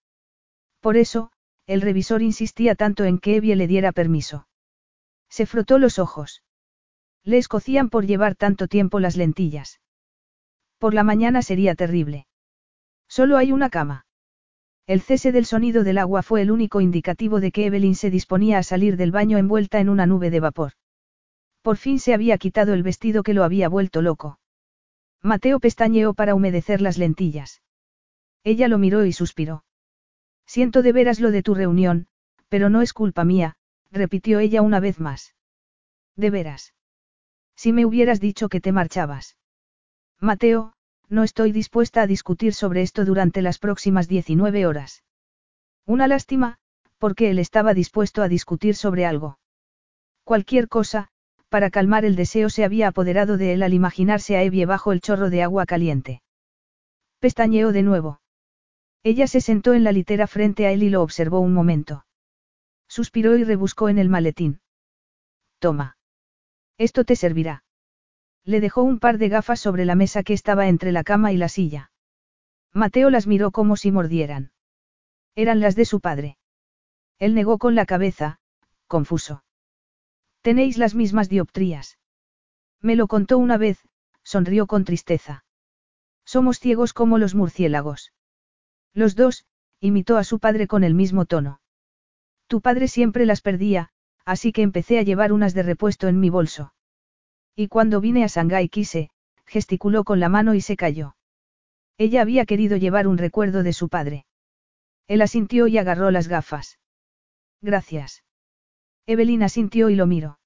Por eso, el revisor insistía tanto en que Evie le diera permiso. Se frotó los ojos. Le escocían por llevar tanto tiempo las lentillas. Por la mañana sería terrible. Solo hay una cama. El cese del sonido del agua fue el único indicativo de que Evelyn se disponía a salir del baño envuelta en una nube de vapor. Por fin se había quitado el vestido que lo había vuelto loco. Mateo pestañeó para humedecer las lentillas. Ella lo miró y suspiró. Siento de veras lo de tu reunión, pero no es culpa mía, repitió ella una vez más. ¿De veras? Si me hubieras dicho que te marchabas. Mateo, no estoy dispuesta a discutir sobre esto durante las próximas 19 horas. Una lástima, porque él estaba dispuesto a discutir sobre algo. Cualquier cosa, para calmar el deseo se había apoderado de él al imaginarse a Evie bajo el chorro de agua caliente. Pestañeó de nuevo. Ella se sentó en la litera frente a él y lo observó un momento. Suspiró y rebuscó en el maletín. Toma. Esto te servirá. Le dejó un par de gafas sobre la mesa que estaba entre la cama y la silla. Mateo las miró como si mordieran. Eran las de su padre. Él negó con la cabeza, confuso. Tenéis las mismas dioptrías. Me lo contó una vez, sonrió con tristeza. Somos ciegos como los murciélagos. Los dos, imitó a su padre con el mismo tono. Tu padre siempre las perdía, así que empecé a llevar unas de repuesto en mi bolso. Y cuando vine a Shanghái quise, gesticuló con la mano y se cayó. Ella había querido llevar un recuerdo de su padre. Él asintió y agarró las gafas. Gracias. Evelyn asintió y lo miró.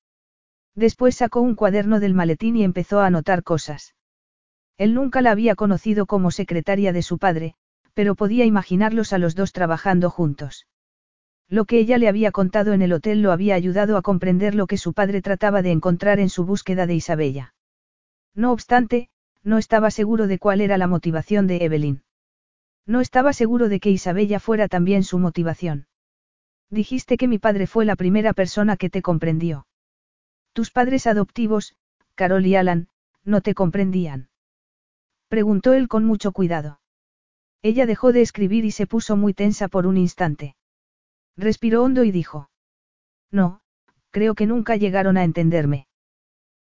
Después sacó un cuaderno del maletín y empezó a anotar cosas. Él nunca la había conocido como secretaria de su padre, pero podía imaginarlos a los dos trabajando juntos. Lo que ella le había contado en el hotel lo había ayudado a comprender lo que su padre trataba de encontrar en su búsqueda de Isabella. No obstante, no estaba seguro de cuál era la motivación de Evelyn. No estaba seguro de que Isabella fuera también su motivación. Dijiste que mi padre fue la primera persona que te comprendió. Tus padres adoptivos, Carol y Alan, no te comprendían. Preguntó él con mucho cuidado. Ella dejó de escribir y se puso muy tensa por un instante. Respiró hondo y dijo. No, creo que nunca llegaron a entenderme.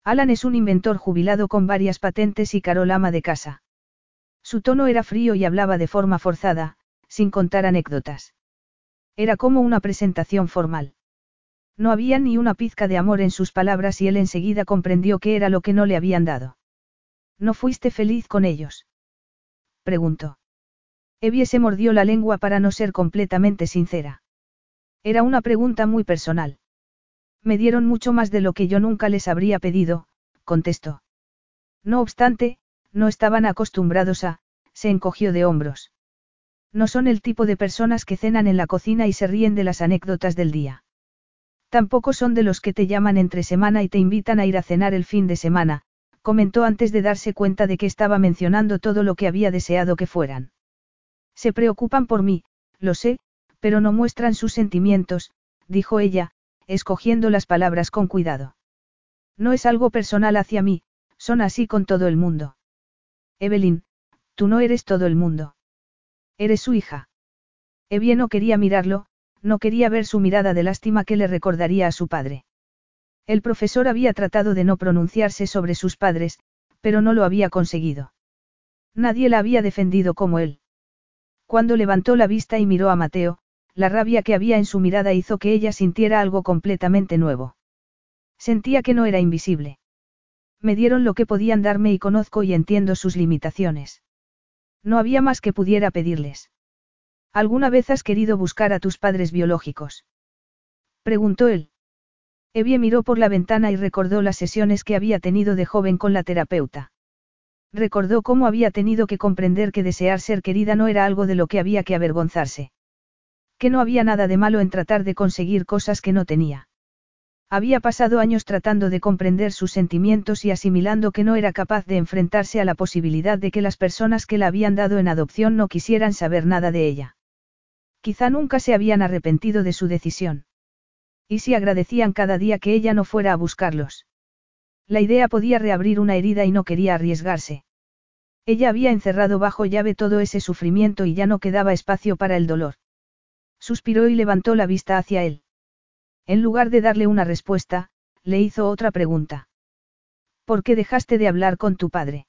Alan es un inventor jubilado con varias patentes y Carol ama de casa. Su tono era frío y hablaba de forma forzada, sin contar anécdotas. Era como una presentación formal. No había ni una pizca de amor en sus palabras y él enseguida comprendió qué era lo que no le habían dado. ¿No fuiste feliz con ellos? Preguntó. Evie se mordió la lengua para no ser completamente sincera. Era una pregunta muy personal. Me dieron mucho más de lo que yo nunca les habría pedido, contestó. No obstante, no estaban acostumbrados a, se encogió de hombros. No son el tipo de personas que cenan en la cocina y se ríen de las anécdotas del día. Tampoco son de los que te llaman entre semana y te invitan a ir a cenar el fin de semana, comentó antes de darse cuenta de que estaba mencionando todo lo que había deseado que fueran. Se preocupan por mí, lo sé, pero no muestran sus sentimientos, dijo ella, escogiendo las palabras con cuidado. No es algo personal hacia mí, son así con todo el mundo. Evelyn, tú no eres todo el mundo. Eres su hija. Evie no quería mirarlo, no quería ver su mirada de lástima que le recordaría a su padre. El profesor había tratado de no pronunciarse sobre sus padres, pero no lo había conseguido. Nadie la había defendido como él. Cuando levantó la vista y miró a Mateo, la rabia que había en su mirada hizo que ella sintiera algo completamente nuevo. Sentía que no era invisible. Me dieron lo que podían darme y conozco y entiendo sus limitaciones. No había más que pudiera pedirles. ¿Alguna vez has querido buscar a tus padres biológicos? Preguntó él. Evie miró por la ventana y recordó las sesiones que había tenido de joven con la terapeuta. Recordó cómo había tenido que comprender que desear ser querida no era algo de lo que había que avergonzarse. Que no había nada de malo en tratar de conseguir cosas que no tenía. Había pasado años tratando de comprender sus sentimientos y asimilando que no era capaz de enfrentarse a la posibilidad de que las personas que la habían dado en adopción no quisieran saber nada de ella. Quizá nunca se habían arrepentido de su decisión. Y si agradecían cada día que ella no fuera a buscarlos. La idea podía reabrir una herida y no quería arriesgarse. Ella había encerrado bajo llave todo ese sufrimiento y ya no quedaba espacio para el dolor. Suspiró y levantó la vista hacia él. En lugar de darle una respuesta, le hizo otra pregunta. ¿Por qué dejaste de hablar con tu padre?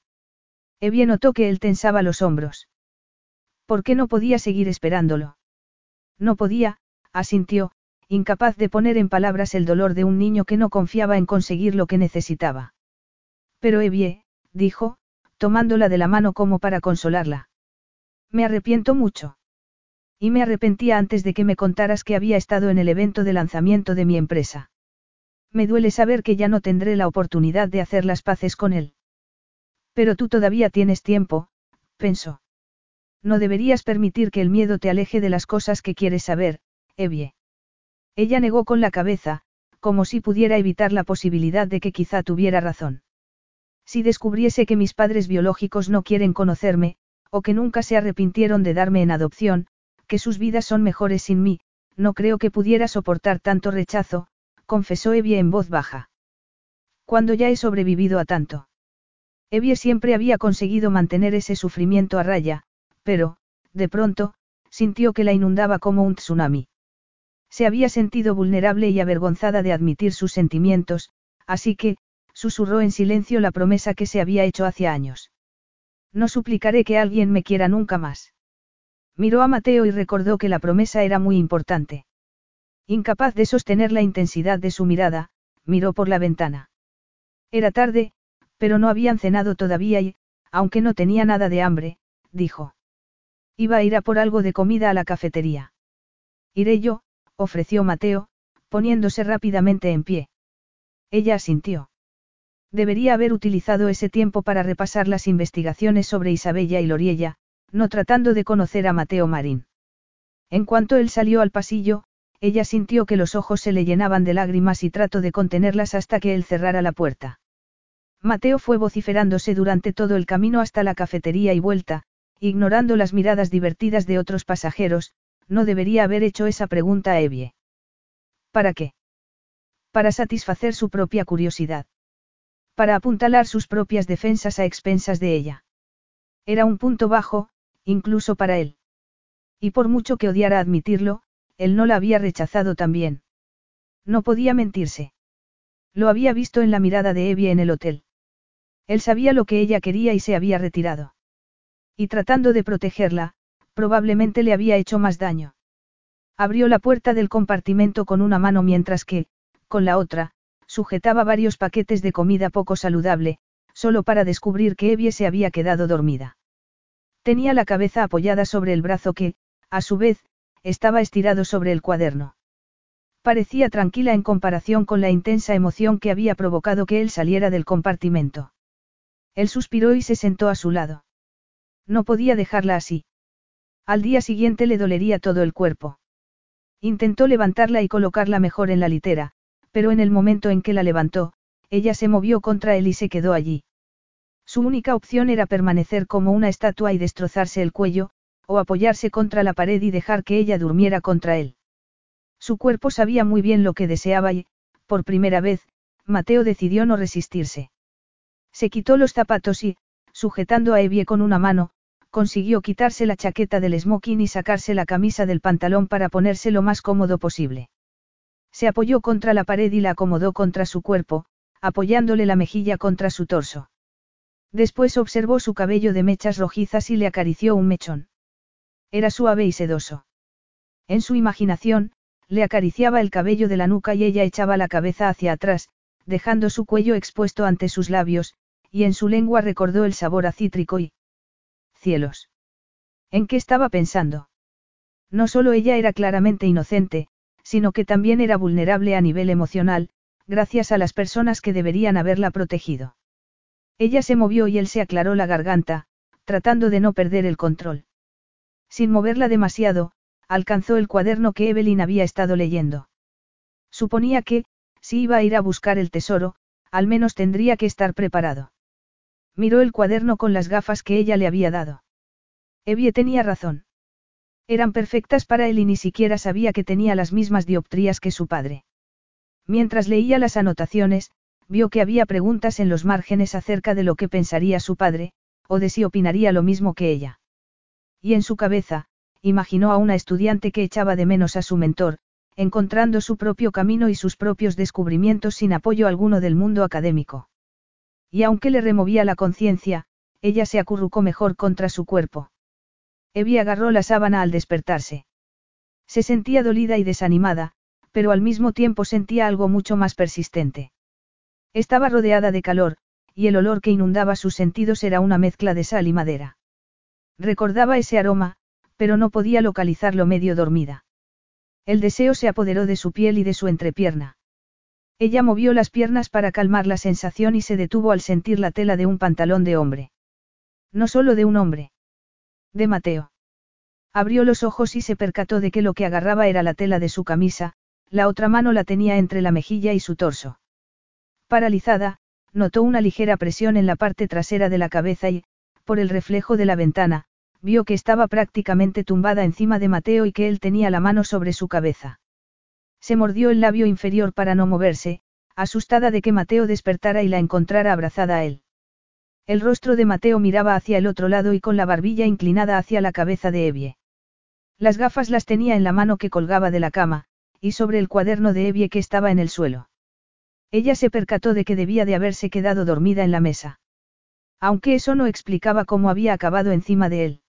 Evie notó que él tensaba los hombros. ¿Por qué no podía seguir esperándolo? No podía, asintió, incapaz de poner en palabras el dolor de un niño que no confiaba en conseguir lo que necesitaba. Pero Evie, dijo, tomándola de la mano como para consolarla. Me arrepiento mucho. Y me arrepentía antes de que me contaras que había estado en el evento de lanzamiento de mi empresa. Me duele saber que ya no tendré la oportunidad de hacer las paces con él. Pero tú todavía tienes tiempo, pensó. No deberías permitir que el miedo te aleje de las cosas que quieres saber, Evie. Ella negó con la cabeza, como si pudiera evitar la posibilidad de que quizá tuviera razón. Si descubriese que mis padres biológicos no quieren conocerme, o que nunca se arrepintieron de darme en adopción, que sus vidas son mejores sin mí, no creo que pudiera soportar tanto rechazo, confesó Evie en voz baja. Cuando ya he sobrevivido a tanto. Evie siempre había conseguido mantener ese sufrimiento a raya, pero, de pronto, sintió que la inundaba como un tsunami. Se había sentido vulnerable y avergonzada de admitir sus sentimientos, así que, susurró en silencio la promesa que se había hecho hace años. No suplicaré que alguien me quiera nunca más. Miró a Mateo y recordó que la promesa era muy importante. Incapaz de sostener la intensidad de su mirada, miró por la ventana. Era tarde, pero no habían cenado todavía y, aunque no tenía nada de hambre, dijo. Iba a ir a por algo de comida a la cafetería. Iré yo, ofreció Mateo, poniéndose rápidamente en pie. Ella asintió. Debería haber utilizado ese tiempo para repasar las investigaciones sobre Isabella y Loriella, no tratando de conocer a Mateo Marín. En cuanto él salió al pasillo, ella sintió que los ojos se le llenaban de lágrimas y trató de contenerlas hasta que él cerrara la puerta. Mateo fue vociferándose durante todo el camino hasta la cafetería y vuelta, ignorando las miradas divertidas de otros pasajeros, no debería haber hecho esa pregunta a Evie. ¿Para qué? Para satisfacer su propia curiosidad. Para apuntalar sus propias defensas a expensas de ella. Era un punto bajo, incluso para él. Y por mucho que odiara admitirlo, él no la había rechazado también. No podía mentirse. Lo había visto en la mirada de Evie en el hotel. Él sabía lo que ella quería y se había retirado. Y tratando de protegerla, probablemente le había hecho más daño. Abrió la puerta del compartimento con una mano mientras que, con la otra, sujetaba varios paquetes de comida poco saludable, solo para descubrir que Evie se había quedado dormida. Tenía la cabeza apoyada sobre el brazo que, a su vez, estaba estirado sobre el cuaderno. Parecía tranquila en comparación con la intensa emoción que había provocado que él saliera del compartimento. Él suspiró y se sentó a su lado. No podía dejarla así. Al día siguiente le dolería todo el cuerpo. Intentó levantarla y colocarla mejor en la litera, pero en el momento en que la levantó, ella se movió contra él y se quedó allí. Su única opción era permanecer como una estatua y destrozarse el cuello, o apoyarse contra la pared y dejar que ella durmiera contra él. Su cuerpo sabía muy bien lo que deseaba y, por primera vez, Mateo decidió no resistirse. Se quitó los zapatos y, sujetando a Evie con una mano, consiguió quitarse la chaqueta del smoking y sacarse la camisa del pantalón para ponerse lo más cómodo posible. Se apoyó contra la pared y la acomodó contra su cuerpo, apoyándole la mejilla contra su torso. Después observó su cabello de mechas rojizas y le acarició un mechón. Era suave y sedoso. En su imaginación, le acariciaba el cabello de la nuca y ella echaba la cabeza hacia atrás, dejando su cuello expuesto ante sus labios, y en su lengua recordó el sabor a cítrico y... Cielos. ¿En qué estaba pensando? No solo ella era claramente inocente, sino que también era vulnerable a nivel emocional, gracias a las personas que deberían haberla protegido. Ella se movió y él se aclaró la garganta, tratando de no perder el control. Sin moverla demasiado, alcanzó el cuaderno que Evelyn había estado leyendo. Suponía que, si iba a ir a buscar el tesoro, al menos tendría que estar preparado. Miró el cuaderno con las gafas que ella le había dado. Evie tenía razón. Eran perfectas para él y ni siquiera sabía que tenía las mismas dioptrías que su padre. Mientras leía las anotaciones, vio que había preguntas en los márgenes acerca de lo que pensaría su padre, o de si opinaría lo mismo que ella. Y en su cabeza, imaginó a una estudiante que echaba de menos a su mentor, encontrando su propio camino y sus propios descubrimientos sin apoyo alguno del mundo académico. Y aunque le removía la conciencia, ella se acurrucó mejor contra su cuerpo. Evie agarró la sábana al despertarse. Se sentía dolida y desanimada, pero al mismo tiempo sentía algo mucho más persistente. Estaba rodeada de calor, y el olor que inundaba sus sentidos era una mezcla de sal y madera. Recordaba ese aroma, Pero no podía localizarlo medio dormida. El deseo se apoderó de su piel y de su entrepierna. Ella movió las piernas para calmar la sensación y se detuvo al sentir la tela de un pantalón de hombre. No solo de un hombre. De Mateo. Abrió los ojos y se percató de que lo que agarraba era la tela de su camisa, la otra mano la tenía entre la mejilla y su torso. Paralizada, notó una ligera presión en la parte trasera de la cabeza y, por el reflejo de la ventana, vio que estaba prácticamente tumbada encima de Mateo y que él tenía la mano sobre su cabeza. Se mordió el labio inferior para no moverse, asustada de que Mateo despertara y la encontrara abrazada a él. El rostro de Mateo miraba hacia el otro lado y con la barbilla inclinada hacia la cabeza de Evie. Las gafas las tenía en la mano que colgaba de la cama, y sobre el cuaderno de Evie que estaba en el suelo. Ella se percató de que debía de haberse quedado dormida en la mesa. Aunque eso no explicaba cómo había acabado encima de él.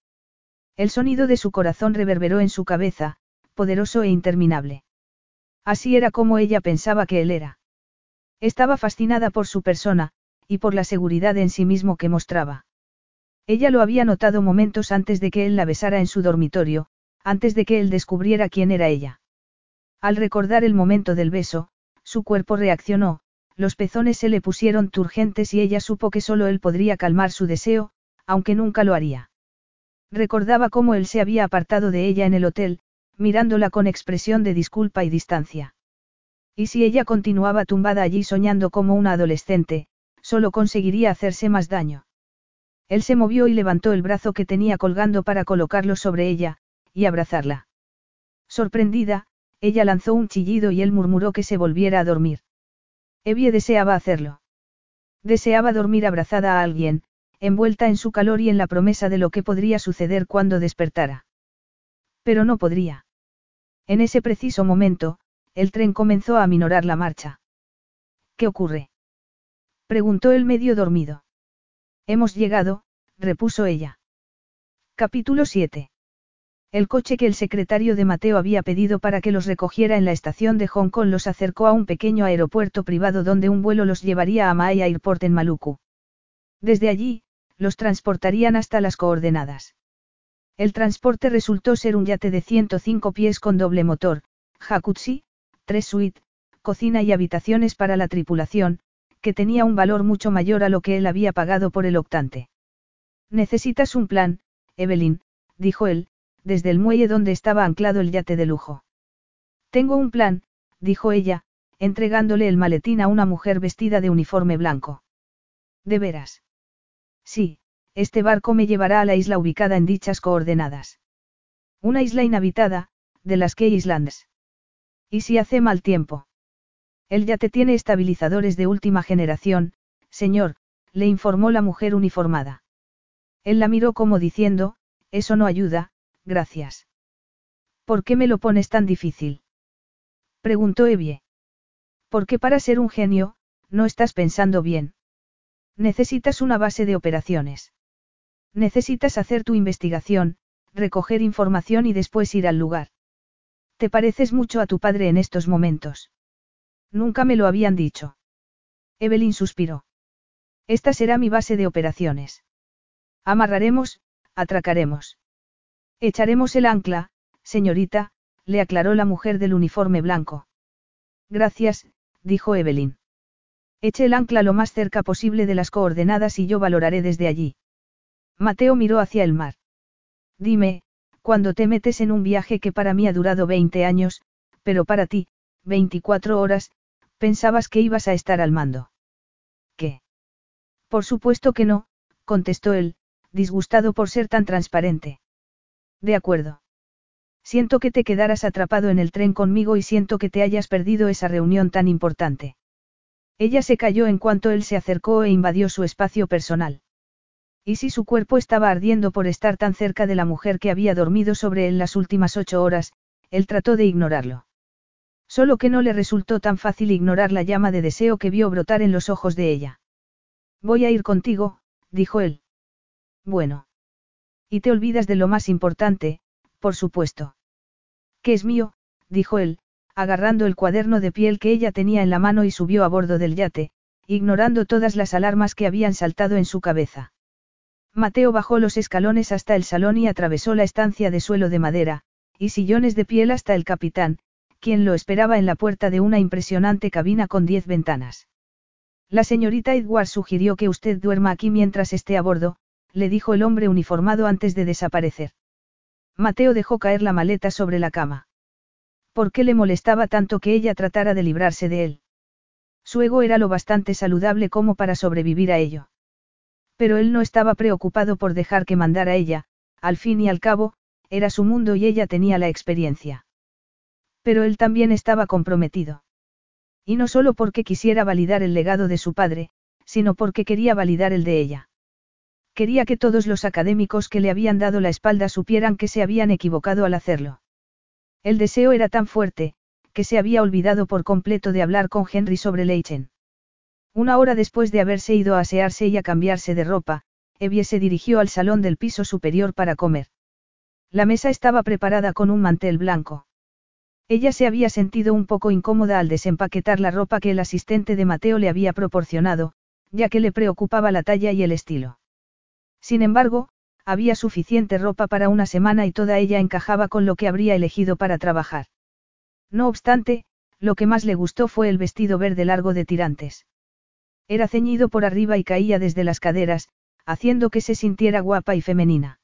El sonido de su corazón reverberó en su cabeza, poderoso e interminable. Así era como ella pensaba que él era. Estaba fascinada por su persona, y por la seguridad en sí mismo que mostraba. Ella lo había notado momentos antes de que él la besara en su dormitorio, antes de que él descubriera quién era ella. Al recordar el momento del beso, su cuerpo reaccionó, los pezones se le pusieron turgentes y ella supo que solo él podría calmar su deseo, aunque nunca lo haría. Recordaba cómo él se había apartado de ella en el hotel, mirándola con expresión de disculpa y distancia. Y si ella continuaba tumbada allí soñando como una adolescente, solo conseguiría hacerse más daño. Él se movió y levantó el brazo que tenía colgando para colocarlo sobre ella, y abrazarla. Sorprendida, ella lanzó un chillido y él murmuró que se volviera a dormir. Evie deseaba hacerlo. Deseaba dormir abrazada a alguien, envuelta en su calor y en la promesa de lo que podría suceder cuando despertara. Pero no podría. En ese preciso momento, el tren comenzó a aminorar la marcha. ¿Qué ocurre? preguntó el medio dormido. Hemos llegado, repuso ella. Capítulo 7. El coche que el secretario de Mateo había pedido para que los recogiera en la estación de Hong Kong los acercó a un pequeño aeropuerto privado donde un vuelo los llevaría a Maya Airport en Maluku. Desde allí, los transportarían hasta las coordenadas. El transporte resultó ser un yate de 105 pies con doble motor, jacuzzi, tres suites, cocina y habitaciones para la tripulación, que tenía un valor mucho mayor a lo que él había pagado por el octante. Necesitas un plan, Evelyn, dijo él, desde el muelle donde estaba anclado el yate de lujo. Tengo un plan, dijo ella, entregándole el maletín a una mujer vestida de uniforme blanco. ¿De veras? Sí, este barco me llevará a la isla ubicada en dichas coordenadas. Una isla inhabitada, de las Key Islands. ¿Y si hace mal tiempo? El yate tiene estabilizadores de última generación, señor, le informó la mujer uniformada. Él la miró como diciendo, eso no ayuda, gracias. ¿Por qué me lo pones tan difícil? Preguntó Evie. Porque para ser un genio, no estás pensando bien. Necesitas una base de operaciones. Necesitas hacer tu investigación, recoger información y después ir al lugar. Te pareces mucho a tu padre en estos momentos. Nunca me lo habían dicho. Evelyn suspiró. Esta será mi base de operaciones. Amarraremos, atracaremos. Echaremos el ancla, señorita, le aclaró la mujer del uniforme blanco. Gracias, dijo Evelyn. Eche el ancla lo más cerca posible de las coordenadas y yo valoraré desde allí. Mateo miró hacia el mar. Dime, cuando te metes en un viaje que para mí ha durado 20 años, pero para ti, 24 horas, pensabas que ibas a estar al mando. ¿Qué? Por supuesto que no, contestó él, disgustado por ser tan transparente. De acuerdo. Siento que te quedaras atrapado en el tren conmigo y siento que te hayas perdido esa reunión tan importante. Ella se cayó en cuanto él se acercó e invadió su espacio personal. Y si su cuerpo estaba ardiendo por estar tan cerca de la mujer que había dormido sobre él las últimas ocho horas, él trató de ignorarlo. Solo que no le resultó tan fácil ignorar la llama de deseo que vio brotar en los ojos de ella. Voy a ir contigo, dijo él. Bueno. Y te olvidas de lo más importante, por supuesto. Que es mío, dijo él, agarrando el cuaderno de piel que ella tenía en la mano y subió a bordo del yate, ignorando todas las alarmas que habían saltado en su cabeza. Mateo bajó los escalones hasta el salón y atravesó la estancia de suelo de madera, y sillones de piel hasta el capitán, quien lo esperaba en la puerta de una impresionante cabina con diez ventanas. La señorita Edward sugirió que usted duerma aquí mientras esté a bordo, le dijo el hombre uniformado antes de desaparecer. Mateo dejó caer la maleta sobre la cama. ¿Por qué le molestaba tanto que ella tratara de librarse de él? Su ego era lo bastante saludable como para sobrevivir a ello. Pero él no estaba preocupado por dejar que mandara ella, al fin y al cabo, era su mundo y ella tenía la experiencia. Pero él también estaba comprometido. Y no solo porque quisiera validar el legado de su padre, sino porque quería validar el de ella. Quería que todos los académicos que le habían dado la espalda supieran que se habían equivocado al hacerlo. El deseo era tan fuerte, que se había olvidado por completo de hablar con Henry sobre Leichen. Una hora después de haberse ido a asearse y a cambiarse de ropa, Evie se dirigió al salón del piso superior para comer. La mesa estaba preparada con un mantel blanco. Ella se había sentido un poco incómoda al desempaquetar la ropa que el asistente de Mateo le había proporcionado, ya que le preocupaba la talla y el estilo. Sin embargo, había suficiente ropa para una semana y toda ella encajaba con lo que habría elegido para trabajar. No obstante, lo que más le gustó fue el vestido verde largo de tirantes. Era ceñido por arriba y caía desde las caderas, haciendo que se sintiera guapa y femenina.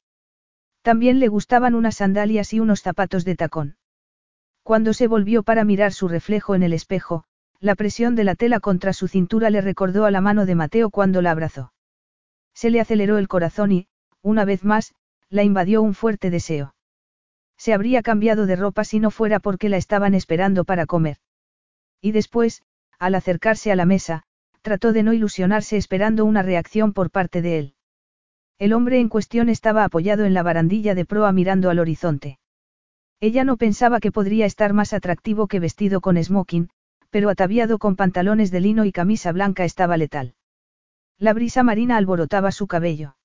También le gustaban unas sandalias y unos zapatos de tacón. Cuando se volvió para mirar su reflejo en el espejo, la presión de la tela contra su cintura le recordó a la mano de Mateo cuando la abrazó. Se le aceleró el corazón y, una vez más, la invadió un fuerte deseo. Se habría cambiado de ropa si no fuera porque la estaban esperando para comer. Y después, al acercarse a la mesa, trató de no ilusionarse esperando una reacción por parte de él. El hombre en cuestión estaba apoyado en la barandilla de proa mirando al horizonte. Ella no pensaba que podría estar más atractivo que vestido con smoking, pero ataviado con pantalones de lino y camisa blanca estaba letal. La brisa marina alborotaba su cabello.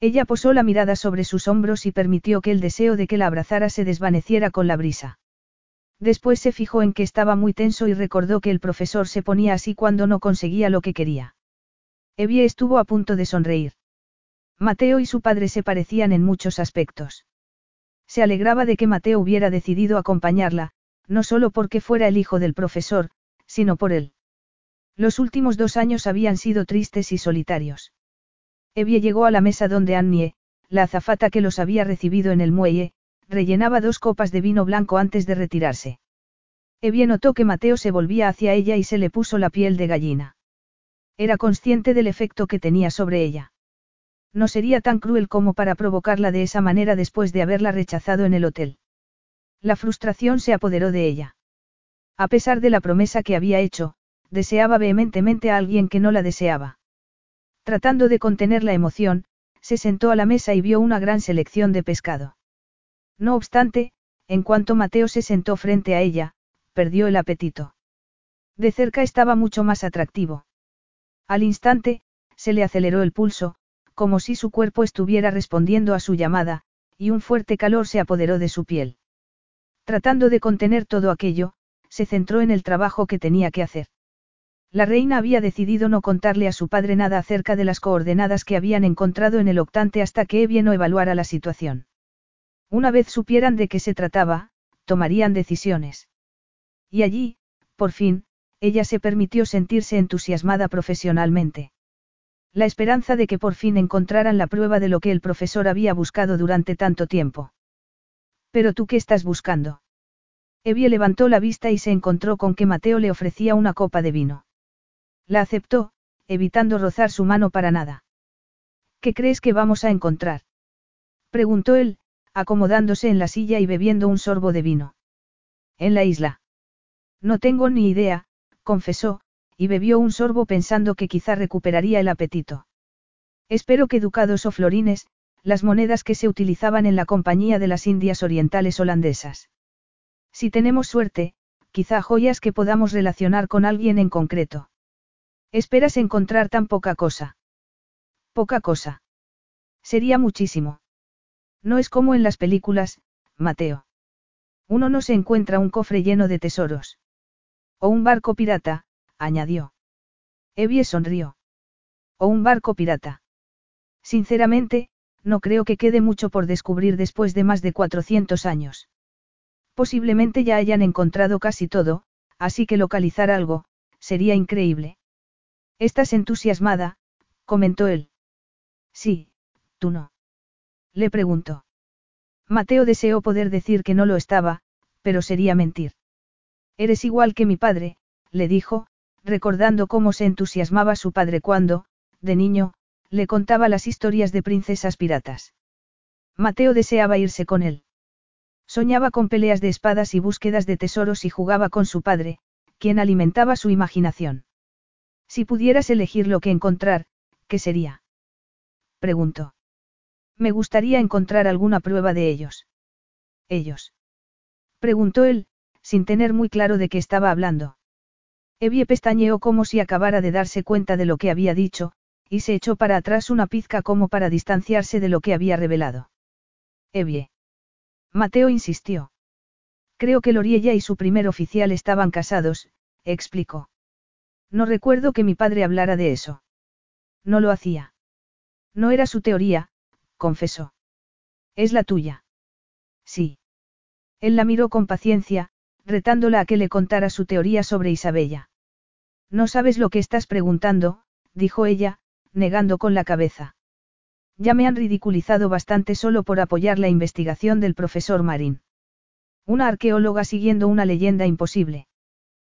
Ella posó la mirada sobre sus hombros y permitió que el deseo de que la abrazara se desvaneciera con la brisa. Después se fijó en que estaba muy tenso y recordó que el profesor se ponía así cuando no conseguía lo que quería. Evie estuvo a punto de sonreír. Mateo y su padre se parecían en muchos aspectos. Se alegraba de que Mateo hubiera decidido acompañarla, no solo porque fuera el hijo del profesor, sino por él. Los últimos dos años habían sido tristes y solitarios. Evie llegó a la mesa donde Annie, la azafata que los había recibido en el muelle, rellenaba dos copas de vino blanco antes de retirarse. Evie notó que Mateo se volvía hacia ella y se le puso la piel de gallina. Era consciente del efecto que tenía sobre ella. No sería tan cruel como para provocarla de esa manera después de haberla rechazado en el hotel. La frustración se apoderó de ella. A pesar de la promesa que había hecho, deseaba vehementemente a alguien que no la deseaba. Tratando de contener la emoción, se sentó a la mesa y vio una gran selección de pescado. No obstante, en cuanto Mateo se sentó frente a ella, perdió el apetito. De cerca estaba mucho más atractivo. Al instante, se le aceleró el pulso, como si su cuerpo estuviera respondiendo a su llamada, y un fuerte calor se apoderó de su piel. Tratando de contener todo aquello, se centró en el trabajo que tenía que hacer. La reina había decidido no contarle a su padre nada acerca de las coordenadas que habían encontrado en el octante hasta que Evie no evaluara la situación. Una vez supieran de qué se trataba, tomarían decisiones. Y allí, por fin, ella se permitió sentirse entusiasmada profesionalmente. La esperanza de que por fin encontraran la prueba de lo que el profesor había buscado durante tanto tiempo. Pero tú qué estás buscando? Evie levantó la vista y se encontró con que Mateo le ofrecía una copa de vino. La aceptó, evitando rozar su mano para nada. ¿Qué crees que vamos a encontrar? Preguntó él, acomodándose en la silla y bebiendo un sorbo de vino. En la isla. No tengo ni idea, confesó, y bebió un sorbo pensando que quizá recuperaría el apetito. Espero que ducados o florines, las monedas que se utilizaban en la Compañía de las Indias Orientales holandesas. Si tenemos suerte, quizá joyas que podamos relacionar con alguien en concreto. Esperas encontrar tan poca cosa. Poca cosa. Sería muchísimo. No es como en las películas, Mateo. Uno no se encuentra un cofre lleno de tesoros. O un barco pirata, añadió. Evie sonrió. O un barco pirata. Sinceramente, no creo que quede mucho por descubrir después de más de 400 años. Posiblemente ya hayan encontrado casi todo, así que localizar algo, sería increíble. Estás entusiasmada, comentó él. Sí, tú no. Le preguntó. Mateo deseó poder decir que no lo estaba, pero sería mentir. Eres igual que mi padre, le dijo, recordando cómo se entusiasmaba su padre cuando, de niño, le contaba las historias de princesas piratas. Mateo deseaba irse con él. Soñaba con peleas de espadas y búsquedas de tesoros y jugaba con su padre, quien alimentaba su imaginación. Si pudieras elegir lo que encontrar, ¿qué sería? Preguntó. Me gustaría encontrar alguna prueba de ellos. ¿Ellos? Preguntó él, sin tener muy claro de qué estaba hablando. Evie pestañeó como si acabara de darse cuenta de lo que había dicho, y se echó para atrás una pizca como para distanciarse de lo que había revelado. Evie. Mateo insistió. Creo que Loriella y su primer oficial estaban casados, explicó. No recuerdo que mi padre hablara de eso. No lo hacía. No era su teoría, confesó. Es la tuya. Sí. Él la miró con paciencia, retándola a que le contara su teoría sobre Isabella. No sabes lo que estás preguntando, dijo ella, negando con la cabeza. Ya me han ridiculizado bastante solo por apoyar la investigación del profesor Marín. Una arqueóloga siguiendo una leyenda imposible.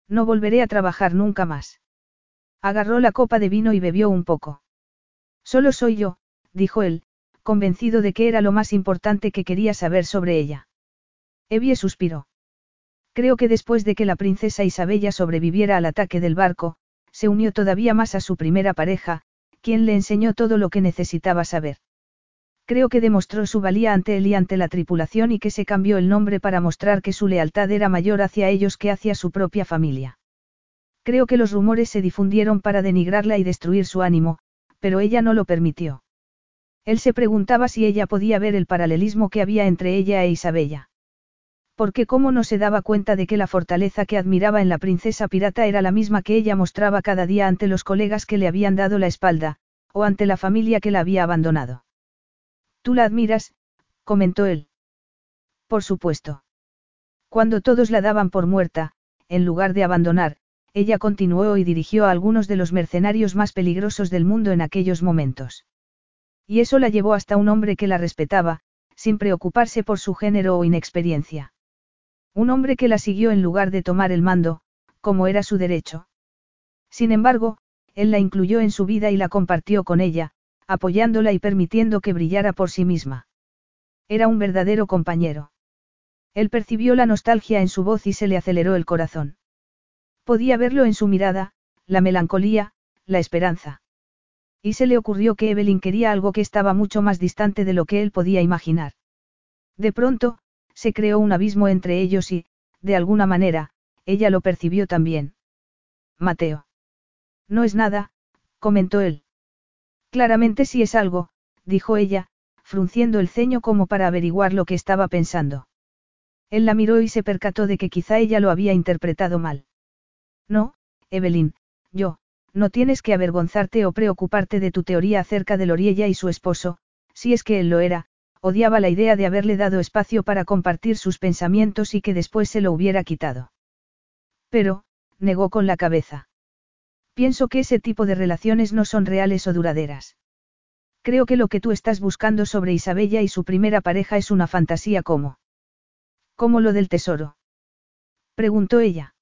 No volveré a trabajar nunca más. Agarró la copa de vino y bebió un poco. Solo soy yo, dijo él, convencido de que era lo más importante que quería saber sobre ella. Evie suspiró. Creo que después de que la princesa Isabella sobreviviera al ataque del barco, se unió todavía más a su primera pareja, quien le enseñó todo lo que necesitaba saber. Creo que demostró su valía ante él y ante la tripulación y que se cambió el nombre para mostrar que su lealtad era mayor hacia ellos que hacia su propia familia. Creo que los rumores se difundieron para denigrarla y destruir su ánimo, pero ella no lo permitió. Él se preguntaba si ella podía ver el paralelismo que había entre ella e Isabella. Porque cómo no se daba cuenta de que la fortaleza que admiraba en la princesa pirata era la misma que ella mostraba cada día ante los colegas que le habían dado la espalda, o ante la familia que la había abandonado. Tú la admiras, comentó él. Por supuesto. Cuando todos la daban por muerta, en lugar de abandonar, ella continuó y dirigió a algunos de los mercenarios más peligrosos del mundo en aquellos momentos. Y eso la llevó hasta un hombre que la respetaba, sin preocuparse por su género o inexperiencia. Un hombre que la siguió en lugar de tomar el mando, como era su derecho. Sin embargo, él la incluyó en su vida y la compartió con ella, apoyándola y permitiendo que brillara por sí misma. Era un verdadero compañero. Él percibió la nostalgia en su voz y se le aceleró el corazón. Podía verlo en su mirada, la melancolía, la esperanza. Y se le ocurrió que Evelyn quería algo que estaba mucho más distante de lo que él podía imaginar. De pronto, se creó un abismo entre ellos y, de alguna manera, ella lo percibió también. Mateo. No es nada, comentó él. Claramente sí es algo, dijo ella, frunciendo el ceño como para averiguar lo que estaba pensando. Él la miró y se percató de que quizá ella lo había interpretado mal. No, Evelyn, yo, no tienes que avergonzarte o preocuparte de tu teoría acerca de Loriella y su esposo, si es que él lo era, odiaba la idea de haberle dado espacio para compartir sus pensamientos y que después se lo hubiera quitado. Pero, negó con la cabeza. Pienso que ese tipo de relaciones no son reales o duraderas. Creo que lo que tú estás buscando sobre Isabella y su primera pareja es una fantasía como... ¿Como lo del tesoro? Preguntó ella.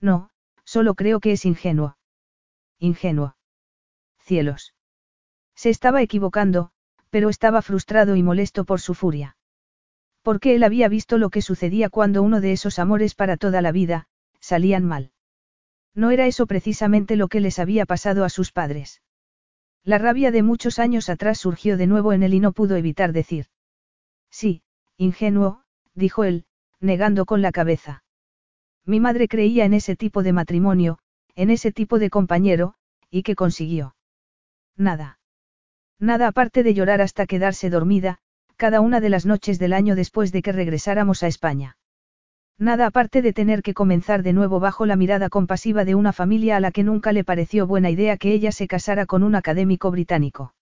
No, solo creo que es ingenuo. Ingenuo. Cielos. Se estaba equivocando, pero estaba frustrado y molesto por su furia. Porque él había visto lo que sucedía cuando uno de esos amores para toda la vida, salían mal. No era eso precisamente lo que les había pasado a sus padres. La rabia de muchos años atrás surgió de nuevo en él y no pudo evitar decir. Sí, ingenuo, dijo él, negando con la cabeza. Mi madre creía en ese tipo de matrimonio, en ese tipo de compañero, y que consiguió. Nada. Nada aparte de llorar hasta quedarse dormida, cada una de las noches del año después de que regresáramos a España. Nada aparte de tener que comenzar de nuevo bajo la mirada compasiva de una familia a la que nunca le pareció buena idea que ella se casara con un académico británico.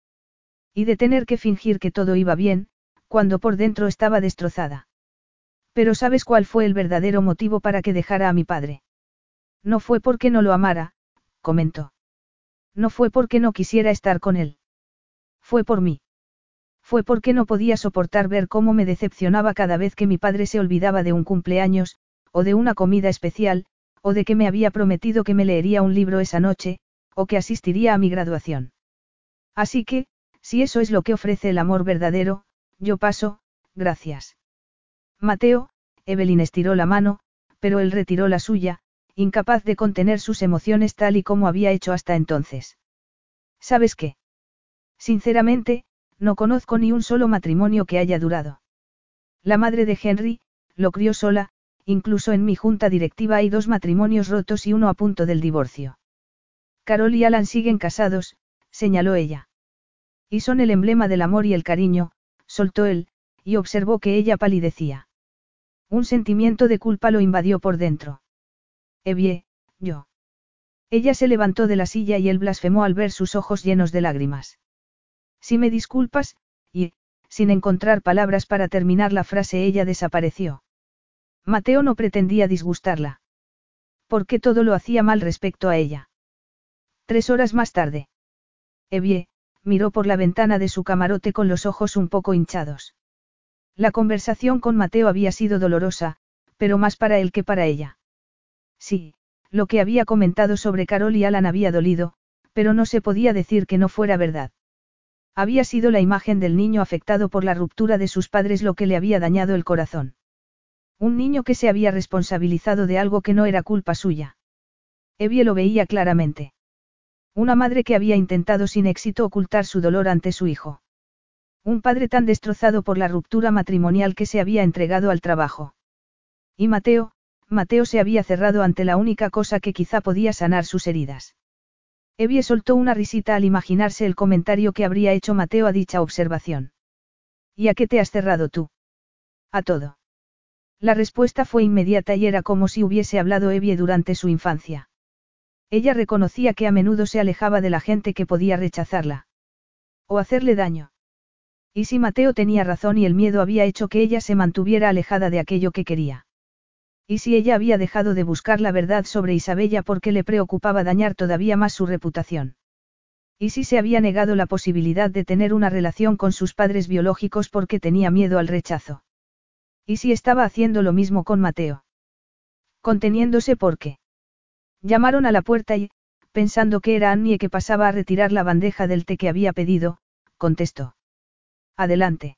Y de tener que fingir que todo iba bien, cuando por dentro estaba destrozada. Pero ¿sabes cuál fue el verdadero motivo para que dejara a mi padre? No fue porque no lo amara, comentó. No fue porque no quisiera estar con él. Fue por mí. Fue porque no podía soportar ver cómo me decepcionaba cada vez que mi padre se olvidaba de un cumpleaños, o de una comida especial, o de que me había prometido que me leería un libro esa noche, o que asistiría a mi graduación. Así que, si eso es lo que ofrece el amor verdadero, yo paso, gracias. Mateo, Evelyn estiró la mano, pero él retiró la suya, incapaz de contener sus emociones tal y como había hecho hasta entonces. ¿Sabes qué? Sinceramente, no conozco ni un solo matrimonio que haya durado. La madre de Henry, lo crió sola, incluso en mi junta directiva hay dos matrimonios rotos y uno a punto del divorcio. Carol y Alan siguen casados, señaló ella. Y son el emblema del amor y el cariño, soltó él, y observó que ella palidecía. Un sentimiento de culpa lo invadió por dentro. Evie, yo. Ella se levantó de la silla y él blasfemó al ver sus ojos llenos de lágrimas. Si me disculpas, y, sin encontrar palabras para terminar la frase, ella desapareció. Mateo no pretendía disgustarla. Porque todo lo hacía mal respecto a ella. Tres horas más tarde. Evie, miró por la ventana de su camarote con los ojos un poco hinchados. La conversación con Mateo había sido dolorosa, pero más para él que para ella. Sí, lo que había comentado sobre Carol y Alan había dolido, pero no se podía decir que no fuera verdad. Había sido la imagen del niño afectado por la ruptura de sus padres lo que le había dañado el corazón. Un niño que se había responsabilizado de algo que no era culpa suya. Evie lo veía claramente. Una madre que había intentado sin éxito ocultar su dolor ante su hijo. Un padre tan destrozado por la ruptura matrimonial que se había entregado al trabajo. Y Mateo, Mateo se había cerrado ante la única cosa que quizá podía sanar sus heridas. Evie soltó una risita al imaginarse el comentario que habría hecho Mateo a dicha observación. ¿Y a qué te has cerrado tú? A todo. La respuesta fue inmediata y era como si hubiese hablado Evie durante su infancia. Ella reconocía que a menudo se alejaba de la gente que podía rechazarla. O hacerle daño. Y si Mateo tenía razón y el miedo había hecho que ella se mantuviera alejada de aquello que quería. Y si ella había dejado de buscar la verdad sobre Isabella porque le preocupaba dañar todavía más su reputación. Y si se había negado la posibilidad de tener una relación con sus padres biológicos porque tenía miedo al rechazo. Y si estaba haciendo lo mismo con Mateo. Conteniéndose porque. Llamaron a la puerta y, pensando que era Annie que pasaba a retirar la bandeja del té que había pedido, contestó. Adelante.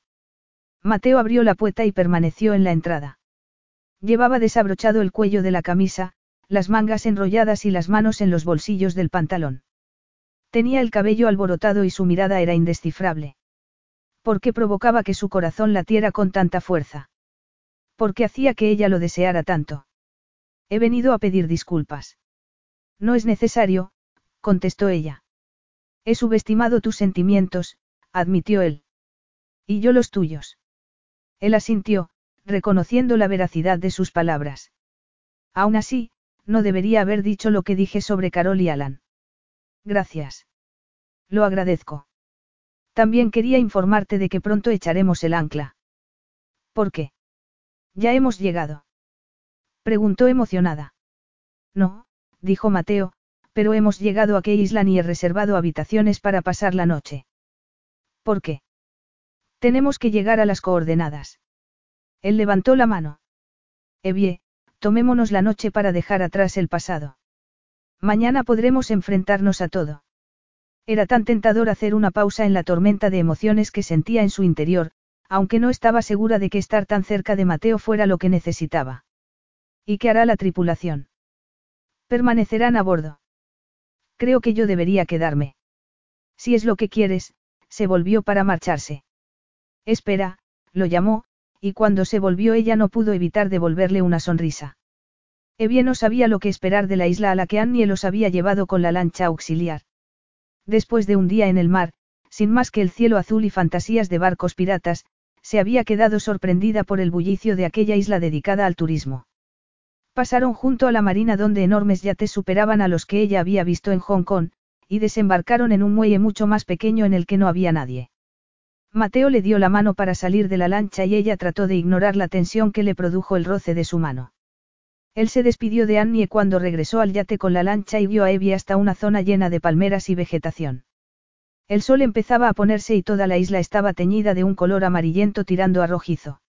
Mateo abrió la puerta y permaneció en la entrada. Llevaba desabrochado el cuello de la camisa, las mangas enrolladas y las manos en los bolsillos del pantalón. Tenía el cabello alborotado y su mirada era indescifrable. ¿Por qué provocaba que su corazón latiera con tanta fuerza? ¿Por qué hacía que ella lo deseara tanto? He venido a pedir disculpas. No es necesario, contestó ella. He subestimado tus sentimientos, admitió él. Y yo los tuyos. Él asintió, reconociendo la veracidad de sus palabras. Aún así, no debería haber dicho lo que dije sobre Carol y Alan. Gracias. Lo agradezco. También quería informarte de que pronto echaremos el ancla. ¿Por qué? Ya hemos llegado. Preguntó emocionada. No, dijo Mateo, pero hemos llegado a qué isla ni he reservado habitaciones para pasar la noche. ¿Por qué? Tenemos que llegar a las coordenadas. Él levantó la mano. Evie, tomémonos la noche para dejar atrás el pasado. Mañana podremos enfrentarnos a todo. Era tan tentador hacer una pausa en la tormenta de emociones que sentía en su interior, aunque no estaba segura de que estar tan cerca de Mateo fuera lo que necesitaba. ¿Y qué hará la tripulación? Permanecerán a bordo. Creo que yo debería quedarme. Si es lo que quieres, se volvió para marcharse. Espera, lo llamó, y cuando se volvió ella no pudo evitar devolverle una sonrisa. Evie no sabía lo que esperar de la isla a la que Annie los había llevado con la lancha auxiliar. Después de un día en el mar, sin más que el cielo azul y fantasías de barcos piratas, se había quedado sorprendida por el bullicio de aquella isla dedicada al turismo. Pasaron junto a la marina donde enormes yates superaban a los que ella había visto en Hong Kong, y desembarcaron en un muelle mucho más pequeño en el que no había nadie. Mateo le dio la mano para salir de la lancha y ella trató de ignorar la tensión que le produjo el roce de su mano. Él se despidió de Annie cuando regresó al yate con la lancha y vio a Evie hasta una zona llena de palmeras y vegetación. El sol empezaba a ponerse y toda la isla estaba teñida de un color amarillento tirando a rojizo.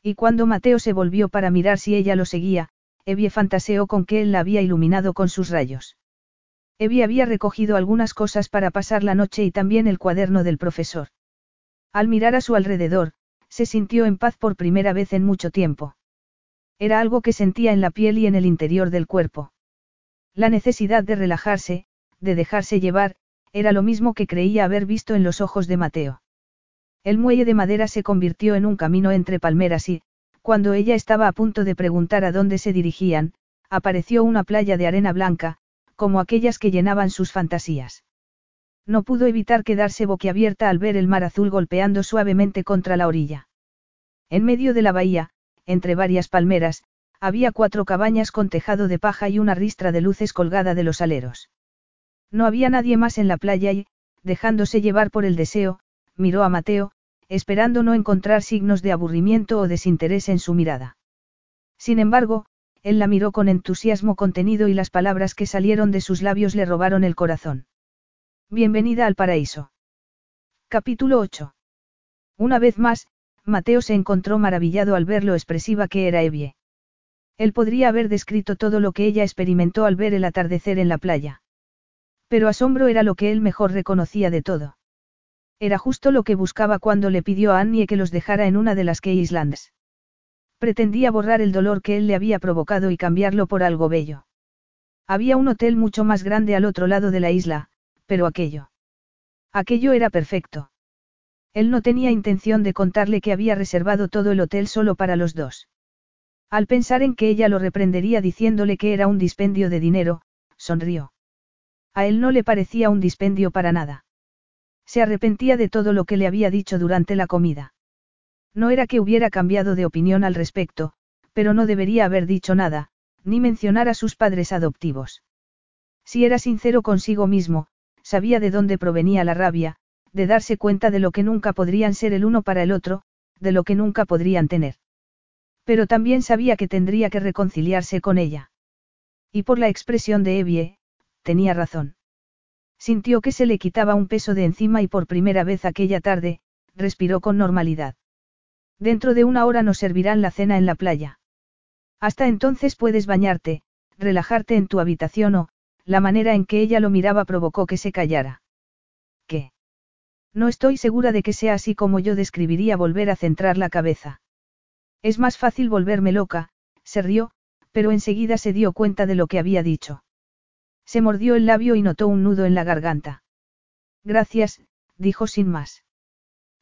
Y cuando Mateo se volvió para mirar si ella lo seguía, Evie fantaseó con que él la había iluminado con sus rayos. Evie había recogido algunas cosas para pasar la noche y también el cuaderno del profesor. Al mirar a su alrededor, se sintió en paz por primera vez en mucho tiempo. Era algo que sentía en la piel y en el interior del cuerpo. La necesidad de relajarse, de dejarse llevar, era lo mismo que creía haber visto en los ojos de Mateo. El muelle de madera se convirtió en un camino entre palmeras y, cuando ella estaba a punto de preguntar a dónde se dirigían, apareció una playa de arena blanca, como aquellas que llenaban sus fantasías. No pudo evitar quedarse boquiabierta al ver el mar azul golpeando suavemente contra la orilla. En medio de la bahía, entre varias palmeras, había cuatro cabañas con tejado de paja y una ristra de luces colgada de los aleros. No había nadie más en la playa y, dejándose llevar por el deseo, miró a Mateo, esperando no encontrar signos de aburrimiento o desinterés en su mirada. Sin embargo, él la miró con entusiasmo contenido y las palabras que salieron de sus labios le robaron el corazón. Bienvenida al paraíso. Capítulo 8. Una vez más, Mateo se encontró maravillado al ver lo expresiva que era Evie. Él podría haber descrito todo lo que ella experimentó al ver el atardecer en la playa. Pero asombro era lo que él mejor reconocía de todo. Era justo lo que buscaba cuando le pidió a Annie que los dejara en una de las Key Islands. Pretendía borrar el dolor que él le había provocado y cambiarlo por algo bello. Había un hotel mucho más grande al otro lado de la isla, pero aquello. Aquello era perfecto. Él no tenía intención de contarle que había reservado todo el hotel solo para los dos. Al pensar en que ella lo reprendería diciéndole que era un dispendio de dinero, sonrió. A él no le parecía un dispendio para nada. Se arrepentía de todo lo que le había dicho durante la comida. No era que hubiera cambiado de opinión al respecto, pero no debería haber dicho nada, ni mencionar a sus padres adoptivos. Si era sincero consigo mismo, sabía de dónde provenía la rabia, de darse cuenta de lo que nunca podrían ser el uno para el otro, de lo que nunca podrían tener. Pero también sabía que tendría que reconciliarse con ella. Y por la expresión de Evie, tenía razón. Sintió que se le quitaba un peso de encima y por primera vez aquella tarde, respiró con normalidad. Dentro de una hora nos servirán la cena en la playa. Hasta entonces puedes bañarte, relajarte en tu habitación o, la manera en que ella lo miraba provocó que se callara. ¿Qué? No estoy segura de que sea así como yo describiría volver a centrar la cabeza. Es más fácil volverme loca, se rió, pero enseguida se dio cuenta de lo que había dicho. Se mordió el labio y notó un nudo en la garganta. Gracias, dijo sin más.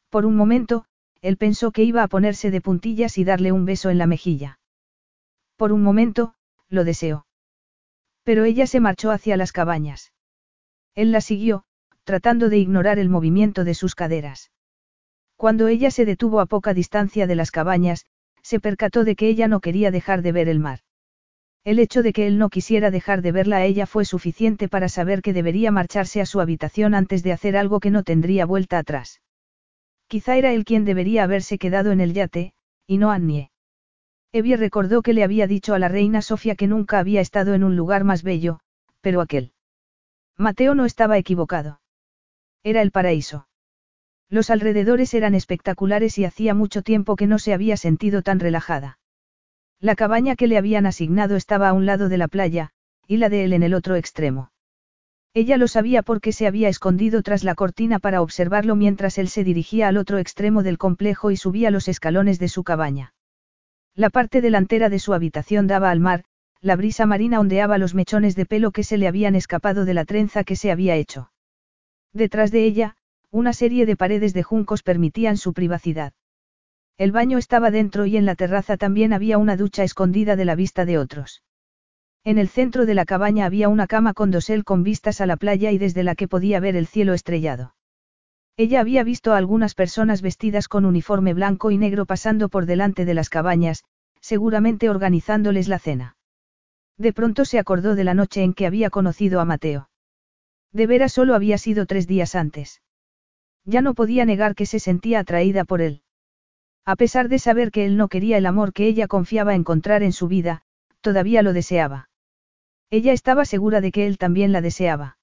Por un momento, él pensó que iba a ponerse de puntillas y darle un beso en la mejilla. Por un momento, lo deseó. Pero ella se marchó hacia las cabañas. Él la siguió, tratando de ignorar el movimiento de sus caderas. Cuando ella se detuvo a poca distancia de las cabañas, se percató de que ella no quería dejar de ver el mar. El hecho de que él no quisiera dejar de verla a ella fue suficiente para saber que debería marcharse a su habitación antes de hacer algo que no tendría vuelta atrás. Quizá era él quien debería haberse quedado en el yate, y no Annie. Evie recordó que le había dicho a la reina Sofía que nunca había estado en un lugar más bello, pero aquel. Mateo no estaba equivocado. Era el paraíso. Los alrededores eran espectaculares y hacía mucho tiempo que no se había sentido tan relajada. La cabaña que le habían asignado estaba a un lado de la playa, y la de él en el otro extremo. Ella lo sabía porque se había escondido tras la cortina para observarlo mientras él se dirigía al otro extremo del complejo y subía los escalones de su cabaña. La parte delantera de su habitación daba al mar, la brisa marina ondeaba los mechones de pelo que se le habían escapado de la trenza que se había hecho. Detrás de ella, una serie de paredes de juncos permitían su privacidad. El baño estaba dentro y en la terraza también había una ducha escondida de la vista de otros. En el centro de la cabaña había una cama con dosel con vistas a la playa y desde la que podía ver el cielo estrellado. Ella había visto a algunas personas vestidas con uniforme blanco y negro pasando por delante de las cabañas, seguramente organizándoles la cena. De pronto se acordó de la noche en que había conocido a Mateo. De veras solo había sido tres días antes. Ya no podía negar que se sentía atraída por él. A pesar de saber que él no quería el amor que ella confiaba encontrar en su vida, todavía lo deseaba. Ella estaba segura de que él también la deseaba.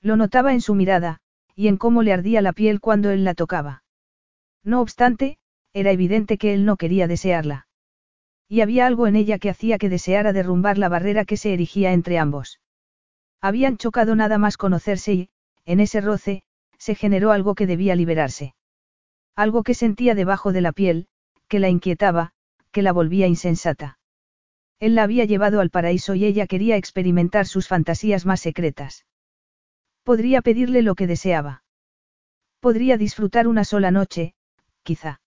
Lo notaba en su mirada, y en cómo le ardía la piel cuando él la tocaba. No obstante, era evidente que él no quería desearla. Y había algo en ella que hacía que deseara derrumbar la barrera que se erigía entre ambos. Habían chocado nada más conocerse y, en ese roce, se generó algo que debía liberarse. Algo que sentía debajo de la piel, que la inquietaba, que la volvía insensata. Él la había llevado al paraíso y ella quería experimentar sus fantasías más secretas. Podría pedirle lo que deseaba. Podría disfrutar una sola noche, quizá.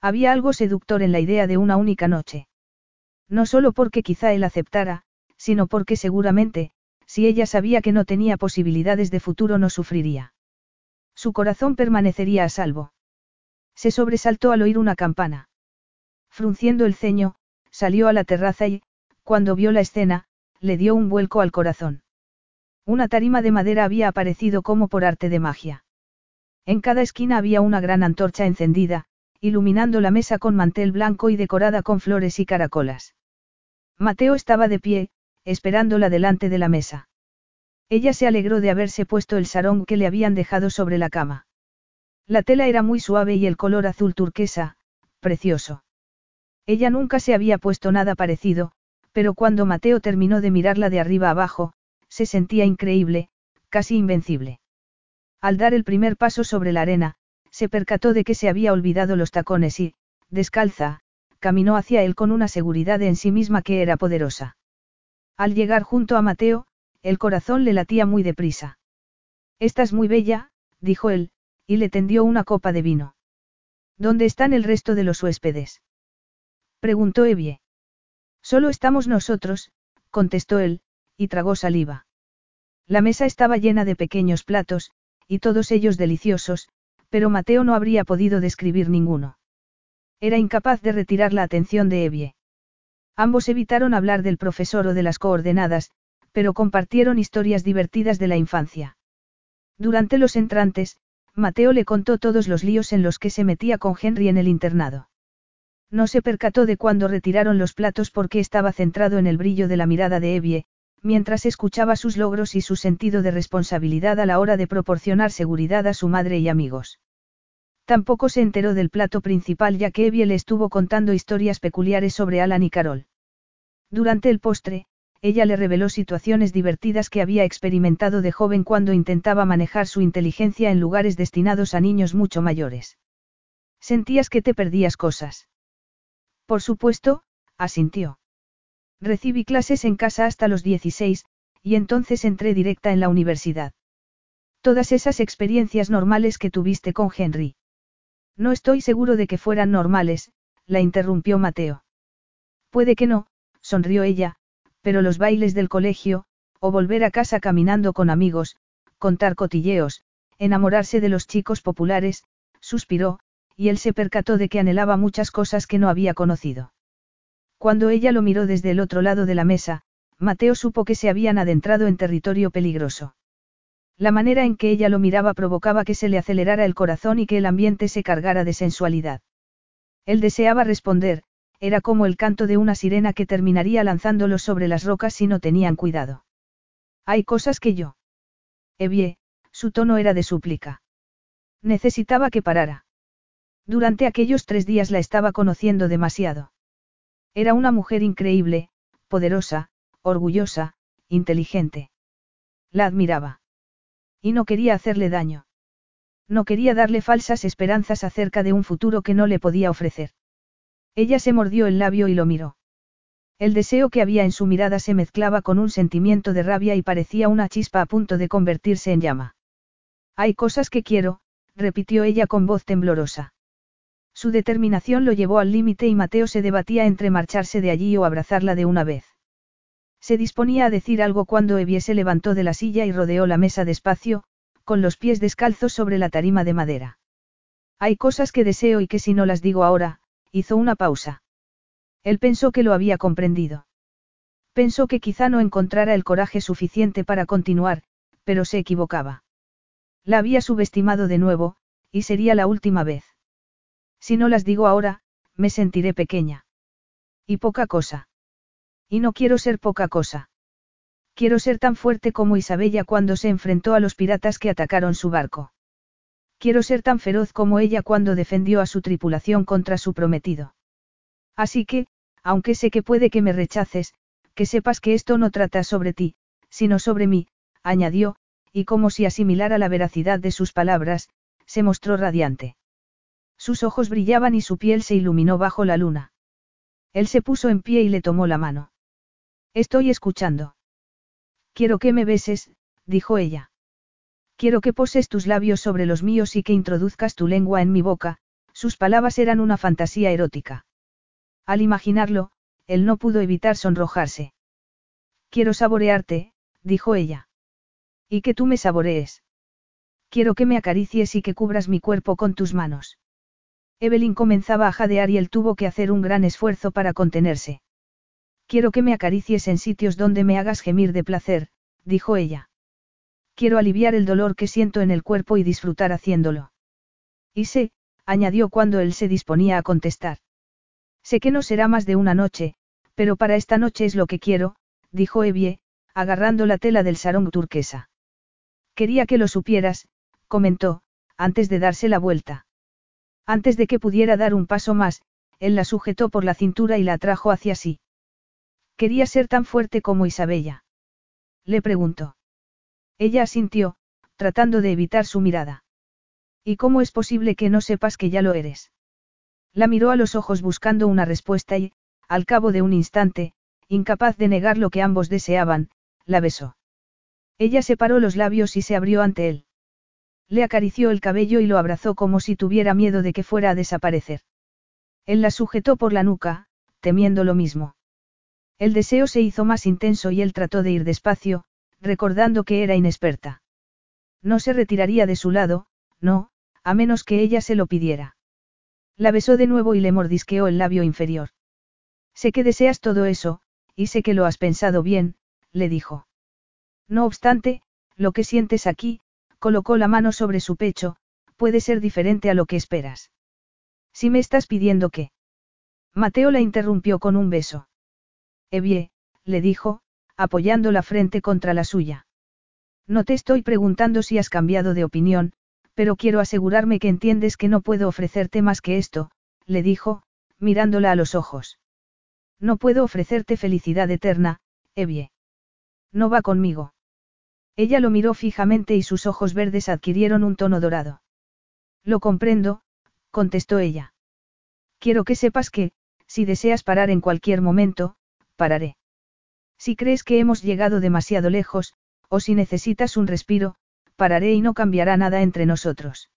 Había algo seductor en la idea de una única noche. No solo porque quizá él aceptara, sino porque seguramente, si ella sabía que no tenía posibilidades de futuro no sufriría. Su corazón permanecería a salvo. Se sobresaltó al oír una campana. Frunciendo el ceño, salió a la terraza y, cuando vio la escena, le dio un vuelco al corazón. Una tarima de madera había aparecido como por arte de magia. En cada esquina había una gran antorcha encendida, iluminando la mesa con mantel blanco y decorada con flores y caracolas. Mateo estaba de pie, esperándola delante de la mesa. Ella se alegró de haberse puesto el sarón que le habían dejado sobre la cama. La tela era muy suave y el color azul turquesa, precioso. Ella nunca se había puesto nada parecido, pero cuando Mateo terminó de mirarla de arriba abajo, se sentía increíble, casi invencible. Al dar el primer paso sobre la arena, se percató de que se había olvidado los tacones y, descalza, caminó hacia él con una seguridad en sí misma que era poderosa. Al llegar junto a Mateo, el corazón le latía muy deprisa. Estás muy bella, dijo él, y le tendió una copa de vino. ¿Dónde están el resto de los huéspedes? preguntó Evie. Solo estamos nosotros, contestó él, y tragó saliva. La mesa estaba llena de pequeños platos, y todos ellos deliciosos, pero Mateo no habría podido describir ninguno. Era incapaz de retirar la atención de Evie. Ambos evitaron hablar del profesor o de las coordenadas, pero compartieron historias divertidas de la infancia. Durante los entrantes, Mateo le contó todos los líos en los que se metía con Henry en el internado. No se percató de cuando retiraron los platos porque estaba centrado en el brillo de la mirada de Evie, mientras escuchaba sus logros y su sentido de responsabilidad a la hora de proporcionar seguridad a su madre y amigos. Tampoco se enteró del plato principal ya que Evie le estuvo contando historias peculiares sobre Alan y Carol. Durante el postre, ella le reveló situaciones divertidas que había experimentado de joven cuando intentaba manejar su inteligencia en lugares destinados a niños mucho mayores. Sentías que te perdías cosas. Por supuesto, asintió. Recibí clases en casa hasta los 16, y entonces entré directa en la universidad. Todas esas experiencias normales que tuviste con Henry. No estoy seguro de que fueran normales, la interrumpió Mateo. Puede que no, sonrió ella, pero los bailes del colegio, o volver a casa caminando con amigos, contar cotilleos, enamorarse de los chicos populares, suspiró, y él se percató de que anhelaba muchas cosas que no había conocido. Cuando ella lo miró desde el otro lado de la mesa, Mateo supo que se habían adentrado en territorio peligroso. La manera en que ella lo miraba provocaba que se le acelerara el corazón y que el ambiente se cargara de sensualidad. Él deseaba responder, era como el canto de una sirena que terminaría lanzándolo sobre las rocas si no tenían cuidado. Hay cosas que yo. Evie, su tono era de súplica. Necesitaba que parara. Durante aquellos tres días la estaba conociendo demasiado. Era una mujer increíble, poderosa, orgullosa, inteligente. La admiraba. Y no quería hacerle daño. No quería darle falsas esperanzas acerca de un futuro que no le podía ofrecer. Ella se mordió el labio y lo miró. El deseo que había en su mirada se mezclaba con un sentimiento de rabia y parecía una chispa a punto de convertirse en llama. Hay cosas que quiero, repitió ella con voz temblorosa. Su determinación lo llevó al límite y Mateo se debatía entre marcharse de allí o abrazarla de una vez. Se disponía a decir algo cuando Evie se levantó de la silla y rodeó la mesa despacio, con los pies descalzos sobre la tarima de madera. Hay cosas que deseo y que si no las digo ahora, hizo una pausa. Él pensó que lo había comprendido. Pensó que quizá no encontrara el coraje suficiente para continuar, pero se equivocaba. La había subestimado de nuevo, y sería la última vez. Si no las digo ahora, me sentiré pequeña. Y poca cosa. Y no quiero ser poca cosa. Quiero ser tan fuerte como Isabella cuando se enfrentó a los piratas que atacaron su barco. Quiero ser tan feroz como ella cuando defendió a su tripulación contra su prometido. Así que, aunque sé que puede que me rechaces, que sepas que esto no trata sobre ti, sino sobre mí, añadió, y como si asimilara la veracidad de sus palabras, se mostró radiante. Sus ojos brillaban y su piel se iluminó bajo la luna. Él se puso en pie y le tomó la mano. Estoy escuchando. Quiero que me beses, dijo ella. Quiero que poses tus labios sobre los míos y que introduzcas tu lengua en mi boca, sus palabras eran una fantasía erótica. Al imaginarlo, él no pudo evitar sonrojarse. Quiero saborearte, dijo ella. Y que tú me saborees. Quiero que me acaricies y que cubras mi cuerpo con tus manos. Evelyn comenzaba a jadear y él tuvo que hacer un gran esfuerzo para contenerse. Quiero que me acaricies en sitios donde me hagas gemir de placer, dijo ella. Quiero aliviar el dolor que siento en el cuerpo y disfrutar haciéndolo. Y sé, añadió cuando él se disponía a contestar. Sé que no será más de una noche, pero para esta noche es lo que quiero, dijo Evie, agarrando la tela del sarong turquesa. Quería que lo supieras, comentó, antes de darse la vuelta. Antes de que pudiera dar un paso más, él la sujetó por la cintura y la atrajo hacia sí. Quería ser tan fuerte como Isabella. Le preguntó. Ella asintió, tratando de evitar su mirada. ¿Y cómo es posible que no sepas que ya lo eres? La miró a los ojos buscando una respuesta y, al cabo de un instante, incapaz de negar lo que ambos deseaban, la besó. Ella separó los labios y se abrió ante él. Le acarició el cabello y lo abrazó como si tuviera miedo de que fuera a desaparecer. Él la sujetó por la nuca, temiendo lo mismo. El deseo se hizo más intenso y él trató de ir despacio, recordando que era inexperta. No se retiraría de su lado, no, a menos que ella se lo pidiera. La besó de nuevo y le mordisqueó el labio inferior. Sé que deseas todo eso, y sé que lo has pensado bien, le dijo. No obstante, lo que sientes aquí, colocó la mano sobre su pecho, puede ser diferente a lo que esperas. Si me estás pidiendo que... Mateo la interrumpió con un beso. Evie, le dijo, apoyando la frente contra la suya. No te estoy preguntando si has cambiado de opinión, pero quiero asegurarme que entiendes que no puedo ofrecerte más que esto, le dijo, mirándola a los ojos. No puedo ofrecerte felicidad eterna, Evie. No va conmigo. Ella lo miró fijamente y sus ojos verdes adquirieron un tono dorado. Lo comprendo, contestó ella. Quiero que sepas que, si deseas parar en cualquier momento, pararé. Si crees que hemos llegado demasiado lejos, o si necesitas un respiro, pararé y no cambiará nada entre nosotros.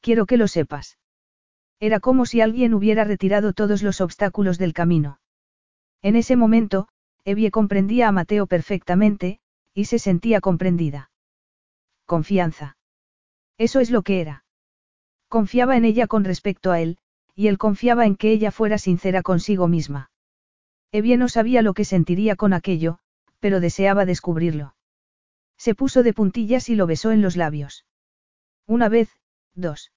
Quiero que lo sepas. Era como si alguien hubiera retirado todos los obstáculos del camino. En ese momento, Evie comprendía a Mateo perfectamente, y se sentía comprendida. Confianza. Eso es lo que era. Confiaba en ella con respecto a él, y él confiaba en que ella fuera sincera consigo misma. Evie no sabía lo que sentiría con aquello, pero deseaba descubrirlo. Se puso de puntillas y lo besó en los labios. Una vez, dos.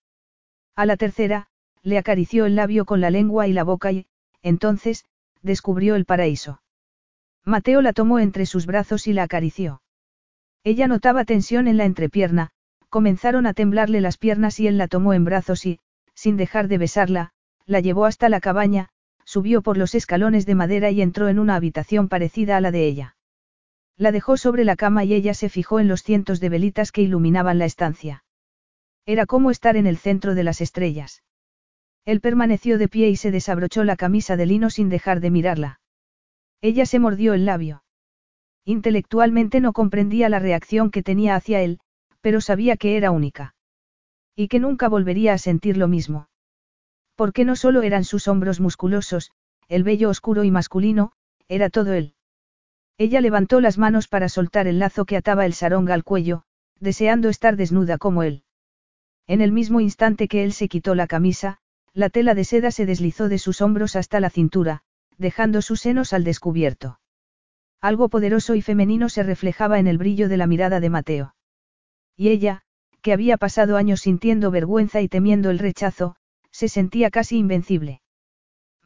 A la tercera, le acarició el labio con la lengua y la boca y, entonces, descubrió el paraíso. Mateo la tomó entre sus brazos y la acarició. Ella notaba tensión en la entrepierna, comenzaron a temblarle las piernas y él la tomó en brazos y, sin dejar de besarla, la llevó hasta la cabaña, subió por los escalones de madera y entró en una habitación parecida a la de ella. La dejó sobre la cama y ella se fijó en los cientos de velitas que iluminaban la estancia. Era como estar en el centro de las estrellas. Él permaneció de pie y se desabrochó la camisa de lino sin dejar de mirarla. Ella se mordió el labio. Intelectualmente no comprendía la reacción que tenía hacia él, pero sabía que era única. Y que nunca volvería a sentir lo mismo. Porque no solo eran sus hombros musculosos, el vello oscuro y masculino, era todo él. Ella levantó las manos para soltar el lazo que ataba el sarong al cuello, deseando estar desnuda como él. En el mismo instante que él se quitó la camisa, la tela de seda se deslizó de sus hombros hasta la cintura, dejando sus senos al descubierto. Algo poderoso y femenino se reflejaba en el brillo de la mirada de Mateo. Y ella, que había pasado años sintiendo vergüenza y temiendo el rechazo, se sentía casi invencible.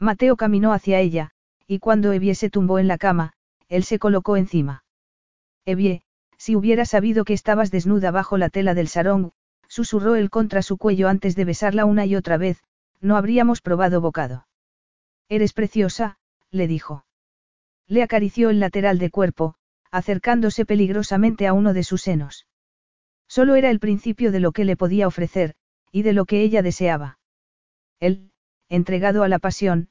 Mateo caminó hacia ella, y cuando Evie se tumbó en la cama, él se colocó encima. Evie, si hubiera sabido que estabas desnuda bajo la tela del sarong, susurró él contra su cuello antes de besarla una y otra vez, no habríamos probado bocado. Eres preciosa, le dijo. Le acarició el lateral de cuerpo, acercándose peligrosamente a uno de sus senos. Solo era el principio de lo que le podía ofrecer, y de lo que ella deseaba. Él, entregado a la pasión,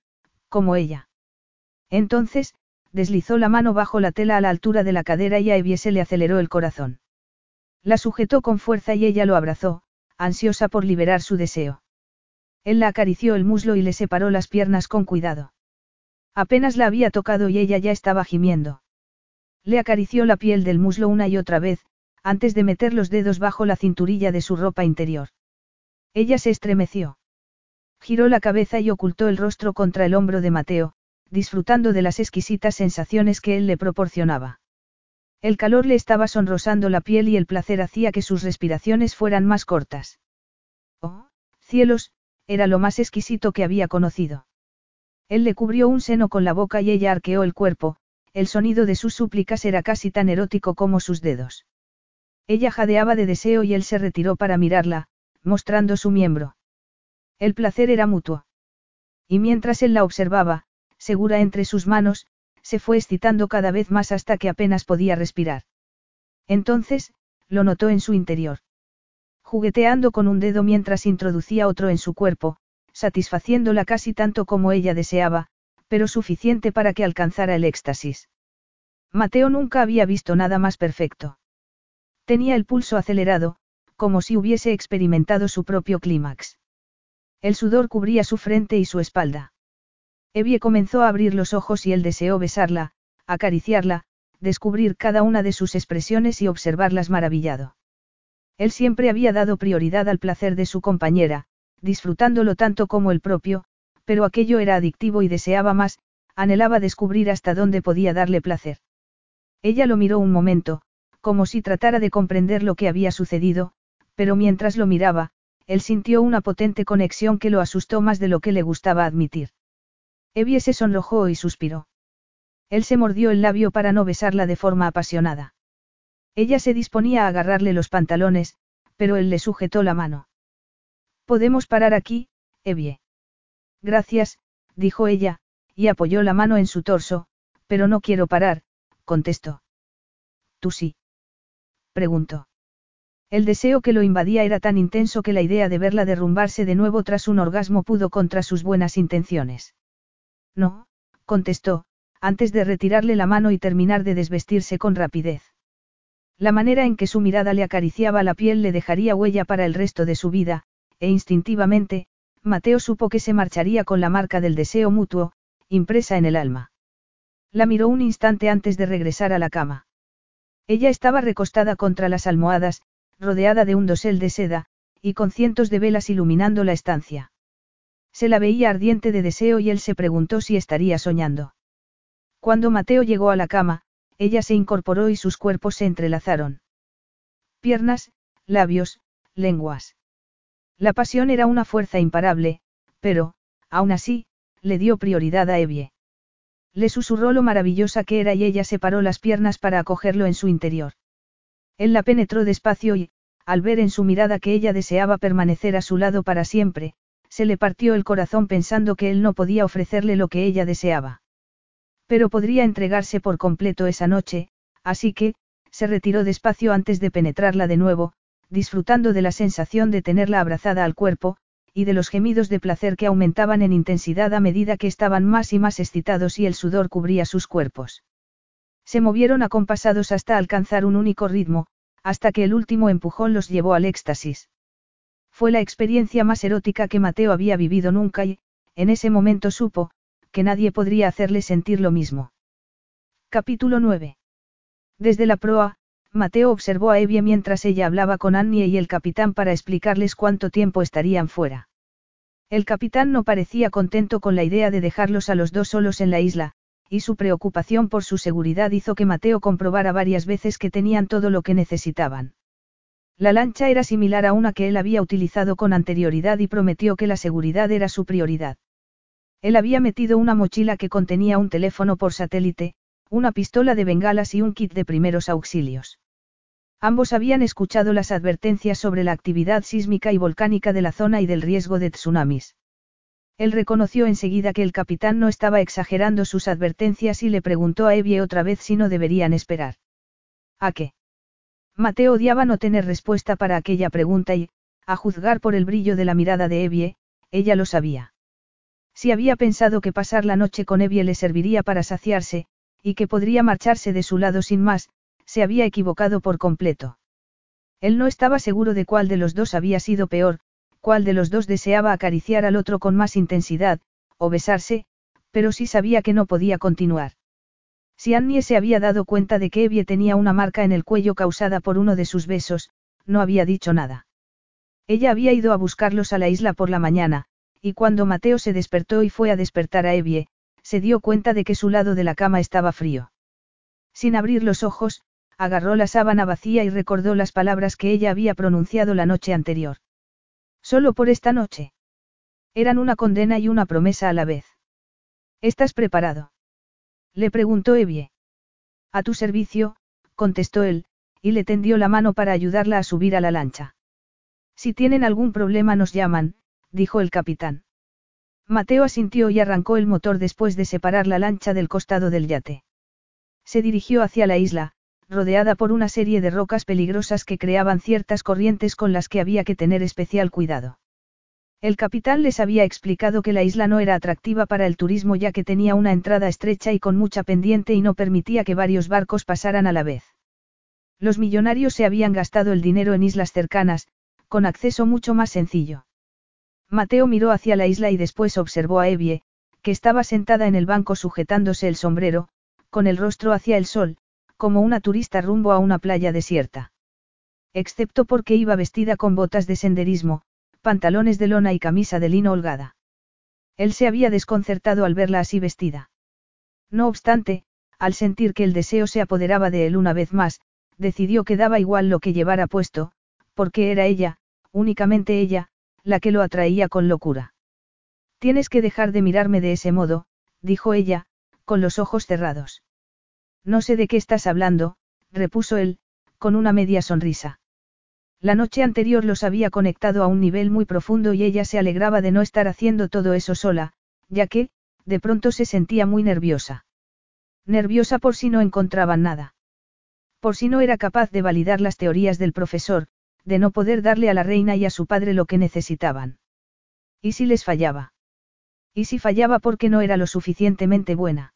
como ella. Entonces, deslizó la mano bajo la tela a la altura de la cadera y a Evie se le aceleró el corazón. La sujetó con fuerza y ella lo abrazó, ansiosa por liberar su deseo. Él la acarició el muslo y le separó las piernas con cuidado. Apenas la había tocado y ella ya estaba gimiendo. Le acarició la piel del muslo una y otra vez, antes de meter los dedos bajo la cinturilla de su ropa interior. Ella se estremeció. Giró la cabeza y ocultó el rostro contra el hombro de Mateo, disfrutando de las exquisitas sensaciones que él le proporcionaba. El calor le estaba sonrosando la piel y el placer hacía que sus respiraciones fueran más cortas. Oh, cielos, era lo más exquisito que había conocido. Él le cubrió un seno con la boca y ella arqueó el cuerpo, el sonido de sus súplicas era casi tan erótico como sus dedos. Ella jadeaba de deseo y él se retiró para mirarla, mostrando su miembro. El placer era mutuo. Y mientras él la observaba, segura entre sus manos, se fue excitando cada vez más hasta que apenas podía respirar. Entonces, lo notó en su interior. Jugueteando con un dedo mientras introducía otro en su cuerpo, satisfaciéndola casi tanto como ella deseaba, pero suficiente para que alcanzara el éxtasis. Mateo nunca había visto nada más perfecto. Tenía el pulso acelerado, como si hubiese experimentado su propio clímax. El sudor cubría su frente y su espalda. Evie comenzó a abrir los ojos y él deseó besarla, acariciarla, descubrir cada una de sus expresiones y observarlas maravillado. Él siempre había dado prioridad al placer de su compañera, disfrutándolo tanto como el propio, pero aquello era adictivo y deseaba más, anhelaba descubrir hasta dónde podía darle placer. Ella lo miró un momento, como si tratara de comprender lo que había sucedido, pero mientras lo miraba, él sintió una potente conexión que lo asustó más de lo que le gustaba admitir. Evie se sonrojó y suspiró. Él se mordió el labio para no besarla de forma apasionada. Ella se disponía a agarrarle los pantalones, pero él le sujetó la mano. Podemos parar aquí, Evie. Gracias, dijo ella, y apoyó la mano en su torso, pero no quiero parar, contestó. ¿Tú sí? preguntó. El deseo que lo invadía era tan intenso que la idea de verla derrumbarse de nuevo tras un orgasmo pudo contra sus buenas intenciones. No, contestó, antes de retirarle la mano y terminar de desvestirse con rapidez. La manera en que su mirada le acariciaba la piel le dejaría huella para el resto de su vida, e instintivamente, Mateo supo que se marcharía con la marca del deseo mutuo, impresa en el alma. La miró un instante antes de regresar a la cama. Ella estaba recostada contra las almohadas, rodeada de un dosel de seda, y con cientos de velas iluminando la estancia. Se la veía ardiente de deseo y él se preguntó si estaría soñando. Cuando Mateo llegó a la cama, ella se incorporó y sus cuerpos se entrelazaron. Piernas, labios, lenguas. La pasión era una fuerza imparable, pero, aún así, le dio prioridad a Evie. Le susurró lo maravillosa que era y ella separó las piernas para acogerlo en su interior. Él la penetró despacio y, al ver en su mirada que ella deseaba permanecer a su lado para siempre, se le partió el corazón pensando que él no podía ofrecerle lo que ella deseaba. Pero podría entregarse por completo esa noche, así que, se retiró despacio antes de penetrarla de nuevo, disfrutando de la sensación de tenerla abrazada al cuerpo, y de los gemidos de placer que aumentaban en intensidad a medida que estaban más y más excitados y el sudor cubría sus cuerpos. Se movieron acompasados hasta alcanzar un único ritmo, hasta que el último empujón los llevó al éxtasis. Fue la experiencia más erótica que Mateo había vivido nunca y, en ese momento supo, que nadie podría hacerle sentir lo mismo. Capítulo 9. Desde la proa, Mateo observó a Evie mientras ella hablaba con Annie y el capitán para explicarles cuánto tiempo estarían fuera. El capitán no parecía contento con la idea de dejarlos a los dos solos en la isla, y su preocupación por su seguridad hizo que Mateo comprobara varias veces que tenían todo lo que necesitaban. La lancha era similar a una que él había utilizado con anterioridad y prometió que la seguridad era su prioridad. Él había metido una mochila que contenía un teléfono por satélite, una pistola de bengalas y un kit de primeros auxilios. Ambos habían escuchado las advertencias sobre la actividad sísmica y volcánica de la zona y del riesgo de tsunamis. Él reconoció enseguida que el capitán no estaba exagerando sus advertencias y le preguntó a Evie otra vez si no deberían esperar. ¿A qué? Mateo odiaba no tener respuesta para aquella pregunta y, a juzgar por el brillo de la mirada de Evie, ella lo sabía. Si había pensado que pasar la noche con Evie le serviría para saciarse, y que podría marcharse de su lado sin más, se había equivocado por completo. Él no estaba seguro de cuál de los dos había sido peor, cuál de los dos deseaba acariciar al otro con más intensidad, o besarse, pero sí sabía que no podía continuar. Si Annie se había dado cuenta de que Evie tenía una marca en el cuello causada por uno de sus besos, no había dicho nada. Ella había ido a buscarlos a la isla por la mañana, y cuando Mateo se despertó y fue a despertar a Evie, se dio cuenta de que su lado de la cama estaba frío. Sin abrir los ojos, agarró la sábana vacía y recordó las palabras que ella había pronunciado la noche anterior. Solo por esta noche. Eran una condena y una promesa a la vez. ¿Estás preparado? Le preguntó Evie. A tu servicio, contestó él, y le tendió la mano para ayudarla a subir a la lancha. Si tienen algún problema nos llaman, dijo el capitán. Mateo asintió y arrancó el motor después de separar la lancha del costado del yate. Se dirigió hacia la isla, rodeada por una serie de rocas peligrosas que creaban ciertas corrientes con las que había que tener especial cuidado. El capitán les había explicado que la isla no era atractiva para el turismo ya que tenía una entrada estrecha y con mucha pendiente y no permitía que varios barcos pasaran a la vez. Los millonarios se habían gastado el dinero en islas cercanas, con acceso mucho más sencillo. Mateo miró hacia la isla y después observó a Evie, que estaba sentada en el banco sujetándose el sombrero, con el rostro hacia el sol, como una turista rumbo a una playa desierta. Excepto porque iba vestida con botas de senderismo, pantalones de lona y camisa de lino holgada. Él se había desconcertado al verla así vestida. No obstante, al sentir que el deseo se apoderaba de él una vez más, decidió que daba igual lo que llevara puesto, porque era ella, únicamente ella, la que lo atraía con locura. Tienes que dejar de mirarme de ese modo, dijo ella, con los ojos cerrados. No sé de qué estás hablando, repuso él, con una media sonrisa. La noche anterior los había conectado a un nivel muy profundo y ella se alegraba de no estar haciendo todo eso sola, ya que, de pronto se sentía muy nerviosa. Nerviosa por si no encontraban nada. Por si no era capaz de validar las teorías del profesor, de no poder darle a la reina y a su padre lo que necesitaban. ¿Y si les fallaba? ¿Y si fallaba porque no era lo suficientemente buena?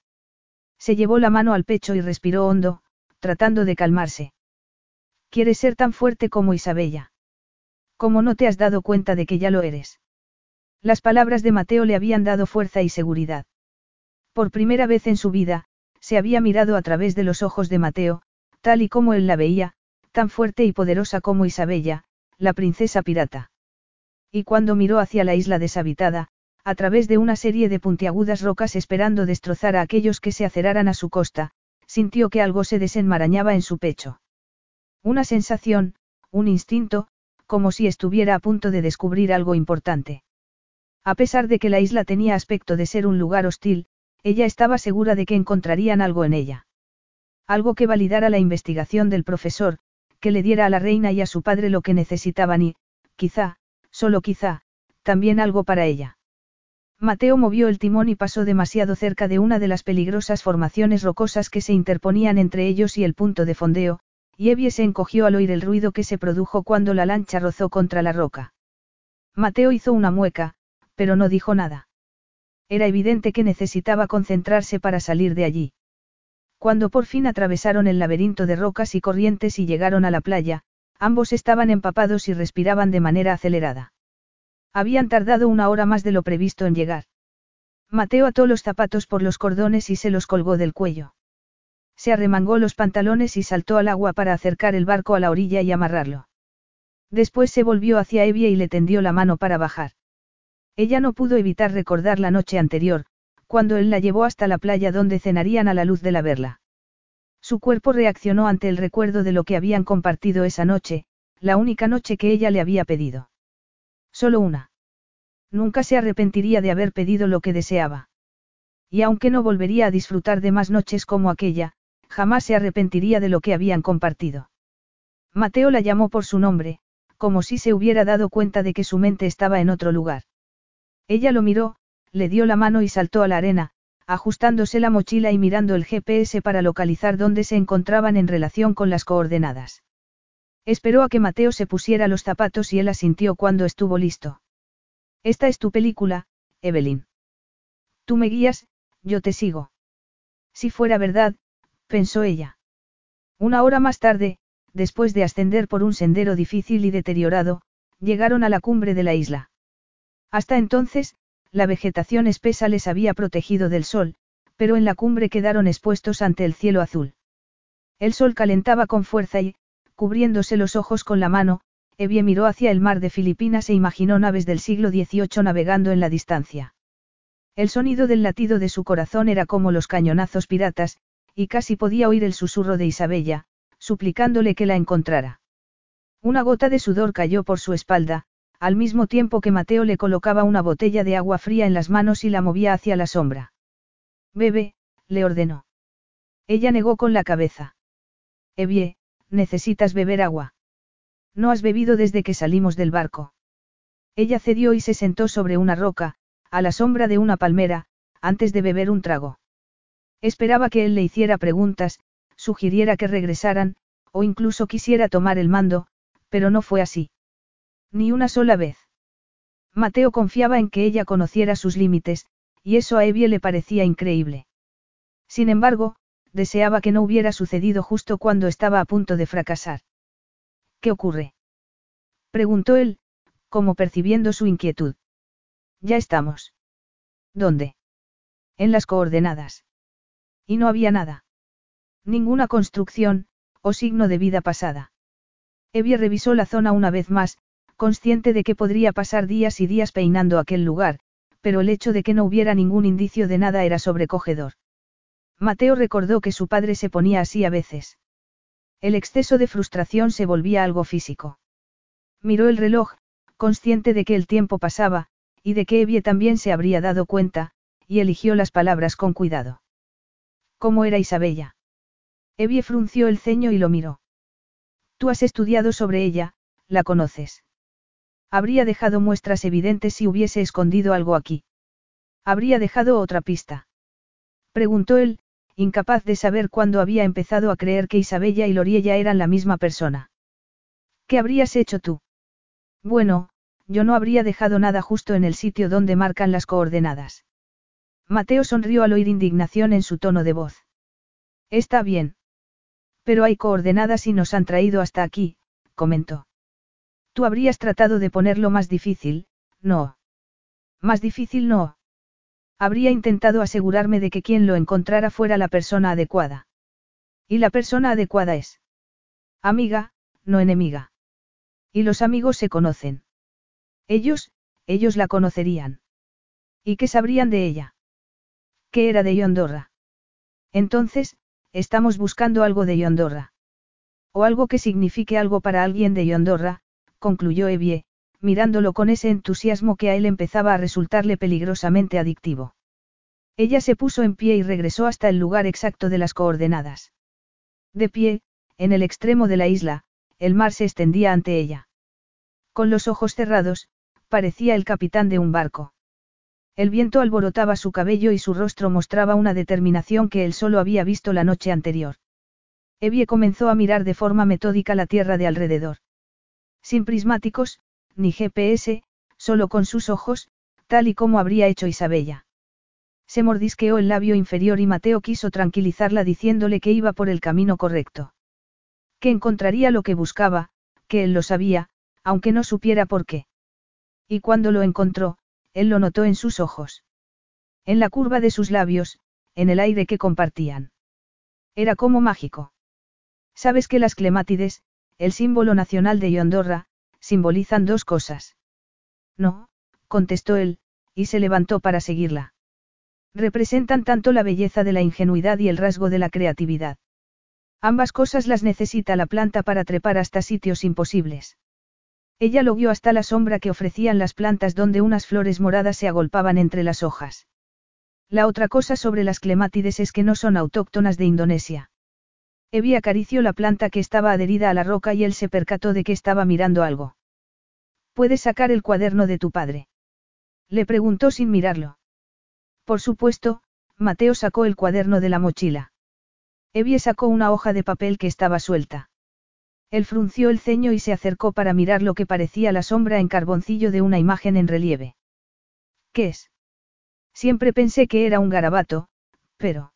Se llevó la mano al pecho y respiró hondo, tratando de calmarse. Quieres ser tan fuerte como Isabella. ¿Cómo no te has dado cuenta de que ya lo eres? Las palabras de Mateo le habían dado fuerza y seguridad. Por primera vez en su vida, se había mirado a través de los ojos de Mateo, tal y como él la veía, tan fuerte y poderosa como Isabella, la princesa pirata. Y cuando miró hacia la isla deshabitada, a través de una serie de puntiagudas rocas esperando destrozar a aquellos que se aceraran a su costa, sintió que algo se desenmarañaba en su pecho. Una sensación, un instinto, como si estuviera a punto de descubrir algo importante. A pesar de que la isla tenía aspecto de ser un lugar hostil, ella estaba segura de que encontrarían algo en ella. Algo que validara la investigación del profesor, que le diera a la reina y a su padre lo que necesitaban y, quizá, solo quizá, también algo para ella. Mateo movió el timón y pasó demasiado cerca de una de las peligrosas formaciones rocosas que se interponían entre ellos y el punto de fondeo, y Evie se encogió al oír el ruido que se produjo cuando la lancha rozó contra la roca. Mateo hizo una mueca, pero no dijo nada. Era evidente que necesitaba concentrarse para salir de allí. Cuando por fin atravesaron el laberinto de rocas y corrientes y llegaron a la playa, ambos estaban empapados y respiraban de manera acelerada. Habían tardado una hora más de lo previsto en llegar. Mateo ató los zapatos por los cordones y se los colgó del cuello. Se arremangó los pantalones y saltó al agua para acercar el barco a la orilla y amarrarlo. Después se volvió hacia Evie y le tendió la mano para bajar. Ella no pudo evitar recordar la noche anterior, cuando él la llevó hasta la playa donde cenarían a la luz de la verla. Su cuerpo reaccionó ante el recuerdo de lo que habían compartido esa noche, la única noche que ella le había pedido. Solo una. Nunca se arrepentiría de haber pedido lo que deseaba. Y aunque no volvería a disfrutar de más noches como aquella, jamás se arrepentiría de lo que habían compartido. Mateo la llamó por su nombre, como si se hubiera dado cuenta de que su mente estaba en otro lugar. Ella lo miró, le dio la mano y saltó a la arena, ajustándose la mochila y mirando el GPS para localizar dónde se encontraban en relación con las coordenadas. Esperó a que Mateo se pusiera los zapatos y él asintió cuando estuvo listo. Esta es tu película, Evelyn. Tú me guías, yo te sigo. Si fuera verdad, pensó ella. Una hora más tarde, después de ascender por un sendero difícil y deteriorado, llegaron a la cumbre de la isla. Hasta entonces, la vegetación espesa les había protegido del sol, pero en la cumbre quedaron expuestos ante el cielo azul. El sol calentaba con fuerza y, cubriéndose los ojos con la mano, Evie miró hacia el mar de Filipinas e imaginó naves del siglo XVIII navegando en la distancia. El sonido del latido de su corazón era como los cañonazos piratas, y casi podía oír el susurro de Isabella, suplicándole que la encontrara. Una gota de sudor cayó por su espalda, al mismo tiempo que Mateo le colocaba una botella de agua fría en las manos y la movía hacia la sombra. Bebe, le ordenó. Ella negó con la cabeza. Evie, necesitas beber agua. No has bebido desde que salimos del barco. Ella cedió y se sentó sobre una roca, a la sombra de una palmera, antes de beber un trago. Esperaba que él le hiciera preguntas, sugiriera que regresaran, o incluso quisiera tomar el mando, pero no fue así. Ni una sola vez. Mateo confiaba en que ella conociera sus límites, y eso a Evie le parecía increíble. Sin embargo, deseaba que no hubiera sucedido justo cuando estaba a punto de fracasar. ¿Qué ocurre? preguntó él, como percibiendo su inquietud. Ya estamos. ¿Dónde? En las coordenadas. Y no había nada. Ninguna construcción, o signo de vida pasada. Evie revisó la zona una vez más, consciente de que podría pasar días y días peinando aquel lugar, pero el hecho de que no hubiera ningún indicio de nada era sobrecogedor. Mateo recordó que su padre se ponía así a veces. El exceso de frustración se volvía algo físico. Miró el reloj, consciente de que el tiempo pasaba, y de que Evie también se habría dado cuenta, y eligió las palabras con cuidado. ¿Cómo era Isabella? Evie frunció el ceño y lo miró. Tú has estudiado sobre ella, la conoces. Habría dejado muestras evidentes si hubiese escondido algo aquí. Habría dejado otra pista. Preguntó él, incapaz de saber cuándo había empezado a creer que Isabella y Loriella eran la misma persona. ¿Qué habrías hecho tú? Bueno, yo no habría dejado nada justo en el sitio donde marcan las coordenadas. Mateo sonrió al oír indignación en su tono de voz. Está bien. Pero hay coordenadas y nos han traído hasta aquí, comentó. Tú habrías tratado de ponerlo más difícil, no. Más difícil no. Habría intentado asegurarme de que quien lo encontrara fuera la persona adecuada. Y la persona adecuada es. Amiga, no enemiga. Y los amigos se conocen. Ellos, ellos la conocerían. ¿Y qué sabrían de ella? ¿Qué era de Yondorra? Entonces, estamos buscando algo de Yondorra. O algo que signifique algo para alguien de Yondorra, concluyó Evie, mirándolo con ese entusiasmo que a él empezaba a resultarle peligrosamente adictivo. Ella se puso en pie y regresó hasta el lugar exacto de las coordenadas. De pie, en el extremo de la isla, el mar se extendía ante ella. Con los ojos cerrados, parecía el capitán de un barco. El viento alborotaba su cabello y su rostro mostraba una determinación que él solo había visto la noche anterior. Evie comenzó a mirar de forma metódica la tierra de alrededor. Sin prismáticos, ni GPS, solo con sus ojos, tal y como habría hecho Isabella. Se mordisqueó el labio inferior y Mateo quiso tranquilizarla diciéndole que iba por el camino correcto. Que encontraría lo que buscaba, que él lo sabía, aunque no supiera por qué. Y cuando lo encontró, él lo notó en sus ojos. En la curva de sus labios, en el aire que compartían. Era como mágico. Sabes que las clemátides, el símbolo nacional de Yondorra, simbolizan dos cosas. No, contestó él, y se levantó para seguirla. Representan tanto la belleza de la ingenuidad y el rasgo de la creatividad. Ambas cosas las necesita la planta para trepar hasta sitios imposibles. Ella lo vio hasta la sombra que ofrecían las plantas donde unas flores moradas se agolpaban entre las hojas. La otra cosa sobre las clemátides es que no son autóctonas de Indonesia. Evie acarició la planta que estaba adherida a la roca y él se percató de que estaba mirando algo. ¿Puedes sacar el cuaderno de tu padre? Le preguntó sin mirarlo. Por supuesto, Mateo sacó el cuaderno de la mochila. Evie sacó una hoja de papel que estaba suelta. Él frunció el ceño y se acercó para mirar lo que parecía la sombra en carboncillo de una imagen en relieve. ¿Qué es? Siempre pensé que era un garabato, pero...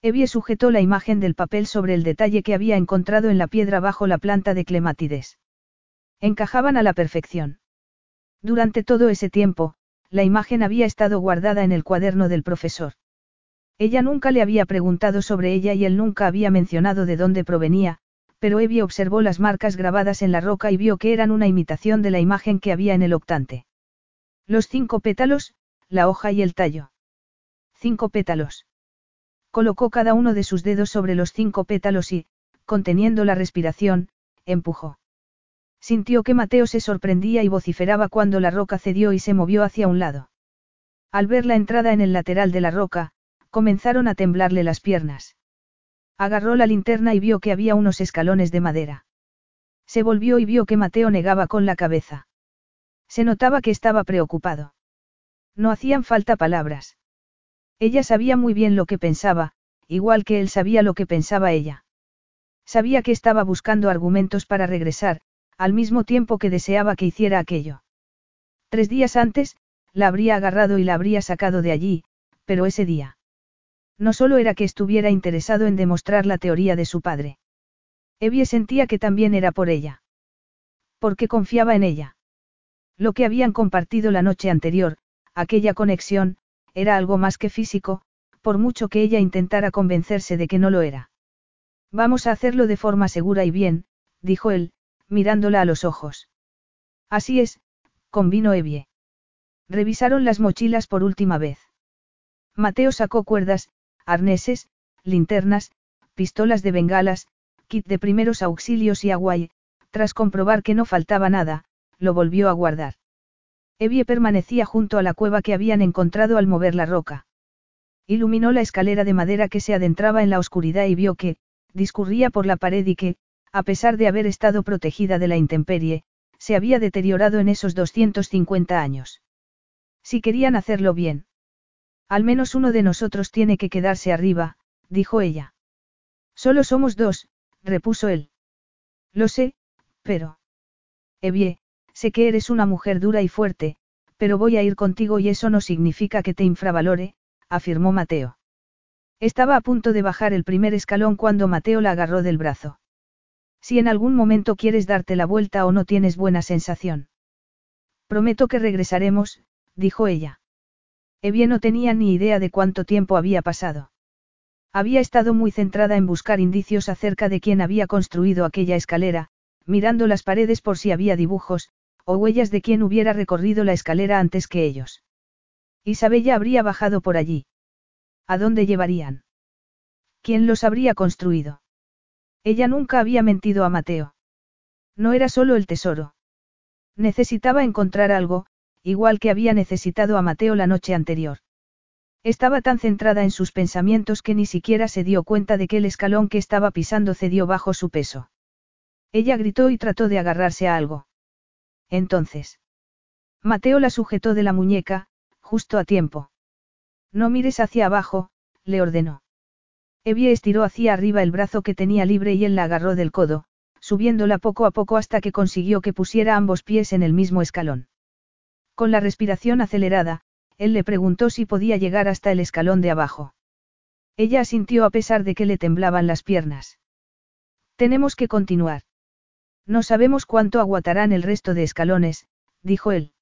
Evie sujetó la imagen del papel sobre el detalle que había encontrado en la piedra bajo la planta de clemátides. Encajaban a la perfección. Durante todo ese tiempo, la imagen había estado guardada en el cuaderno del profesor. Ella nunca le había preguntado sobre ella y él nunca había mencionado de dónde provenía, pero Evie observó las marcas grabadas en la roca y vio que eran una imitación de la imagen que había en el octante. Los cinco pétalos, la hoja y el tallo. Cinco pétalos. Colocó cada uno de sus dedos sobre los cinco pétalos y, conteniendo la respiración, empujó. Sintió que Mateo se sorprendía y vociferaba cuando la roca cedió y se movió hacia un lado. Al ver la entrada en el lateral de la roca, comenzaron a temblarle las piernas. Agarró la linterna y vio que había unos escalones de madera. Se volvió y vio que Mateo negaba con la cabeza. Se notaba que estaba preocupado. No hacían falta palabras. Ella sabía muy bien lo que pensaba, igual que él sabía lo que pensaba ella. Sabía que estaba buscando argumentos para regresar, al mismo tiempo que deseaba que hiciera aquello. Tres días antes, la habría agarrado y la habría sacado de allí, pero ese día. No solo era que estuviera interesado en demostrar la teoría de su padre. Evie sentía que también era por ella. Porque confiaba en ella. Lo que habían compartido la noche anterior, aquella conexión, era algo más que físico, por mucho que ella intentara convencerse de que no lo era. Vamos a hacerlo de forma segura y bien, dijo él, mirándola a los ojos. Así es, convino Evie. Revisaron las mochilas por última vez. Mateo sacó cuerdas, arneses, linternas, pistolas de bengalas, kit de primeros auxilios y agua y, tras comprobar que no faltaba nada, lo volvió a guardar. Evie permanecía junto a la cueva que habían encontrado al mover la roca. Iluminó la escalera de madera que se adentraba en la oscuridad y vio que, discurría por la pared y que, a pesar de haber estado protegida de la intemperie, se había deteriorado en esos 250 años. Si querían hacerlo bien. Al menos uno de nosotros tiene que quedarse arriba, dijo ella. Solo somos dos, repuso él. Lo sé, pero... Evie, sé que eres una mujer dura y fuerte, pero voy a ir contigo y eso no significa que te infravalore, afirmó Mateo. Estaba a punto de bajar el primer escalón cuando Mateo la agarró del brazo. Si en algún momento quieres darte la vuelta o no tienes buena sensación. Prometo que regresaremos, dijo ella. Evie no tenía ni idea de cuánto tiempo había pasado. Había estado muy centrada en buscar indicios acerca de quién había construido aquella escalera, mirando las paredes por si había dibujos, o huellas de quién hubiera recorrido la escalera antes que ellos. Isabella habría bajado por allí. ¿A dónde llevarían? ¿Quién los habría construido? Ella nunca había mentido a Mateo. No era solo el tesoro. Necesitaba encontrar algo, igual que había necesitado a Mateo la noche anterior. Estaba tan centrada en sus pensamientos que ni siquiera se dio cuenta de que el escalón que estaba pisando cedió bajo su peso. Ella gritó y trató de agarrarse a algo. Entonces. Mateo la sujetó de la muñeca, justo a tiempo. No mires hacia abajo, le ordenó. Evie estiró hacia arriba el brazo que tenía libre y él la agarró del codo, subiéndola poco a poco hasta que consiguió que pusiera ambos pies en el mismo escalón. Con la respiración acelerada, él le preguntó si podía llegar hasta el escalón de abajo. Ella asintió a pesar de que le temblaban las piernas. Tenemos que continuar. No sabemos cuánto aguantarán el resto de escalones, dijo él.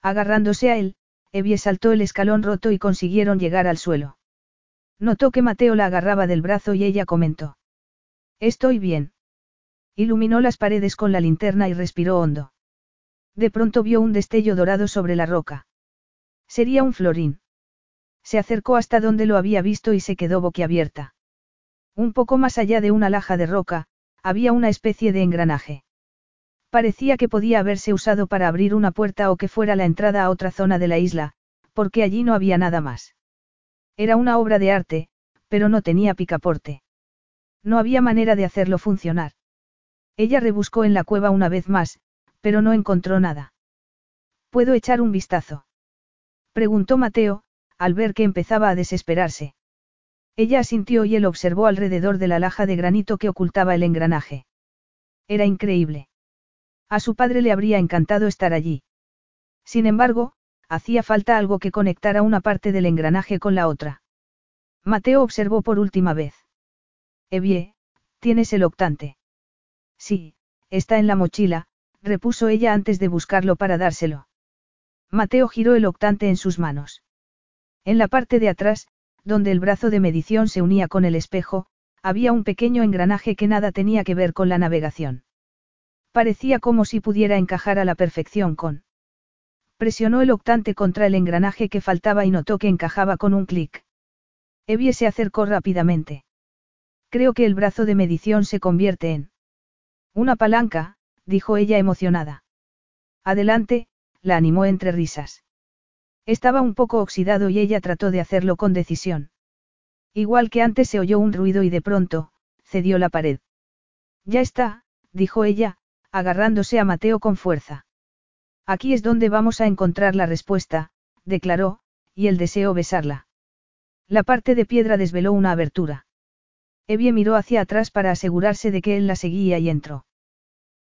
Agarrándose a él, Evie saltó el escalón roto y consiguieron llegar al suelo. Notó que Mateo la agarraba del brazo y ella comentó. Estoy bien. Iluminó las paredes con la linterna y respiró hondo. De pronto vio un destello dorado sobre la roca. Sería un florín. Se acercó hasta donde lo había visto y se quedó boquiabierta. Un poco más allá de una laja de roca, había una especie de engranaje. Parecía que podía haberse usado para abrir una puerta o que fuera la entrada a otra zona de la isla, porque allí no había nada más. Era una obra de arte, pero no tenía picaporte. No había manera de hacerlo funcionar. Ella rebuscó en la cueva una vez más, pero no encontró nada. ¿Puedo echar un vistazo? Preguntó Mateo, al ver que empezaba a desesperarse. Ella asintió y él observó alrededor de la laja de granito que ocultaba el engranaje. Era increíble. A su padre le habría encantado estar allí. Sin embargo, hacía falta algo que conectara una parte del engranaje con la otra. Mateo observó por última vez. Evie, ¿tienes el octante? Sí, está en la mochila, repuso ella antes de buscarlo para dárselo. Mateo giró el octante en sus manos. En la parte de atrás, donde el brazo de medición se unía con el espejo, había un pequeño engranaje que nada tenía que ver con la navegación. Parecía como si pudiera encajar a la perfección con. Presionó el octante contra el engranaje que faltaba y notó que encajaba con un clic. Evie se acercó rápidamente. Creo que el brazo de medición se convierte en. Una palanca, dijo ella emocionada. Adelante, la animó entre risas. Estaba un poco oxidado y ella trató de hacerlo con decisión. Igual que antes se oyó un ruido y de pronto, cedió la pared. Ya está, dijo ella, agarrándose a Mateo con fuerza. Aquí es donde vamos a encontrar la respuesta, declaró, y él deseó besarla. La parte de piedra desveló una abertura. Evie miró hacia atrás para asegurarse de que él la seguía y entró.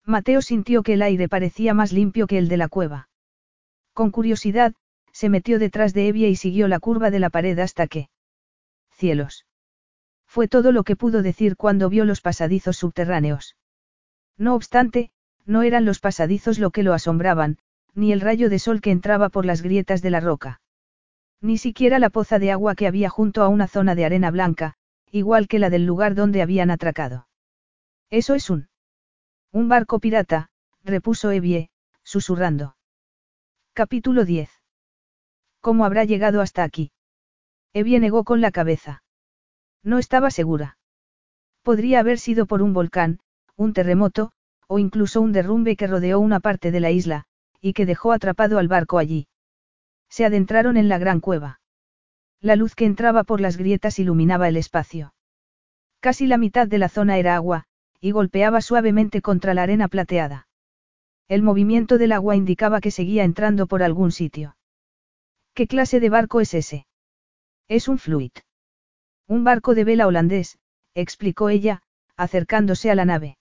Mateo sintió que el aire parecía más limpio que el de la cueva. Con curiosidad, se metió detrás de Evie y siguió la curva de la pared hasta que... Cielos. Fue todo lo que pudo decir cuando vio los pasadizos subterráneos. No obstante, no eran los pasadizos lo que lo asombraban, ni el rayo de sol que entraba por las grietas de la roca. Ni siquiera la poza de agua que había junto a una zona de arena blanca, igual que la del lugar donde habían atracado. Eso es un... Un barco pirata, repuso Evie, susurrando. Capítulo 10. ¿Cómo habrá llegado hasta aquí? Evie negó con la cabeza. No estaba segura. Podría haber sido por un volcán, un terremoto, o incluso un derrumbe que rodeó una parte de la isla, y que dejó atrapado al barco allí. Se adentraron en la gran cueva. La luz que entraba por las grietas iluminaba el espacio. Casi la mitad de la zona era agua, y golpeaba suavemente contra la arena plateada. El movimiento del agua indicaba que seguía entrando por algún sitio. ¿Qué clase de barco es ese? Es un fluid. Un barco de vela holandés, explicó ella, acercándose a la nave.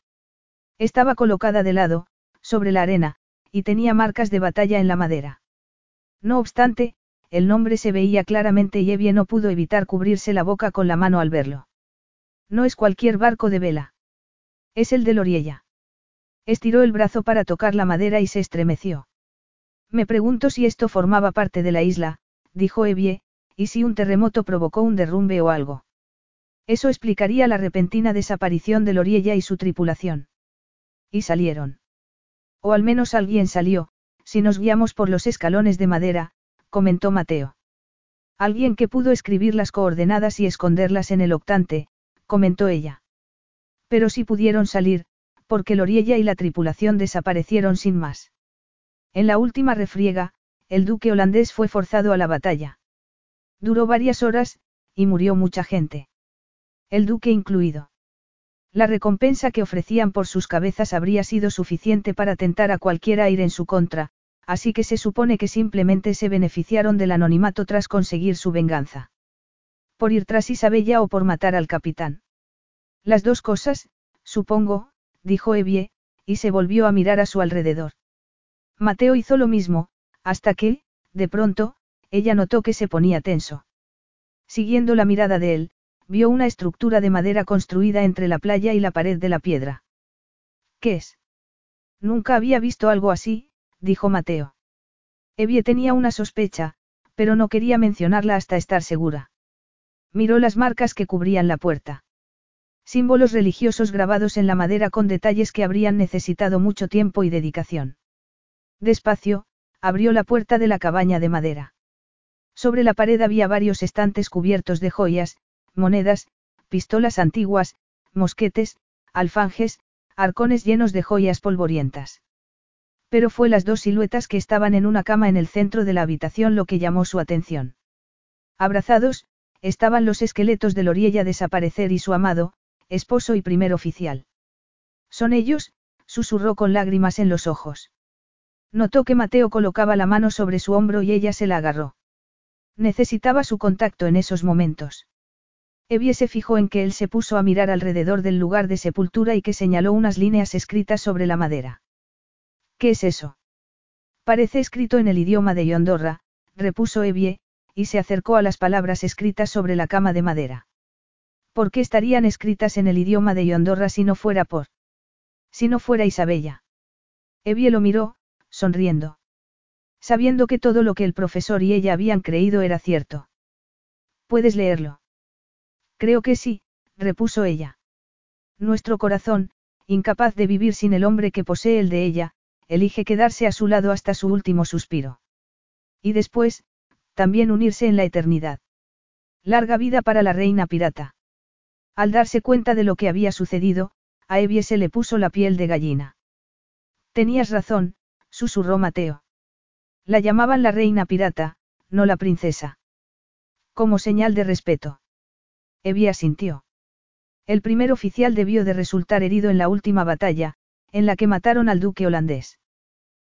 Estaba colocada de lado, sobre la arena, y tenía marcas de batalla en la madera. No obstante, el nombre se veía claramente y Evie no pudo evitar cubrirse la boca con la mano al verlo. No es cualquier barco de vela. Es el de Loriella. Estiró el brazo para tocar la madera y se estremeció. Me pregunto si esto formaba parte de la isla, dijo Evie, y si un terremoto provocó un derrumbe o algo. Eso explicaría la repentina desaparición de Loriella y su tripulación. Y salieron. O al menos alguien salió, si nos guiamos por los escalones de madera, comentó Mateo. Alguien que pudo escribir las coordenadas y esconderlas en el octante, comentó ella. Pero si pudieron salir, porque Loriella y la tripulación desaparecieron sin más. En la última refriega, el duque holandés fue forzado a la batalla. Duró varias horas, y murió mucha gente. El duque incluido. La recompensa que ofrecían por sus cabezas habría sido suficiente para tentar a cualquiera ir en su contra, así que se supone que simplemente se beneficiaron del anonimato tras conseguir su venganza. Por ir tras Isabella o por matar al capitán. Las dos cosas, supongo, dijo Evie, y se volvió a mirar a su alrededor. Mateo hizo lo mismo, hasta que, de pronto, ella notó que se ponía tenso. Siguiendo la mirada de él, vio una estructura de madera construida entre la playa y la pared de la piedra. ¿Qué es? Nunca había visto algo así, dijo Mateo. Evie tenía una sospecha, pero no quería mencionarla hasta estar segura. Miró las marcas que cubrían la puerta. Símbolos religiosos grabados en la madera con detalles que habrían necesitado mucho tiempo y dedicación. Despacio, abrió la puerta de la cabaña de madera. Sobre la pared había varios estantes cubiertos de joyas, monedas, pistolas antiguas, mosquetes, alfanjes, arcones llenos de joyas polvorientas. Pero fue las dos siluetas que estaban en una cama en el centro de la habitación lo que llamó su atención. Abrazados, estaban los esqueletos de Loriella desaparecer y su amado, esposo y primer oficial. Son ellos, susurró con lágrimas en los ojos. Notó que Mateo colocaba la mano sobre su hombro y ella se la agarró. Necesitaba su contacto en esos momentos. Evie se fijó en que él se puso a mirar alrededor del lugar de sepultura y que señaló unas líneas escritas sobre la madera. ¿Qué es eso? Parece escrito en el idioma de Yondorra, repuso Evie, y se acercó a las palabras escritas sobre la cama de madera. ¿Por qué estarían escritas en el idioma de Yondorra si no fuera por? Si no fuera Isabella. Evie lo miró, sonriendo. Sabiendo que todo lo que el profesor y ella habían creído era cierto. ¿Puedes leerlo? Creo que sí, repuso ella. Nuestro corazón, incapaz de vivir sin el hombre que posee el de ella, elige quedarse a su lado hasta su último suspiro. Y después, también unirse en la eternidad. Larga vida para la reina pirata. Al darse cuenta de lo que había sucedido, a Evie se le puso la piel de gallina. Tenías razón, susurró Mateo. La llamaban la reina pirata, no la princesa. Como señal de respeto. Evie asintió. El primer oficial debió de resultar herido en la última batalla, en la que mataron al duque holandés.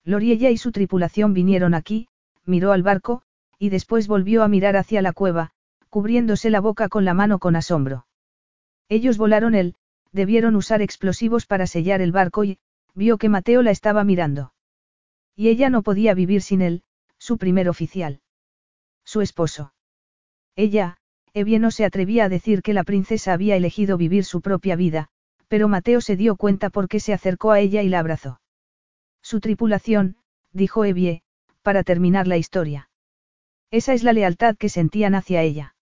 Loriella y su tripulación vinieron aquí, miró al barco, y después volvió a mirar hacia la cueva, cubriéndose la boca con la mano con asombro. Ellos volaron él, debieron usar explosivos para sellar el barco y, vio que Mateo la estaba mirando. Y ella no podía vivir sin él, su primer oficial. Su esposo. Ella, Evie no se atrevía a decir que la princesa había elegido vivir su propia vida, pero Mateo se dio cuenta porque se acercó a ella y la abrazó. Su tripulación, dijo Evie, para terminar la historia. Esa es la lealtad que sentían hacia ella.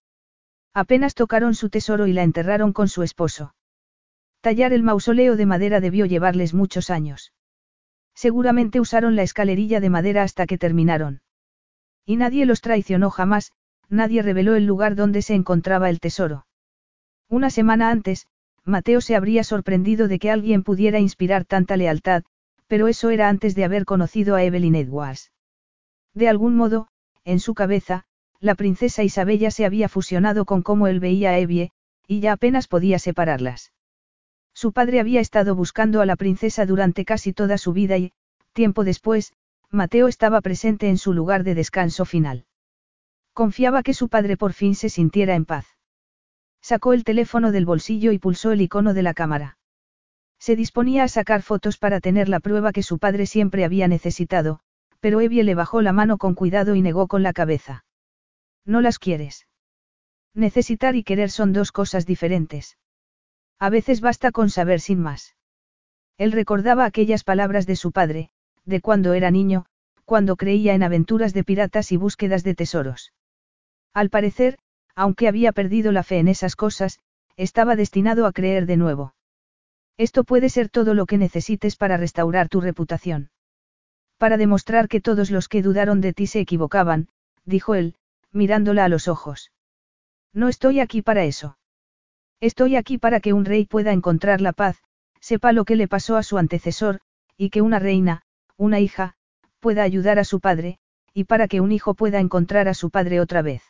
Apenas tocaron su tesoro y la enterraron con su esposo. Tallar el mausoleo de madera debió llevarles muchos años. Seguramente usaron la escalerilla de madera hasta que terminaron. Y nadie los traicionó jamás, nadie reveló el lugar donde se encontraba el tesoro. Una semana antes, Mateo se habría sorprendido de que alguien pudiera inspirar tanta lealtad, pero eso era antes de haber conocido a Evelyn Edwards. De algún modo, en su cabeza, la princesa Isabella se había fusionado con cómo él veía a Evie, y ya apenas podía separarlas. Su padre había estado buscando a la princesa durante casi toda su vida y, tiempo después, Mateo estaba presente en su lugar de descanso final. Confiaba que su padre por fin se sintiera en paz. Sacó el teléfono del bolsillo y pulsó el icono de la cámara. Se disponía a sacar fotos para tener la prueba que su padre siempre había necesitado, pero Evie le bajó la mano con cuidado y negó con la cabeza. No las quieres. Necesitar y querer son dos cosas diferentes. A veces basta con saber sin más. Él recordaba aquellas palabras de su padre, de cuando era niño, cuando creía en aventuras de piratas y búsquedas de tesoros. Al parecer, aunque había perdido la fe en esas cosas, estaba destinado a creer de nuevo. Esto puede ser todo lo que necesites para restaurar tu reputación. Para demostrar que todos los que dudaron de ti se equivocaban, dijo él, mirándola a los ojos. No estoy aquí para eso. Estoy aquí para que un rey pueda encontrar la paz, sepa lo que le pasó a su antecesor, y que una reina, una hija, pueda ayudar a su padre, y para que un hijo pueda encontrar a su padre otra vez.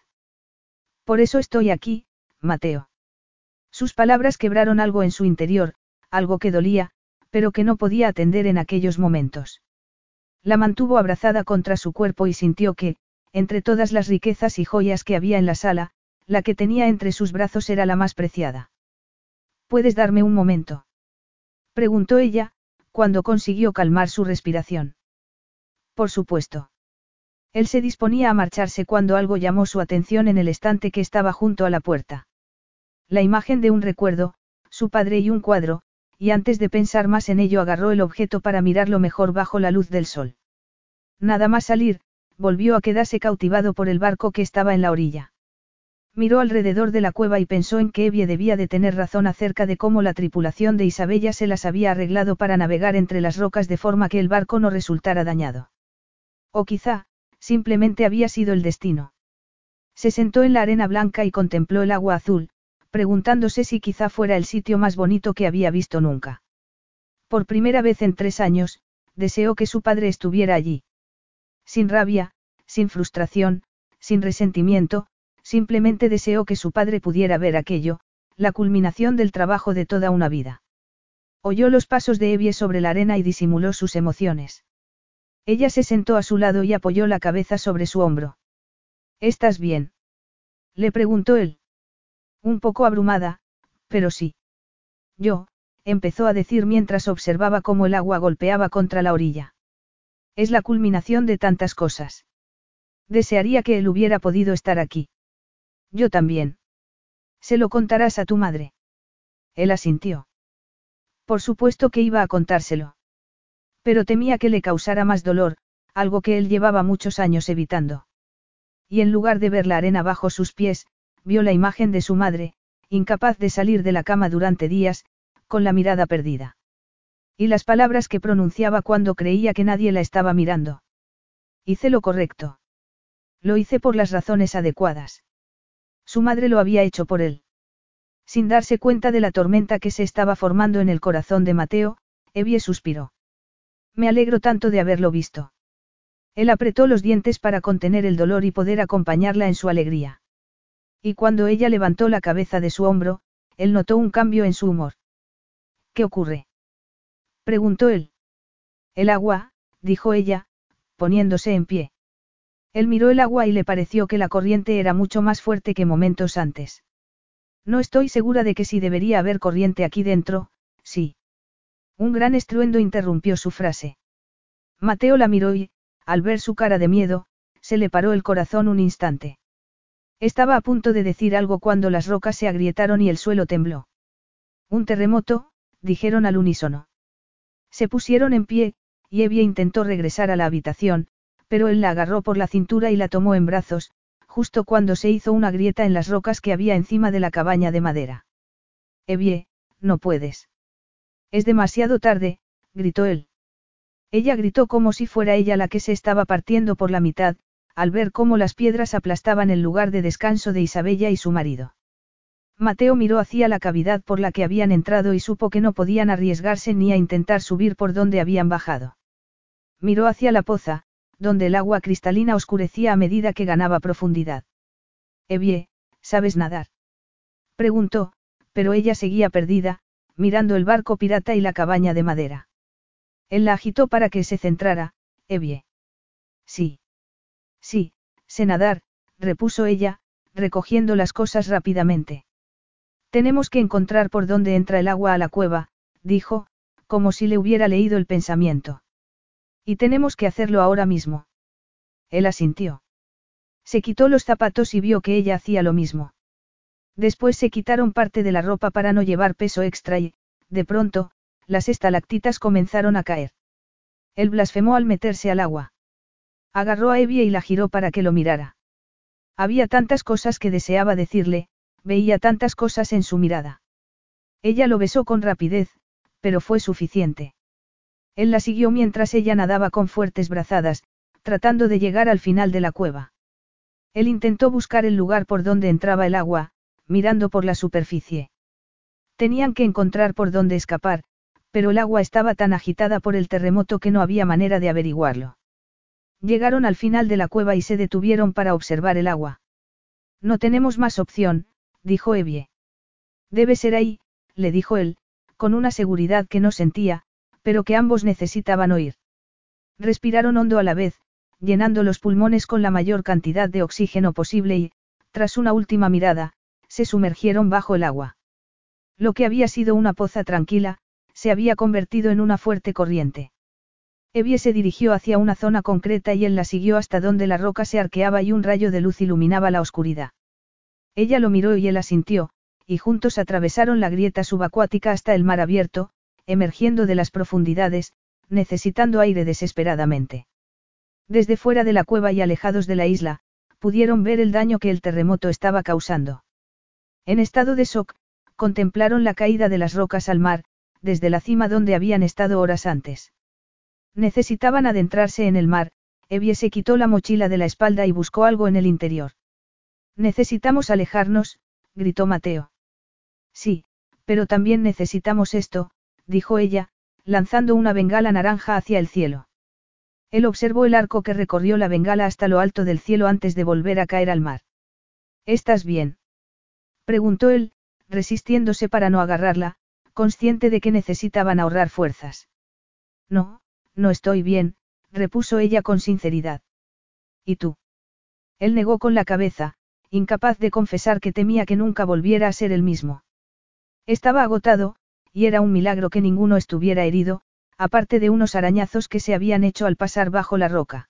Por eso estoy aquí, Mateo. Sus palabras quebraron algo en su interior, algo que dolía, pero que no podía atender en aquellos momentos. La mantuvo abrazada contra su cuerpo y sintió que, entre todas las riquezas y joyas que había en la sala, la que tenía entre sus brazos era la más preciada. ¿Puedes darme un momento? preguntó ella, cuando consiguió calmar su respiración. Por supuesto. Él se disponía a marcharse cuando algo llamó su atención en el estante que estaba junto a la puerta. La imagen de un recuerdo, su padre y un cuadro, y antes de pensar más en ello agarró el objeto para mirarlo mejor bajo la luz del sol. Nada más salir, volvió a quedarse cautivado por el barco que estaba en la orilla. Miró alrededor de la cueva y pensó en que Evie debía de tener razón acerca de cómo la tripulación de Isabella se las había arreglado para navegar entre las rocas de forma que el barco no resultara dañado. O quizá, simplemente había sido el destino. Se sentó en la arena blanca y contempló el agua azul, preguntándose si quizá fuera el sitio más bonito que había visto nunca. Por primera vez en tres años, deseó que su padre estuviera allí. Sin rabia, sin frustración, sin resentimiento, simplemente deseó que su padre pudiera ver aquello, la culminación del trabajo de toda una vida. Oyó los pasos de Evie sobre la arena y disimuló sus emociones. Ella se sentó a su lado y apoyó la cabeza sobre su hombro. ¿Estás bien? Le preguntó él. Un poco abrumada, pero sí. Yo, empezó a decir mientras observaba cómo el agua golpeaba contra la orilla. Es la culminación de tantas cosas. Desearía que él hubiera podido estar aquí. Yo también. Se lo contarás a tu madre. Él asintió. Por supuesto que iba a contárselo. Pero temía que le causara más dolor, algo que él llevaba muchos años evitando. Y en lugar de ver la arena bajo sus pies, vio la imagen de su madre, incapaz de salir de la cama durante días, con la mirada perdida. Y las palabras que pronunciaba cuando creía que nadie la estaba mirando. Hice lo correcto. Lo hice por las razones adecuadas. Su madre lo había hecho por él. Sin darse cuenta de la tormenta que se estaba formando en el corazón de Mateo, Evie suspiró. Me alegro tanto de haberlo visto. Él apretó los dientes para contener el dolor y poder acompañarla en su alegría. Y cuando ella levantó la cabeza de su hombro, él notó un cambio en su humor. ¿Qué ocurre? preguntó él. El agua, dijo ella, poniéndose en pie. Él miró el agua y le pareció que la corriente era mucho más fuerte que momentos antes. No estoy segura de que si debería haber corriente aquí dentro, sí. Un gran estruendo interrumpió su frase. Mateo la miró y, al ver su cara de miedo, se le paró el corazón un instante. Estaba a punto de decir algo cuando las rocas se agrietaron y el suelo tembló. Un terremoto, dijeron al unísono. Se pusieron en pie, y Evie intentó regresar a la habitación, pero él la agarró por la cintura y la tomó en brazos, justo cuando se hizo una grieta en las rocas que había encima de la cabaña de madera. Evie, no puedes. Es demasiado tarde, gritó él. Ella gritó como si fuera ella la que se estaba partiendo por la mitad, al ver cómo las piedras aplastaban el lugar de descanso de Isabella y su marido. Mateo miró hacia la cavidad por la que habían entrado y supo que no podían arriesgarse ni a intentar subir por donde habían bajado. Miró hacia la poza, donde el agua cristalina oscurecía a medida que ganaba profundidad. Evie, ¿sabes nadar? Preguntó, pero ella seguía perdida, mirando el barco pirata y la cabaña de madera. Él la agitó para que se centrara, Evie. Sí. Sí, sé nadar, repuso ella, recogiendo las cosas rápidamente. Tenemos que encontrar por dónde entra el agua a la cueva, dijo, como si le hubiera leído el pensamiento. Y tenemos que hacerlo ahora mismo. Él asintió. Se quitó los zapatos y vio que ella hacía lo mismo. Después se quitaron parte de la ropa para no llevar peso extra y, de pronto, las estalactitas comenzaron a caer. Él blasfemó al meterse al agua. Agarró a Evie y la giró para que lo mirara. Había tantas cosas que deseaba decirle, veía tantas cosas en su mirada. Ella lo besó con rapidez, pero fue suficiente. Él la siguió mientras ella nadaba con fuertes brazadas, tratando de llegar al final de la cueva. Él intentó buscar el lugar por donde entraba el agua, mirando por la superficie. Tenían que encontrar por dónde escapar, pero el agua estaba tan agitada por el terremoto que no había manera de averiguarlo. Llegaron al final de la cueva y se detuvieron para observar el agua. No tenemos más opción, dijo Evie. Debe ser ahí, le dijo él, con una seguridad que no sentía, pero que ambos necesitaban oír. Respiraron hondo a la vez, llenando los pulmones con la mayor cantidad de oxígeno posible y, tras una última mirada, se sumergieron bajo el agua. Lo que había sido una poza tranquila, se había convertido en una fuerte corriente. Evie se dirigió hacia una zona concreta y él la siguió hasta donde la roca se arqueaba y un rayo de luz iluminaba la oscuridad. Ella lo miró y él asintió, y juntos atravesaron la grieta subacuática hasta el mar abierto, emergiendo de las profundidades, necesitando aire desesperadamente. Desde fuera de la cueva y alejados de la isla, pudieron ver el daño que el terremoto estaba causando. En estado de shock, contemplaron la caída de las rocas al mar, desde la cima donde habían estado horas antes. Necesitaban adentrarse en el mar, Evie se quitó la mochila de la espalda y buscó algo en el interior. Necesitamos alejarnos, gritó Mateo. Sí, pero también necesitamos esto, dijo ella, lanzando una bengala naranja hacia el cielo. Él observó el arco que recorrió la bengala hasta lo alto del cielo antes de volver a caer al mar. ¿Estás bien? preguntó él, resistiéndose para no agarrarla, consciente de que necesitaban ahorrar fuerzas. No, no estoy bien, repuso ella con sinceridad. ¿Y tú? Él negó con la cabeza, incapaz de confesar que temía que nunca volviera a ser el mismo. Estaba agotado, y era un milagro que ninguno estuviera herido, aparte de unos arañazos que se habían hecho al pasar bajo la roca.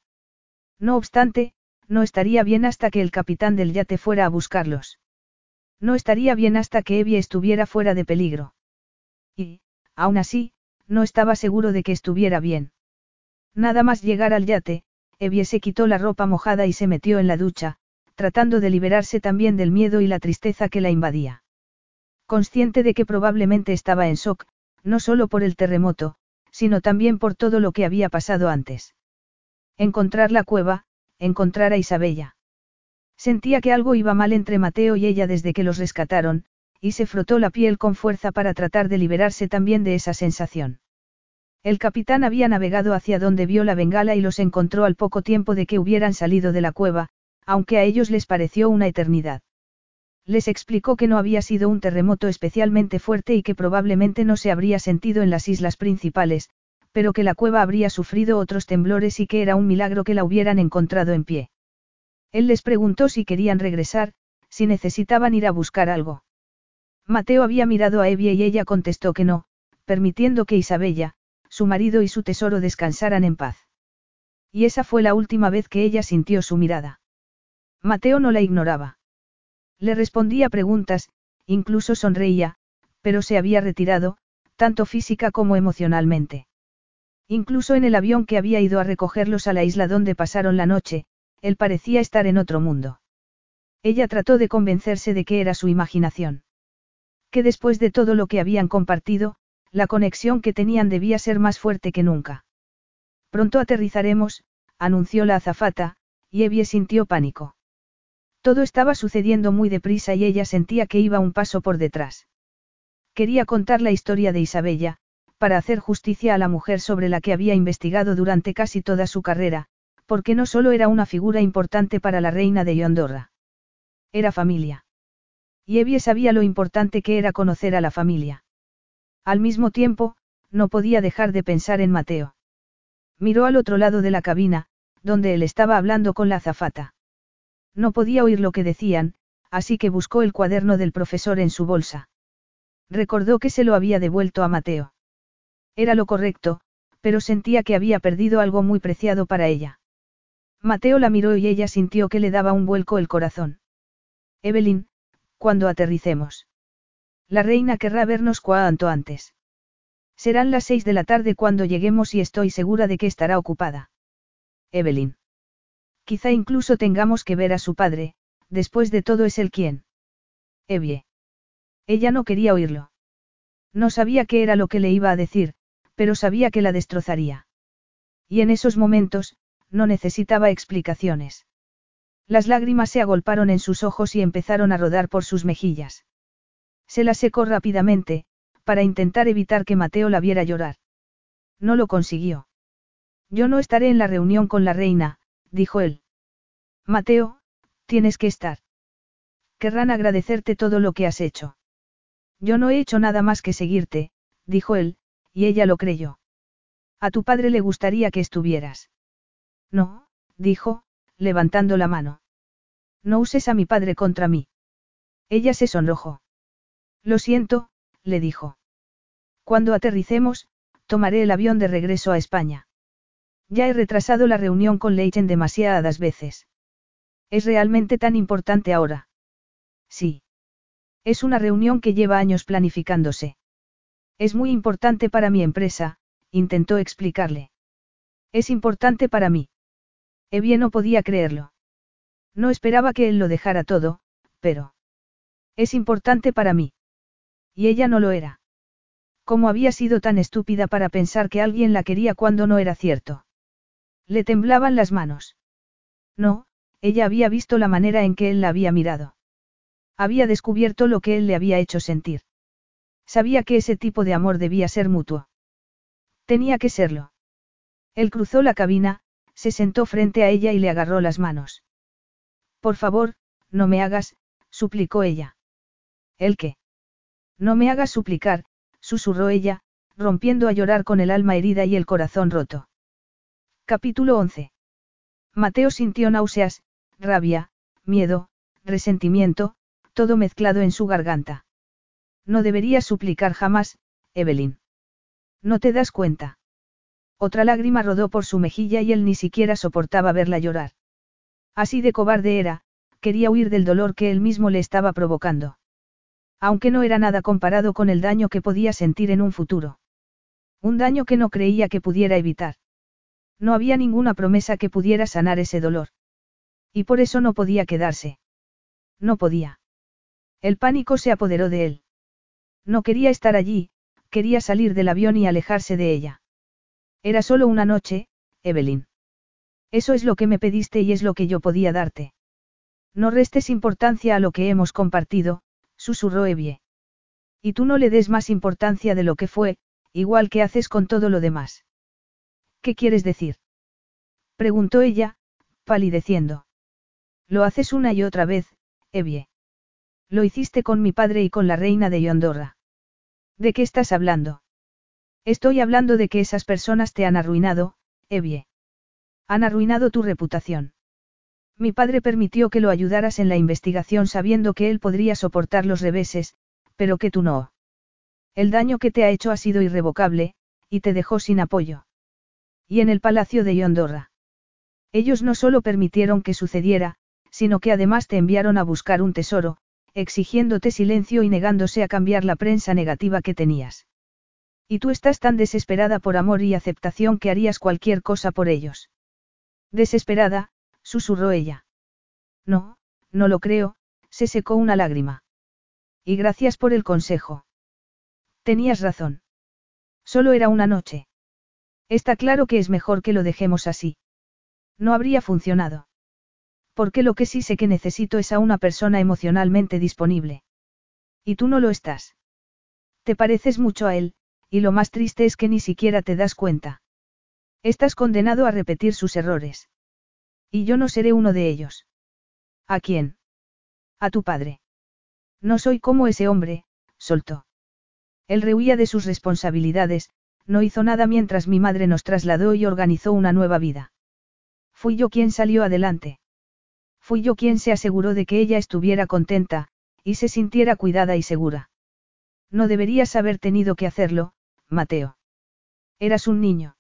No obstante, no estaría bien hasta que el capitán del yate fuera a buscarlos. No estaría bien hasta que Evie estuviera fuera de peligro. Y, aún así, no estaba seguro de que estuviera bien. Nada más llegar al yate, Evie se quitó la ropa mojada y se metió en la ducha, tratando de liberarse también del miedo y la tristeza que la invadía. Consciente de que probablemente estaba en shock, no solo por el terremoto, sino también por todo lo que había pasado antes. Encontrar la cueva, encontrar a Isabella. Sentía que algo iba mal entre Mateo y ella desde que los rescataron, y se frotó la piel con fuerza para tratar de liberarse también de esa sensación. El capitán había navegado hacia donde vio la bengala y los encontró al poco tiempo de que hubieran salido de la cueva, aunque a ellos les pareció una eternidad. Les explicó que no había sido un terremoto especialmente fuerte y que probablemente no se habría sentido en las islas principales, pero que la cueva habría sufrido otros temblores y que era un milagro que la hubieran encontrado en pie. Él les preguntó si querían regresar, si necesitaban ir a buscar algo. Mateo había mirado a Evie y ella contestó que no, permitiendo que Isabella, su marido y su tesoro descansaran en paz. Y esa fue la última vez que ella sintió su mirada. Mateo no la ignoraba. Le respondía preguntas, incluso sonreía, pero se había retirado, tanto física como emocionalmente. Incluso en el avión que había ido a recogerlos a la isla donde pasaron la noche, él parecía estar en otro mundo. Ella trató de convencerse de que era su imaginación. Que después de todo lo que habían compartido, la conexión que tenían debía ser más fuerte que nunca. Pronto aterrizaremos, anunció la azafata, y Evie sintió pánico. Todo estaba sucediendo muy deprisa y ella sentía que iba un paso por detrás. Quería contar la historia de Isabella, para hacer justicia a la mujer sobre la que había investigado durante casi toda su carrera, porque no solo era una figura importante para la reina de Yondorra. Era familia. Y Evie sabía lo importante que era conocer a la familia. Al mismo tiempo, no podía dejar de pensar en Mateo. Miró al otro lado de la cabina, donde él estaba hablando con la azafata. No podía oír lo que decían, así que buscó el cuaderno del profesor en su bolsa. Recordó que se lo había devuelto a Mateo. Era lo correcto, pero sentía que había perdido algo muy preciado para ella. Mateo la miró y ella sintió que le daba un vuelco el corazón. Evelyn, cuando aterricemos. La reina querrá vernos cuanto antes. Serán las seis de la tarde cuando lleguemos y estoy segura de que estará ocupada. Evelyn. Quizá incluso tengamos que ver a su padre, después de todo es él quien. Evie. Ella no quería oírlo. No sabía qué era lo que le iba a decir, pero sabía que la destrozaría. Y en esos momentos, no necesitaba explicaciones. Las lágrimas se agolparon en sus ojos y empezaron a rodar por sus mejillas. Se la secó rápidamente, para intentar evitar que Mateo la viera llorar. No lo consiguió. Yo no estaré en la reunión con la reina, dijo él. Mateo, tienes que estar. Querrán agradecerte todo lo que has hecho. Yo no he hecho nada más que seguirte, dijo él, y ella lo creyó. A tu padre le gustaría que estuvieras. No, dijo, levantando la mano. No uses a mi padre contra mí. Ella se sonrojó. Lo siento, le dijo. Cuando aterricemos, tomaré el avión de regreso a España. Ya he retrasado la reunión con Leichen demasiadas veces. ¿Es realmente tan importante ahora? Sí. Es una reunión que lleva años planificándose. Es muy importante para mi empresa, intentó explicarle. Es importante para mí. Evie no podía creerlo. No esperaba que él lo dejara todo, pero... Es importante para mí. Y ella no lo era. ¿Cómo había sido tan estúpida para pensar que alguien la quería cuando no era cierto? Le temblaban las manos. No, ella había visto la manera en que él la había mirado. Había descubierto lo que él le había hecho sentir. Sabía que ese tipo de amor debía ser mutuo. Tenía que serlo. Él cruzó la cabina, se sentó frente a ella y le agarró las manos. Por favor, no me hagas, suplicó ella. ¿El qué? No me hagas suplicar, susurró ella, rompiendo a llorar con el alma herida y el corazón roto. Capítulo 11. Mateo sintió náuseas, rabia, miedo, resentimiento, todo mezclado en su garganta. No deberías suplicar jamás, Evelyn. ¿No te das cuenta? Otra lágrima rodó por su mejilla y él ni siquiera soportaba verla llorar. Así de cobarde era, quería huir del dolor que él mismo le estaba provocando. Aunque no era nada comparado con el daño que podía sentir en un futuro. Un daño que no creía que pudiera evitar. No había ninguna promesa que pudiera sanar ese dolor. Y por eso no podía quedarse. No podía. El pánico se apoderó de él. No quería estar allí, quería salir del avión y alejarse de ella. Era solo una noche, Evelyn. Eso es lo que me pediste y es lo que yo podía darte. No restes importancia a lo que hemos compartido, susurró Evie. Y tú no le des más importancia de lo que fue, igual que haces con todo lo demás. ¿Qué quieres decir? preguntó ella, palideciendo. Lo haces una y otra vez, Evie. Lo hiciste con mi padre y con la reina de Yondorra. ¿De qué estás hablando? Estoy hablando de que esas personas te han arruinado, Evie. Han arruinado tu reputación. Mi padre permitió que lo ayudaras en la investigación sabiendo que él podría soportar los reveses, pero que tú no. El daño que te ha hecho ha sido irrevocable, y te dejó sin apoyo. Y en el palacio de Yondorra. Ellos no solo permitieron que sucediera, sino que además te enviaron a buscar un tesoro, exigiéndote silencio y negándose a cambiar la prensa negativa que tenías. Y tú estás tan desesperada por amor y aceptación que harías cualquier cosa por ellos. Desesperada, susurró ella. No, no lo creo, se secó una lágrima. Y gracias por el consejo. Tenías razón. Solo era una noche. Está claro que es mejor que lo dejemos así. No habría funcionado. Porque lo que sí sé que necesito es a una persona emocionalmente disponible. Y tú no lo estás. Te pareces mucho a él, y lo más triste es que ni siquiera te das cuenta. Estás condenado a repetir sus errores. Y yo no seré uno de ellos. ¿A quién? A tu padre. No soy como ese hombre, soltó. Él rehuía de sus responsabilidades, no hizo nada mientras mi madre nos trasladó y organizó una nueva vida. Fui yo quien salió adelante. Fui yo quien se aseguró de que ella estuviera contenta, y se sintiera cuidada y segura. No deberías haber tenido que hacerlo, Mateo. Eras un niño.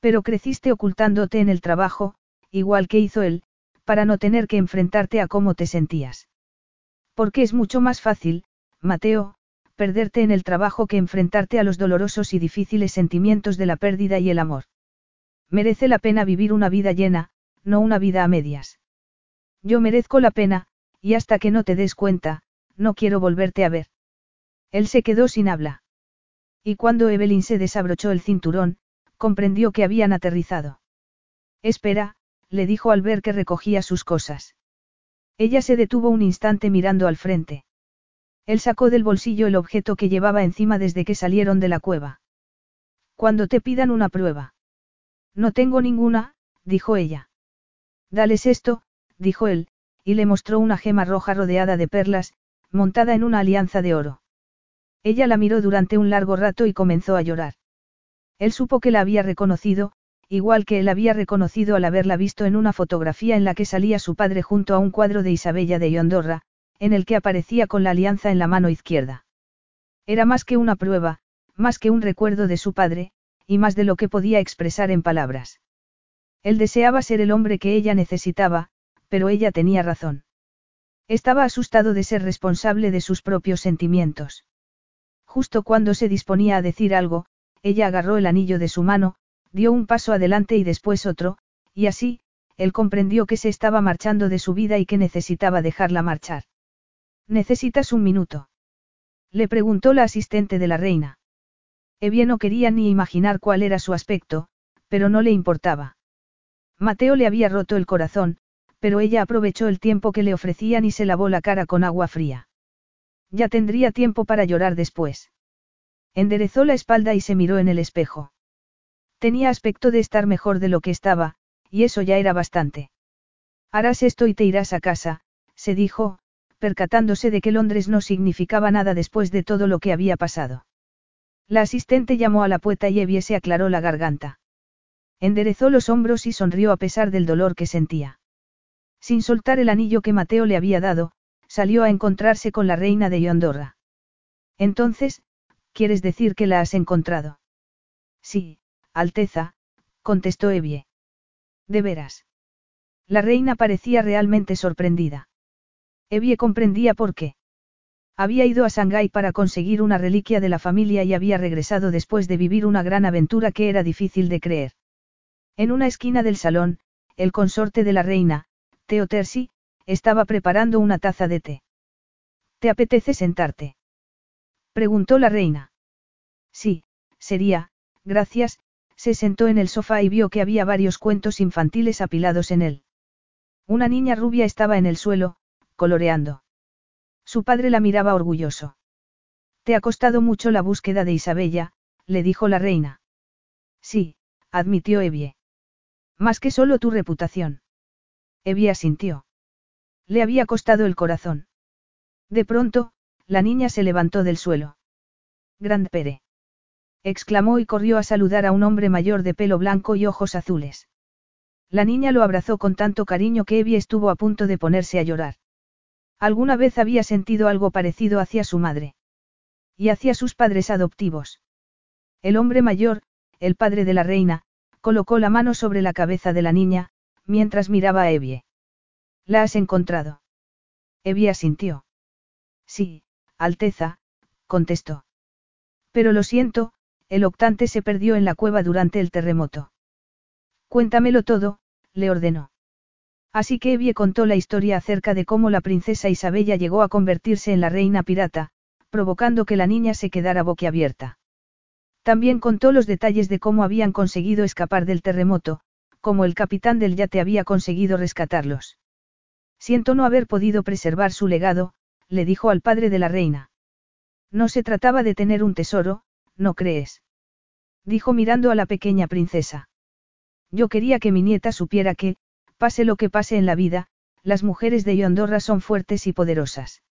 Pero creciste ocultándote en el trabajo, igual que hizo él, para no tener que enfrentarte a cómo te sentías. Porque es mucho más fácil, Mateo, perderte en el trabajo que enfrentarte a los dolorosos y difíciles sentimientos de la pérdida y el amor. Merece la pena vivir una vida llena, no una vida a medias. Yo merezco la pena, y hasta que no te des cuenta, no quiero volverte a ver. Él se quedó sin habla. Y cuando Evelyn se desabrochó el cinturón, comprendió que habían aterrizado. Espera, le dijo al ver que recogía sus cosas. Ella se detuvo un instante mirando al frente. Él sacó del bolsillo el objeto que llevaba encima desde que salieron de la cueva. Cuando te pidan una prueba. No tengo ninguna, dijo ella. Dales esto, dijo él, y le mostró una gema roja rodeada de perlas, montada en una alianza de oro. Ella la miró durante un largo rato y comenzó a llorar. Él supo que la había reconocido, igual que él había reconocido al haberla visto en una fotografía en la que salía su padre junto a un cuadro de Isabella de Yondorra, en el que aparecía con la alianza en la mano izquierda. Era más que una prueba, más que un recuerdo de su padre, y más de lo que podía expresar en palabras. Él deseaba ser el hombre que ella necesitaba, pero ella tenía razón. Estaba asustado de ser responsable de sus propios sentimientos. Justo cuando se disponía a decir algo, ella agarró el anillo de su mano, dio un paso adelante y después otro, y así, él comprendió que se estaba marchando de su vida y que necesitaba dejarla marchar. ¿Necesitas un minuto? Le preguntó la asistente de la reina. Evie no quería ni imaginar cuál era su aspecto, pero no le importaba. Mateo le había roto el corazón, pero ella aprovechó el tiempo que le ofrecían y se lavó la cara con agua fría. Ya tendría tiempo para llorar después. Enderezó la espalda y se miró en el espejo. Tenía aspecto de estar mejor de lo que estaba, y eso ya era bastante. Harás esto y te irás a casa, se dijo, percatándose de que Londres no significaba nada después de todo lo que había pasado. La asistente llamó a la puerta y Evie se aclaró la garganta. Enderezó los hombros y sonrió a pesar del dolor que sentía. Sin soltar el anillo que Mateo le había dado, salió a encontrarse con la reina de Yondorra. Entonces, ¿quieres decir que la has encontrado? Sí, Alteza, contestó Evie. ¿De veras? La reina parecía realmente sorprendida. Evie comprendía por qué. Había ido a Shanghái para conseguir una reliquia de la familia y había regresado después de vivir una gran aventura que era difícil de creer. En una esquina del salón, el consorte de la reina, Theo Tersi, estaba preparando una taza de té. ¿Te apetece sentarte? preguntó la reina. Sí, sería, gracias, se sentó en el sofá y vio que había varios cuentos infantiles apilados en él. Una niña rubia estaba en el suelo, coloreando. Su padre la miraba orgulloso. Te ha costado mucho la búsqueda de Isabella, le dijo la reina. Sí, admitió Evie. Más que solo tu reputación. Evie asintió. Le había costado el corazón. De pronto, la niña se levantó del suelo. Grand Pere exclamó y corrió a saludar a un hombre mayor de pelo blanco y ojos azules. La niña lo abrazó con tanto cariño que Evie estuvo a punto de ponerse a llorar. Alguna vez había sentido algo parecido hacia su madre. Y hacia sus padres adoptivos. El hombre mayor, el padre de la reina, colocó la mano sobre la cabeza de la niña, mientras miraba a Evie. ¿La has encontrado? Evie asintió. Sí, Alteza, contestó. Pero lo siento, el octante se perdió en la cueva durante el terremoto. Cuéntamelo todo, le ordenó. Así que Evie contó la historia acerca de cómo la princesa Isabella llegó a convertirse en la reina pirata, provocando que la niña se quedara boquiabierta. También contó los detalles de cómo habían conseguido escapar del terremoto, cómo el capitán del yate había conseguido rescatarlos. Siento no haber podido preservar su legado, le dijo al padre de la reina. No se trataba de tener un tesoro, ¿no crees? Dijo mirando a la pequeña princesa. Yo quería que mi nieta supiera que, pase lo que pase en la vida, las mujeres de Yondorra son fuertes y poderosas.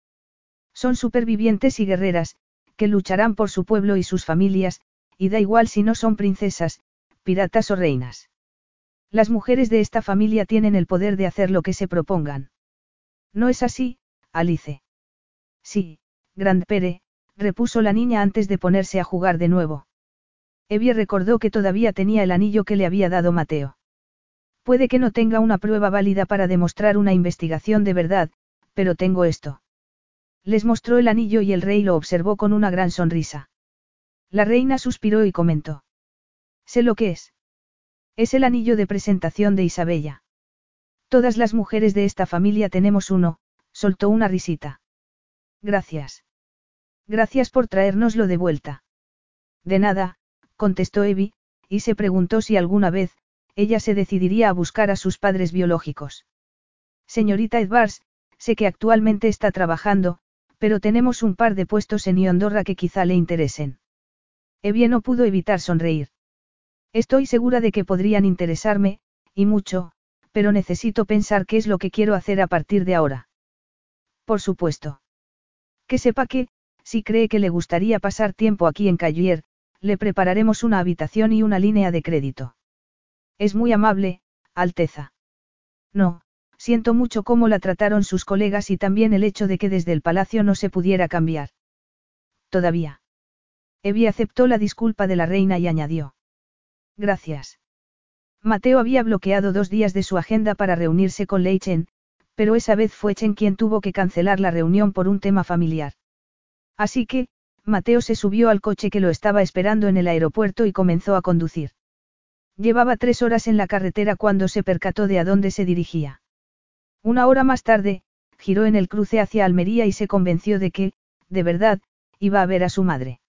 Son supervivientes y guerreras, que lucharán por su pueblo y sus familias, y da igual si no son princesas, piratas o reinas. Las mujeres de esta familia tienen el poder de hacer lo que se propongan. ¿No es así, Alice? Sí, Grand Pere, repuso la niña antes de ponerse a jugar de nuevo. Evie recordó que todavía tenía el anillo que le había dado Mateo. Puede que no tenga una prueba válida para demostrar una investigación de verdad, pero tengo esto. Les mostró el anillo y el rey lo observó con una gran sonrisa. La reina suspiró y comentó. Sé lo que es. Es el anillo de presentación de Isabella. Todas las mujeres de esta familia tenemos uno, soltó una risita. Gracias. Gracias por traérnoslo de vuelta. De nada, contestó Evie, y se preguntó si alguna vez, ella se decidiría a buscar a sus padres biológicos. Señorita Edwards, sé que actualmente está trabajando, pero tenemos un par de puestos en Iondorra que quizá le interesen. Evie no pudo evitar sonreír. Estoy segura de que podrían interesarme, y mucho, pero necesito pensar qué es lo que quiero hacer a partir de ahora. Por supuesto. Que sepa que, si cree que le gustaría pasar tiempo aquí en Callier, le prepararemos una habitación y una línea de crédito. Es muy amable, Alteza. No, siento mucho cómo la trataron sus colegas y también el hecho de que desde el palacio no se pudiera cambiar. Todavía. Evie aceptó la disculpa de la reina y añadió. Gracias. Mateo había bloqueado dos días de su agenda para reunirse con Leichen, pero esa vez fue Chen quien tuvo que cancelar la reunión por un tema familiar. Así que, Mateo se subió al coche que lo estaba esperando en el aeropuerto y comenzó a conducir. Llevaba tres horas en la carretera cuando se percató de a dónde se dirigía. Una hora más tarde, giró en el cruce hacia Almería y se convenció de que, de verdad, iba a ver a su madre.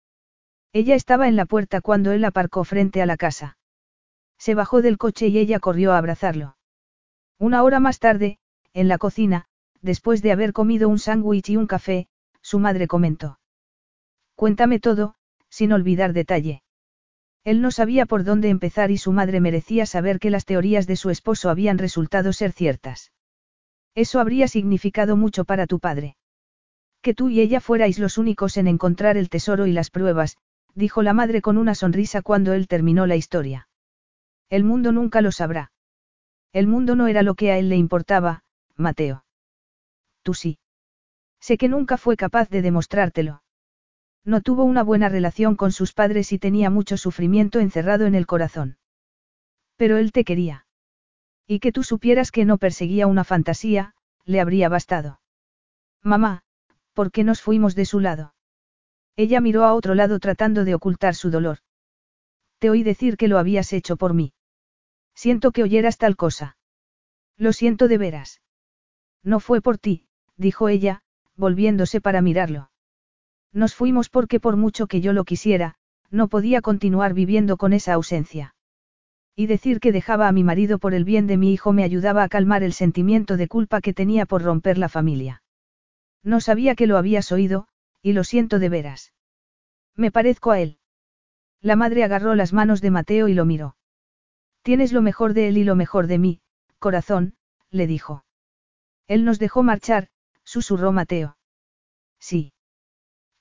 Ella estaba en la puerta cuando él aparcó frente a la casa. Se bajó del coche y ella corrió a abrazarlo. Una hora más tarde, en la cocina, después de haber comido un sándwich y un café, su madre comentó. Cuéntame todo, sin olvidar detalle. Él no sabía por dónde empezar y su madre merecía saber que las teorías de su esposo habían resultado ser ciertas. Eso habría significado mucho para tu padre. Que tú y ella fuerais los únicos en encontrar el tesoro y las pruebas, dijo la madre con una sonrisa cuando él terminó la historia. El mundo nunca lo sabrá. El mundo no era lo que a él le importaba, Mateo. Tú sí. Sé que nunca fue capaz de demostrártelo. No tuvo una buena relación con sus padres y tenía mucho sufrimiento encerrado en el corazón. Pero él te quería. Y que tú supieras que no perseguía una fantasía, le habría bastado. Mamá, ¿por qué nos fuimos de su lado? Ella miró a otro lado tratando de ocultar su dolor. Te oí decir que lo habías hecho por mí. Siento que oyeras tal cosa. Lo siento de veras. No fue por ti, dijo ella, volviéndose para mirarlo. Nos fuimos porque por mucho que yo lo quisiera, no podía continuar viviendo con esa ausencia. Y decir que dejaba a mi marido por el bien de mi hijo me ayudaba a calmar el sentimiento de culpa que tenía por romper la familia. No sabía que lo habías oído, y lo siento de veras. Me parezco a él. La madre agarró las manos de Mateo y lo miró. Tienes lo mejor de él y lo mejor de mí, corazón, le dijo. Él nos dejó marchar, susurró Mateo. Sí.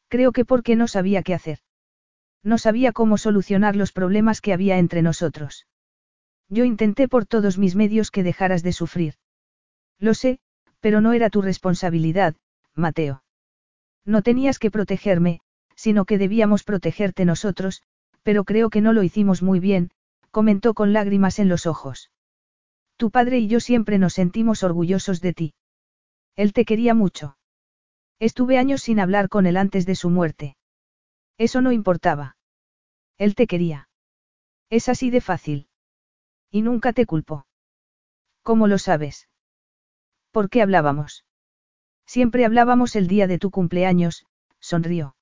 Creo que porque no sabía qué hacer. No sabía cómo solucionar los problemas que había entre nosotros. Yo intenté por todos mis medios que dejaras de sufrir. Lo sé, pero no era tu responsabilidad, Mateo. No tenías que protegerme, sino que debíamos protegerte nosotros, pero creo que no lo hicimos muy bien, comentó con lágrimas en los ojos. Tu padre y yo siempre nos sentimos orgullosos de ti. Él te quería mucho. Estuve años sin hablar con él antes de su muerte. Eso no importaba. Él te quería. Es así de fácil. Y nunca te culpó. ¿Cómo lo sabes? ¿Por qué hablábamos? Siempre hablábamos el día de tu cumpleaños, sonrió.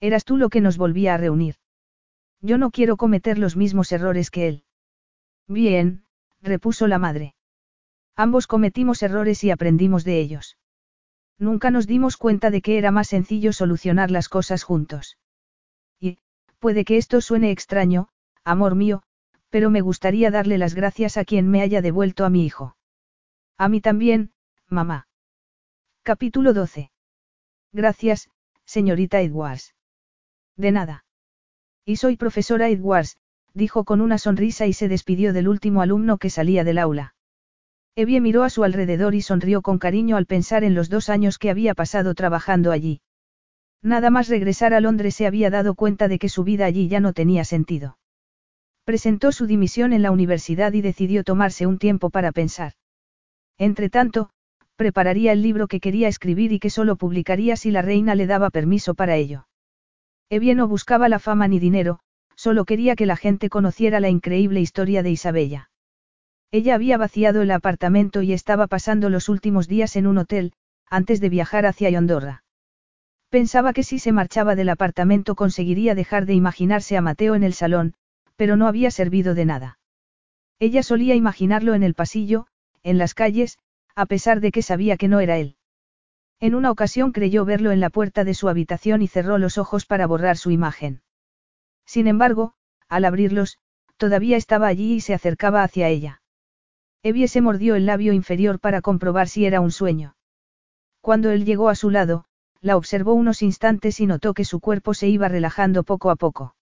Eras tú lo que nos volvía a reunir. Yo no quiero cometer los mismos errores que él. Bien, repuso la madre. Ambos cometimos errores y aprendimos de ellos. Nunca nos dimos cuenta de que era más sencillo solucionar las cosas juntos. Y, puede que esto suene extraño, amor mío, pero me gustaría darle las gracias a quien me haya devuelto a mi hijo. A mí también, mamá. Capítulo 12. Gracias, señorita Edwards. De nada. Y soy profesora Edwards, dijo con una sonrisa y se despidió del último alumno que salía del aula. Evie miró a su alrededor y sonrió con cariño al pensar en los dos años que había pasado trabajando allí. Nada más regresar a Londres se había dado cuenta de que su vida allí ya no tenía sentido. Presentó su dimisión en la universidad y decidió tomarse un tiempo para pensar. Entretanto, prepararía el libro que quería escribir y que solo publicaría si la reina le daba permiso para ello. Evie no buscaba la fama ni dinero, solo quería que la gente conociera la increíble historia de Isabella. Ella había vaciado el apartamento y estaba pasando los últimos días en un hotel, antes de viajar hacia Yondorra. Pensaba que si se marchaba del apartamento conseguiría dejar de imaginarse a Mateo en el salón, pero no había servido de nada. Ella solía imaginarlo en el pasillo, en las calles, a pesar de que sabía que no era él. En una ocasión creyó verlo en la puerta de su habitación y cerró los ojos para borrar su imagen. Sin embargo, al abrirlos, todavía estaba allí y se acercaba hacia ella. Evie se mordió el labio inferior para comprobar si era un sueño. Cuando él llegó a su lado, la observó unos instantes y notó que su cuerpo se iba relajando poco a poco.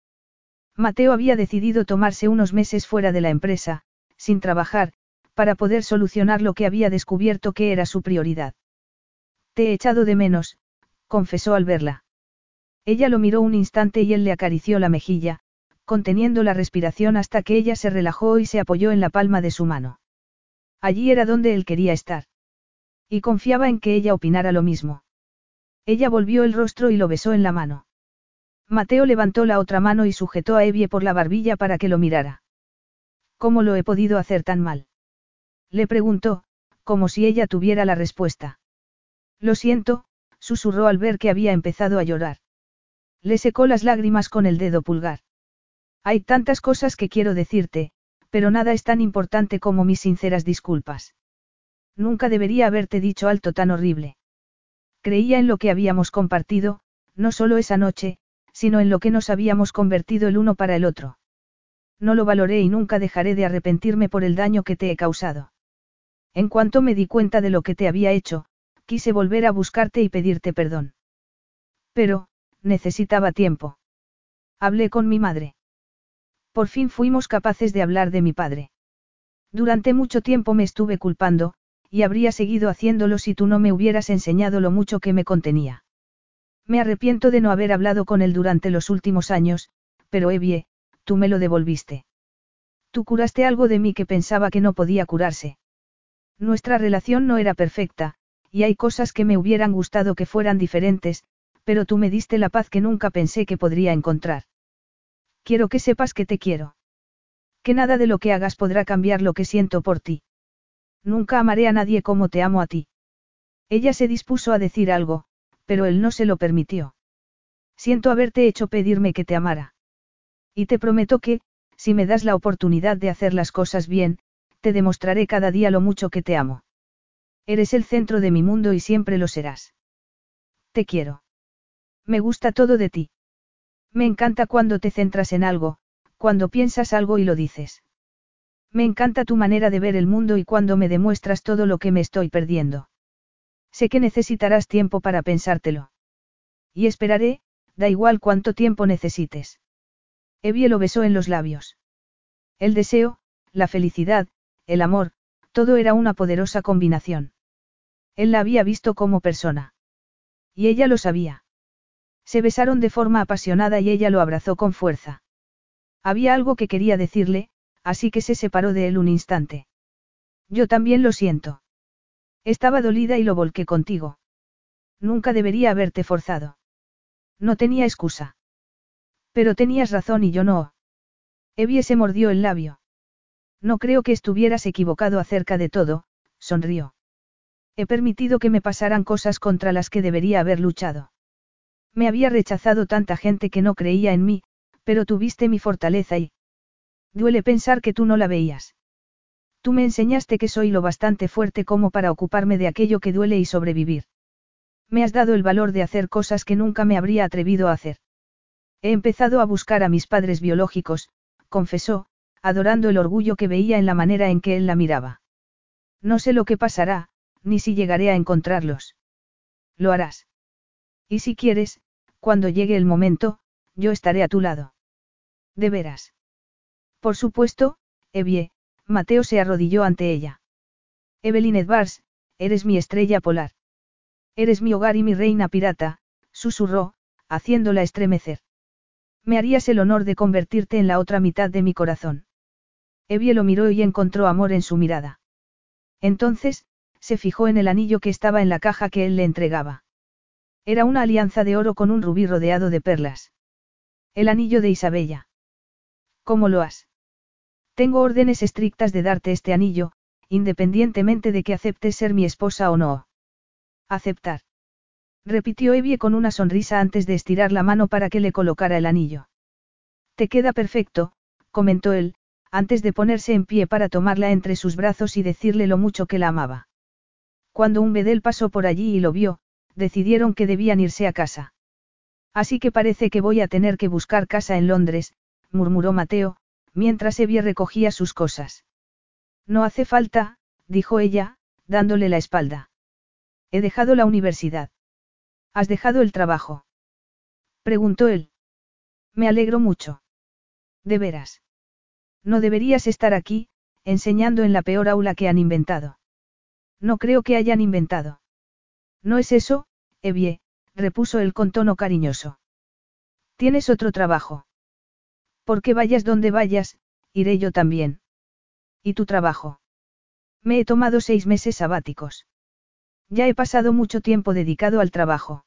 Mateo había decidido tomarse unos meses fuera de la empresa, sin trabajar, para poder solucionar lo que había descubierto que era su prioridad. Te he echado de menos, confesó al verla. Ella lo miró un instante y él le acarició la mejilla, conteniendo la respiración hasta que ella se relajó y se apoyó en la palma de su mano. Allí era donde él quería estar. Y confiaba en que ella opinara lo mismo. Ella volvió el rostro y lo besó en la mano. Mateo levantó la otra mano y sujetó a Evie por la barbilla para que lo mirara. ¿Cómo lo he podido hacer tan mal? Le preguntó, como si ella tuviera la respuesta. Lo siento, susurró al ver que había empezado a llorar. Le secó las lágrimas con el dedo pulgar. Hay tantas cosas que quiero decirte, pero nada es tan importante como mis sinceras disculpas. Nunca debería haberte dicho alto tan horrible. Creía en lo que habíamos compartido, no solo esa noche, sino en lo que nos habíamos convertido el uno para el otro. No lo valoré y nunca dejaré de arrepentirme por el daño que te he causado. En cuanto me di cuenta de lo que te había hecho, quise volver a buscarte y pedirte perdón. Pero, necesitaba tiempo. Hablé con mi madre. Por fin fuimos capaces de hablar de mi padre. Durante mucho tiempo me estuve culpando, y habría seguido haciéndolo si tú no me hubieras enseñado lo mucho que me contenía. Me arrepiento de no haber hablado con él durante los últimos años, pero Evie, tú me lo devolviste. Tú curaste algo de mí que pensaba que no podía curarse. Nuestra relación no era perfecta, y hay cosas que me hubieran gustado que fueran diferentes, pero tú me diste la paz que nunca pensé que podría encontrar. Quiero que sepas que te quiero. Que nada de lo que hagas podrá cambiar lo que siento por ti. Nunca amaré a nadie como te amo a ti. Ella se dispuso a decir algo, pero él no se lo permitió. Siento haberte hecho pedirme que te amara. Y te prometo que, si me das la oportunidad de hacer las cosas bien, te demostraré cada día lo mucho que te amo. Eres el centro de mi mundo y siempre lo serás. Te quiero. Me gusta todo de ti. Me encanta cuando te centras en algo, cuando piensas algo y lo dices. Me encanta tu manera de ver el mundo y cuando me demuestras todo lo que me estoy perdiendo. Sé que necesitarás tiempo para pensártelo. Y esperaré, da igual cuánto tiempo necesites. Evie lo besó en los labios. El deseo, la felicidad, el amor, todo era una poderosa combinación. Él la había visto como persona. Y ella lo sabía. Se besaron de forma apasionada y ella lo abrazó con fuerza. Había algo que quería decirle, así que se separó de él un instante. Yo también lo siento. Estaba dolida y lo volqué contigo. Nunca debería haberte forzado. No tenía excusa. Pero tenías razón y yo no. Evie se mordió el labio. No creo que estuvieras equivocado acerca de todo, sonrió. He permitido que me pasaran cosas contra las que debería haber luchado. Me había rechazado tanta gente que no creía en mí, pero tuviste mi fortaleza y... Duele pensar que tú no la veías. Tú me enseñaste que soy lo bastante fuerte como para ocuparme de aquello que duele y sobrevivir. Me has dado el valor de hacer cosas que nunca me habría atrevido a hacer. He empezado a buscar a mis padres biológicos, confesó, adorando el orgullo que veía en la manera en que él la miraba. No sé lo que pasará, ni si llegaré a encontrarlos. Lo harás. Y si quieres, cuando llegue el momento, yo estaré a tu lado. De veras. Por supuesto, Evie, Mateo se arrodilló ante ella. Evelyn Edwards, eres mi estrella polar. Eres mi hogar y mi reina pirata, susurró, haciéndola estremecer. Me harías el honor de convertirte en la otra mitad de mi corazón. Evie lo miró y encontró amor en su mirada. Entonces, se fijó en el anillo que estaba en la caja que él le entregaba. Era una alianza de oro con un rubí rodeado de perlas. El anillo de Isabella. ¿Cómo lo has? Tengo órdenes estrictas de darte este anillo, independientemente de que aceptes ser mi esposa o no. Aceptar. Repitió Evie con una sonrisa antes de estirar la mano para que le colocara el anillo. Te queda perfecto, comentó él, antes de ponerse en pie para tomarla entre sus brazos y decirle lo mucho que la amaba. Cuando un bedel pasó por allí y lo vio, decidieron que debían irse a casa. Así que parece que voy a tener que buscar casa en Londres, murmuró Mateo, mientras Evie recogía sus cosas. No hace falta, dijo ella, dándole la espalda. He dejado la universidad. ¿Has dejado el trabajo? Preguntó él. Me alegro mucho. De veras. No deberías estar aquí, enseñando en la peor aula que han inventado. No creo que hayan inventado. No es eso, Evie, repuso él con tono cariñoso. Tienes otro trabajo. Porque vayas donde vayas, iré yo también. ¿Y tu trabajo? Me he tomado seis meses sabáticos. Ya he pasado mucho tiempo dedicado al trabajo.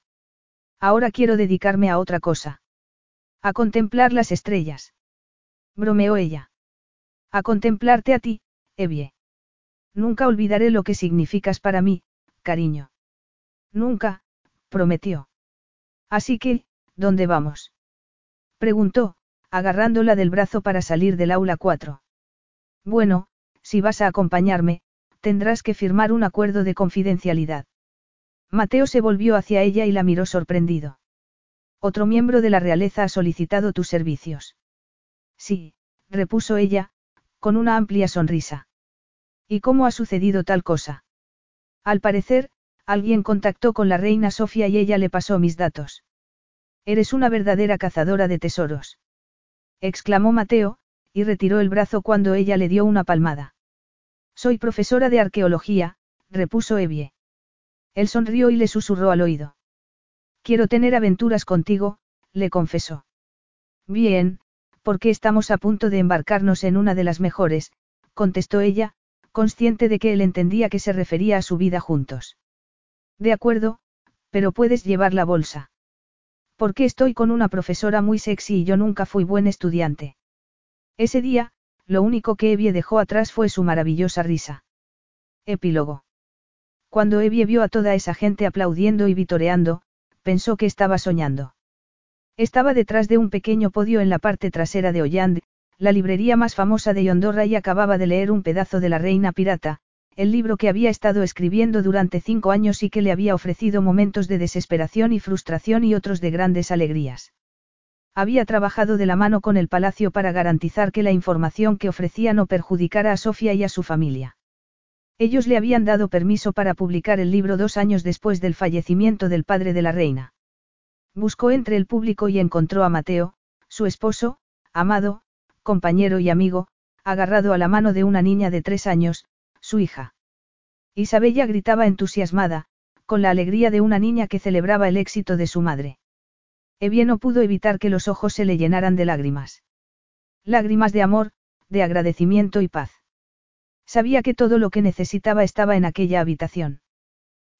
Ahora quiero dedicarme a otra cosa. A contemplar las estrellas. Bromeó ella. A contemplarte a ti, Evie. Nunca olvidaré lo que significas para mí, cariño. Nunca, prometió. Así que, ¿dónde vamos? Preguntó, agarrándola del brazo para salir del aula 4. Bueno, si vas a acompañarme, tendrás que firmar un acuerdo de confidencialidad. Mateo se volvió hacia ella y la miró sorprendido. Otro miembro de la realeza ha solicitado tus servicios. Sí, repuso ella, con una amplia sonrisa. ¿Y cómo ha sucedido tal cosa? Al parecer, alguien contactó con la reina Sofía y ella le pasó mis datos. Eres una verdadera cazadora de tesoros. exclamó Mateo, y retiró el brazo cuando ella le dio una palmada. Soy profesora de arqueología, repuso Evie. Él sonrió y le susurró al oído. Quiero tener aventuras contigo, le confesó. Bien, porque estamos a punto de embarcarnos en una de las mejores, contestó ella, consciente de que él entendía que se refería a su vida juntos. De acuerdo, pero puedes llevar la bolsa. Porque estoy con una profesora muy sexy y yo nunca fui buen estudiante. Ese día, lo único que Evie dejó atrás fue su maravillosa risa. Epílogo. Cuando Evie vio a toda esa gente aplaudiendo y vitoreando, pensó que estaba soñando. Estaba detrás de un pequeño podio en la parte trasera de Olland, la librería más famosa de Yondorra y acababa de leer un pedazo de La Reina Pirata, el libro que había estado escribiendo durante cinco años y que le había ofrecido momentos de desesperación y frustración y otros de grandes alegrías. Había trabajado de la mano con el palacio para garantizar que la información que ofrecía no perjudicara a Sofía y a su familia. Ellos le habían dado permiso para publicar el libro dos años después del fallecimiento del padre de la reina. Buscó entre el público y encontró a Mateo, su esposo, amado, compañero y amigo, agarrado a la mano de una niña de tres años, su hija. Isabella gritaba entusiasmada, con la alegría de una niña que celebraba el éxito de su madre. Evie no pudo evitar que los ojos se le llenaran de lágrimas. Lágrimas de amor, de agradecimiento y paz. Sabía que todo lo que necesitaba estaba en aquella habitación.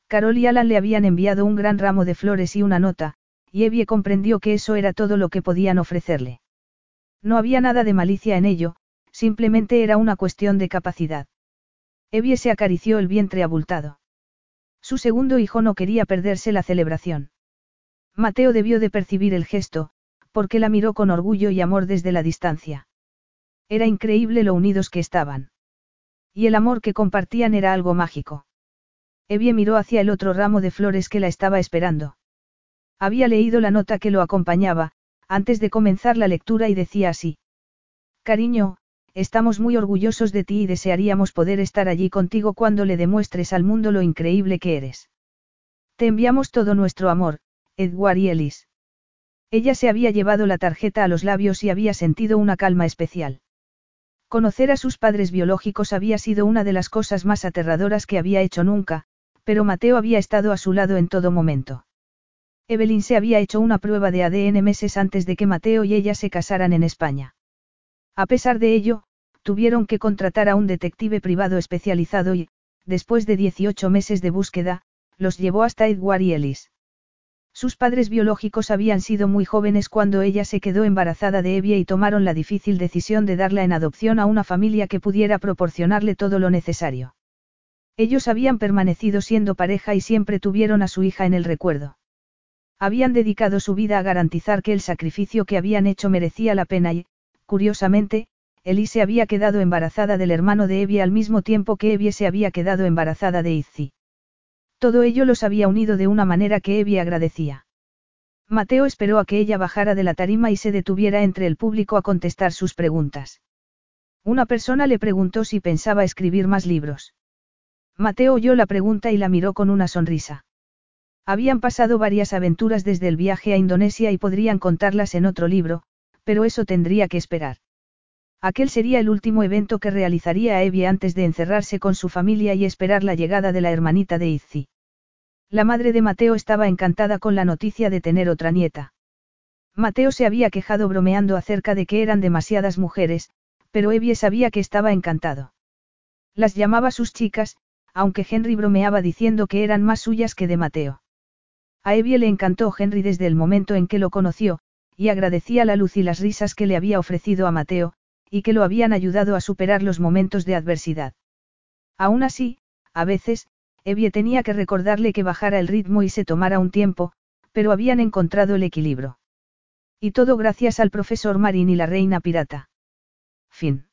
Carol y Alan le habían enviado un gran ramo de flores y una nota, y Evie comprendió que eso era todo lo que podían ofrecerle. No había nada de malicia en ello, simplemente era una cuestión de capacidad. Evie se acarició el vientre abultado. Su segundo hijo no quería perderse la celebración. Mateo debió de percibir el gesto, porque la miró con orgullo y amor desde la distancia. Era increíble lo unidos que estaban. Y el amor que compartían era algo mágico. Evie miró hacia el otro ramo de flores que la estaba esperando. Había leído la nota que lo acompañaba, antes de comenzar la lectura y decía así. Cariño, estamos muy orgullosos de ti y desearíamos poder estar allí contigo cuando le demuestres al mundo lo increíble que eres. Te enviamos todo nuestro amor, Edward y Ellis. Ella se había llevado la tarjeta a los labios y había sentido una calma especial. Conocer a sus padres biológicos había sido una de las cosas más aterradoras que había hecho nunca, pero Mateo había estado a su lado en todo momento. Evelyn se había hecho una prueba de ADN meses antes de que Mateo y ella se casaran en España. A pesar de ello, tuvieron que contratar a un detective privado especializado y, después de 18 meses de búsqueda, los llevó hasta Edward y Ellis. Sus padres biológicos habían sido muy jóvenes cuando ella se quedó embarazada de Evie y tomaron la difícil decisión de darla en adopción a una familia que pudiera proporcionarle todo lo necesario. Ellos habían permanecido siendo pareja y siempre tuvieron a su hija en el recuerdo. Habían dedicado su vida a garantizar que el sacrificio que habían hecho merecía la pena y, curiosamente, Elise había quedado embarazada del hermano de Evie al mismo tiempo que Evie se había quedado embarazada de Izzy. Todo ello los había unido de una manera que Evie agradecía. Mateo esperó a que ella bajara de la tarima y se detuviera entre el público a contestar sus preguntas. Una persona le preguntó si pensaba escribir más libros. Mateo oyó la pregunta y la miró con una sonrisa. Habían pasado varias aventuras desde el viaje a Indonesia y podrían contarlas en otro libro, pero eso tendría que esperar. Aquel sería el último evento que realizaría Evie antes de encerrarse con su familia y esperar la llegada de la hermanita de Izzy. La madre de Mateo estaba encantada con la noticia de tener otra nieta. Mateo se había quejado bromeando acerca de que eran demasiadas mujeres, pero Evie sabía que estaba encantado. Las llamaba sus chicas, aunque Henry bromeaba diciendo que eran más suyas que de Mateo. A Evie le encantó Henry desde el momento en que lo conoció, y agradecía la luz y las risas que le había ofrecido a Mateo, y que lo habían ayudado a superar los momentos de adversidad. Aún así, a veces, Evie tenía que recordarle que bajara el ritmo y se tomara un tiempo, pero habían encontrado el equilibrio. Y todo gracias al profesor Marín y la reina pirata. Fin.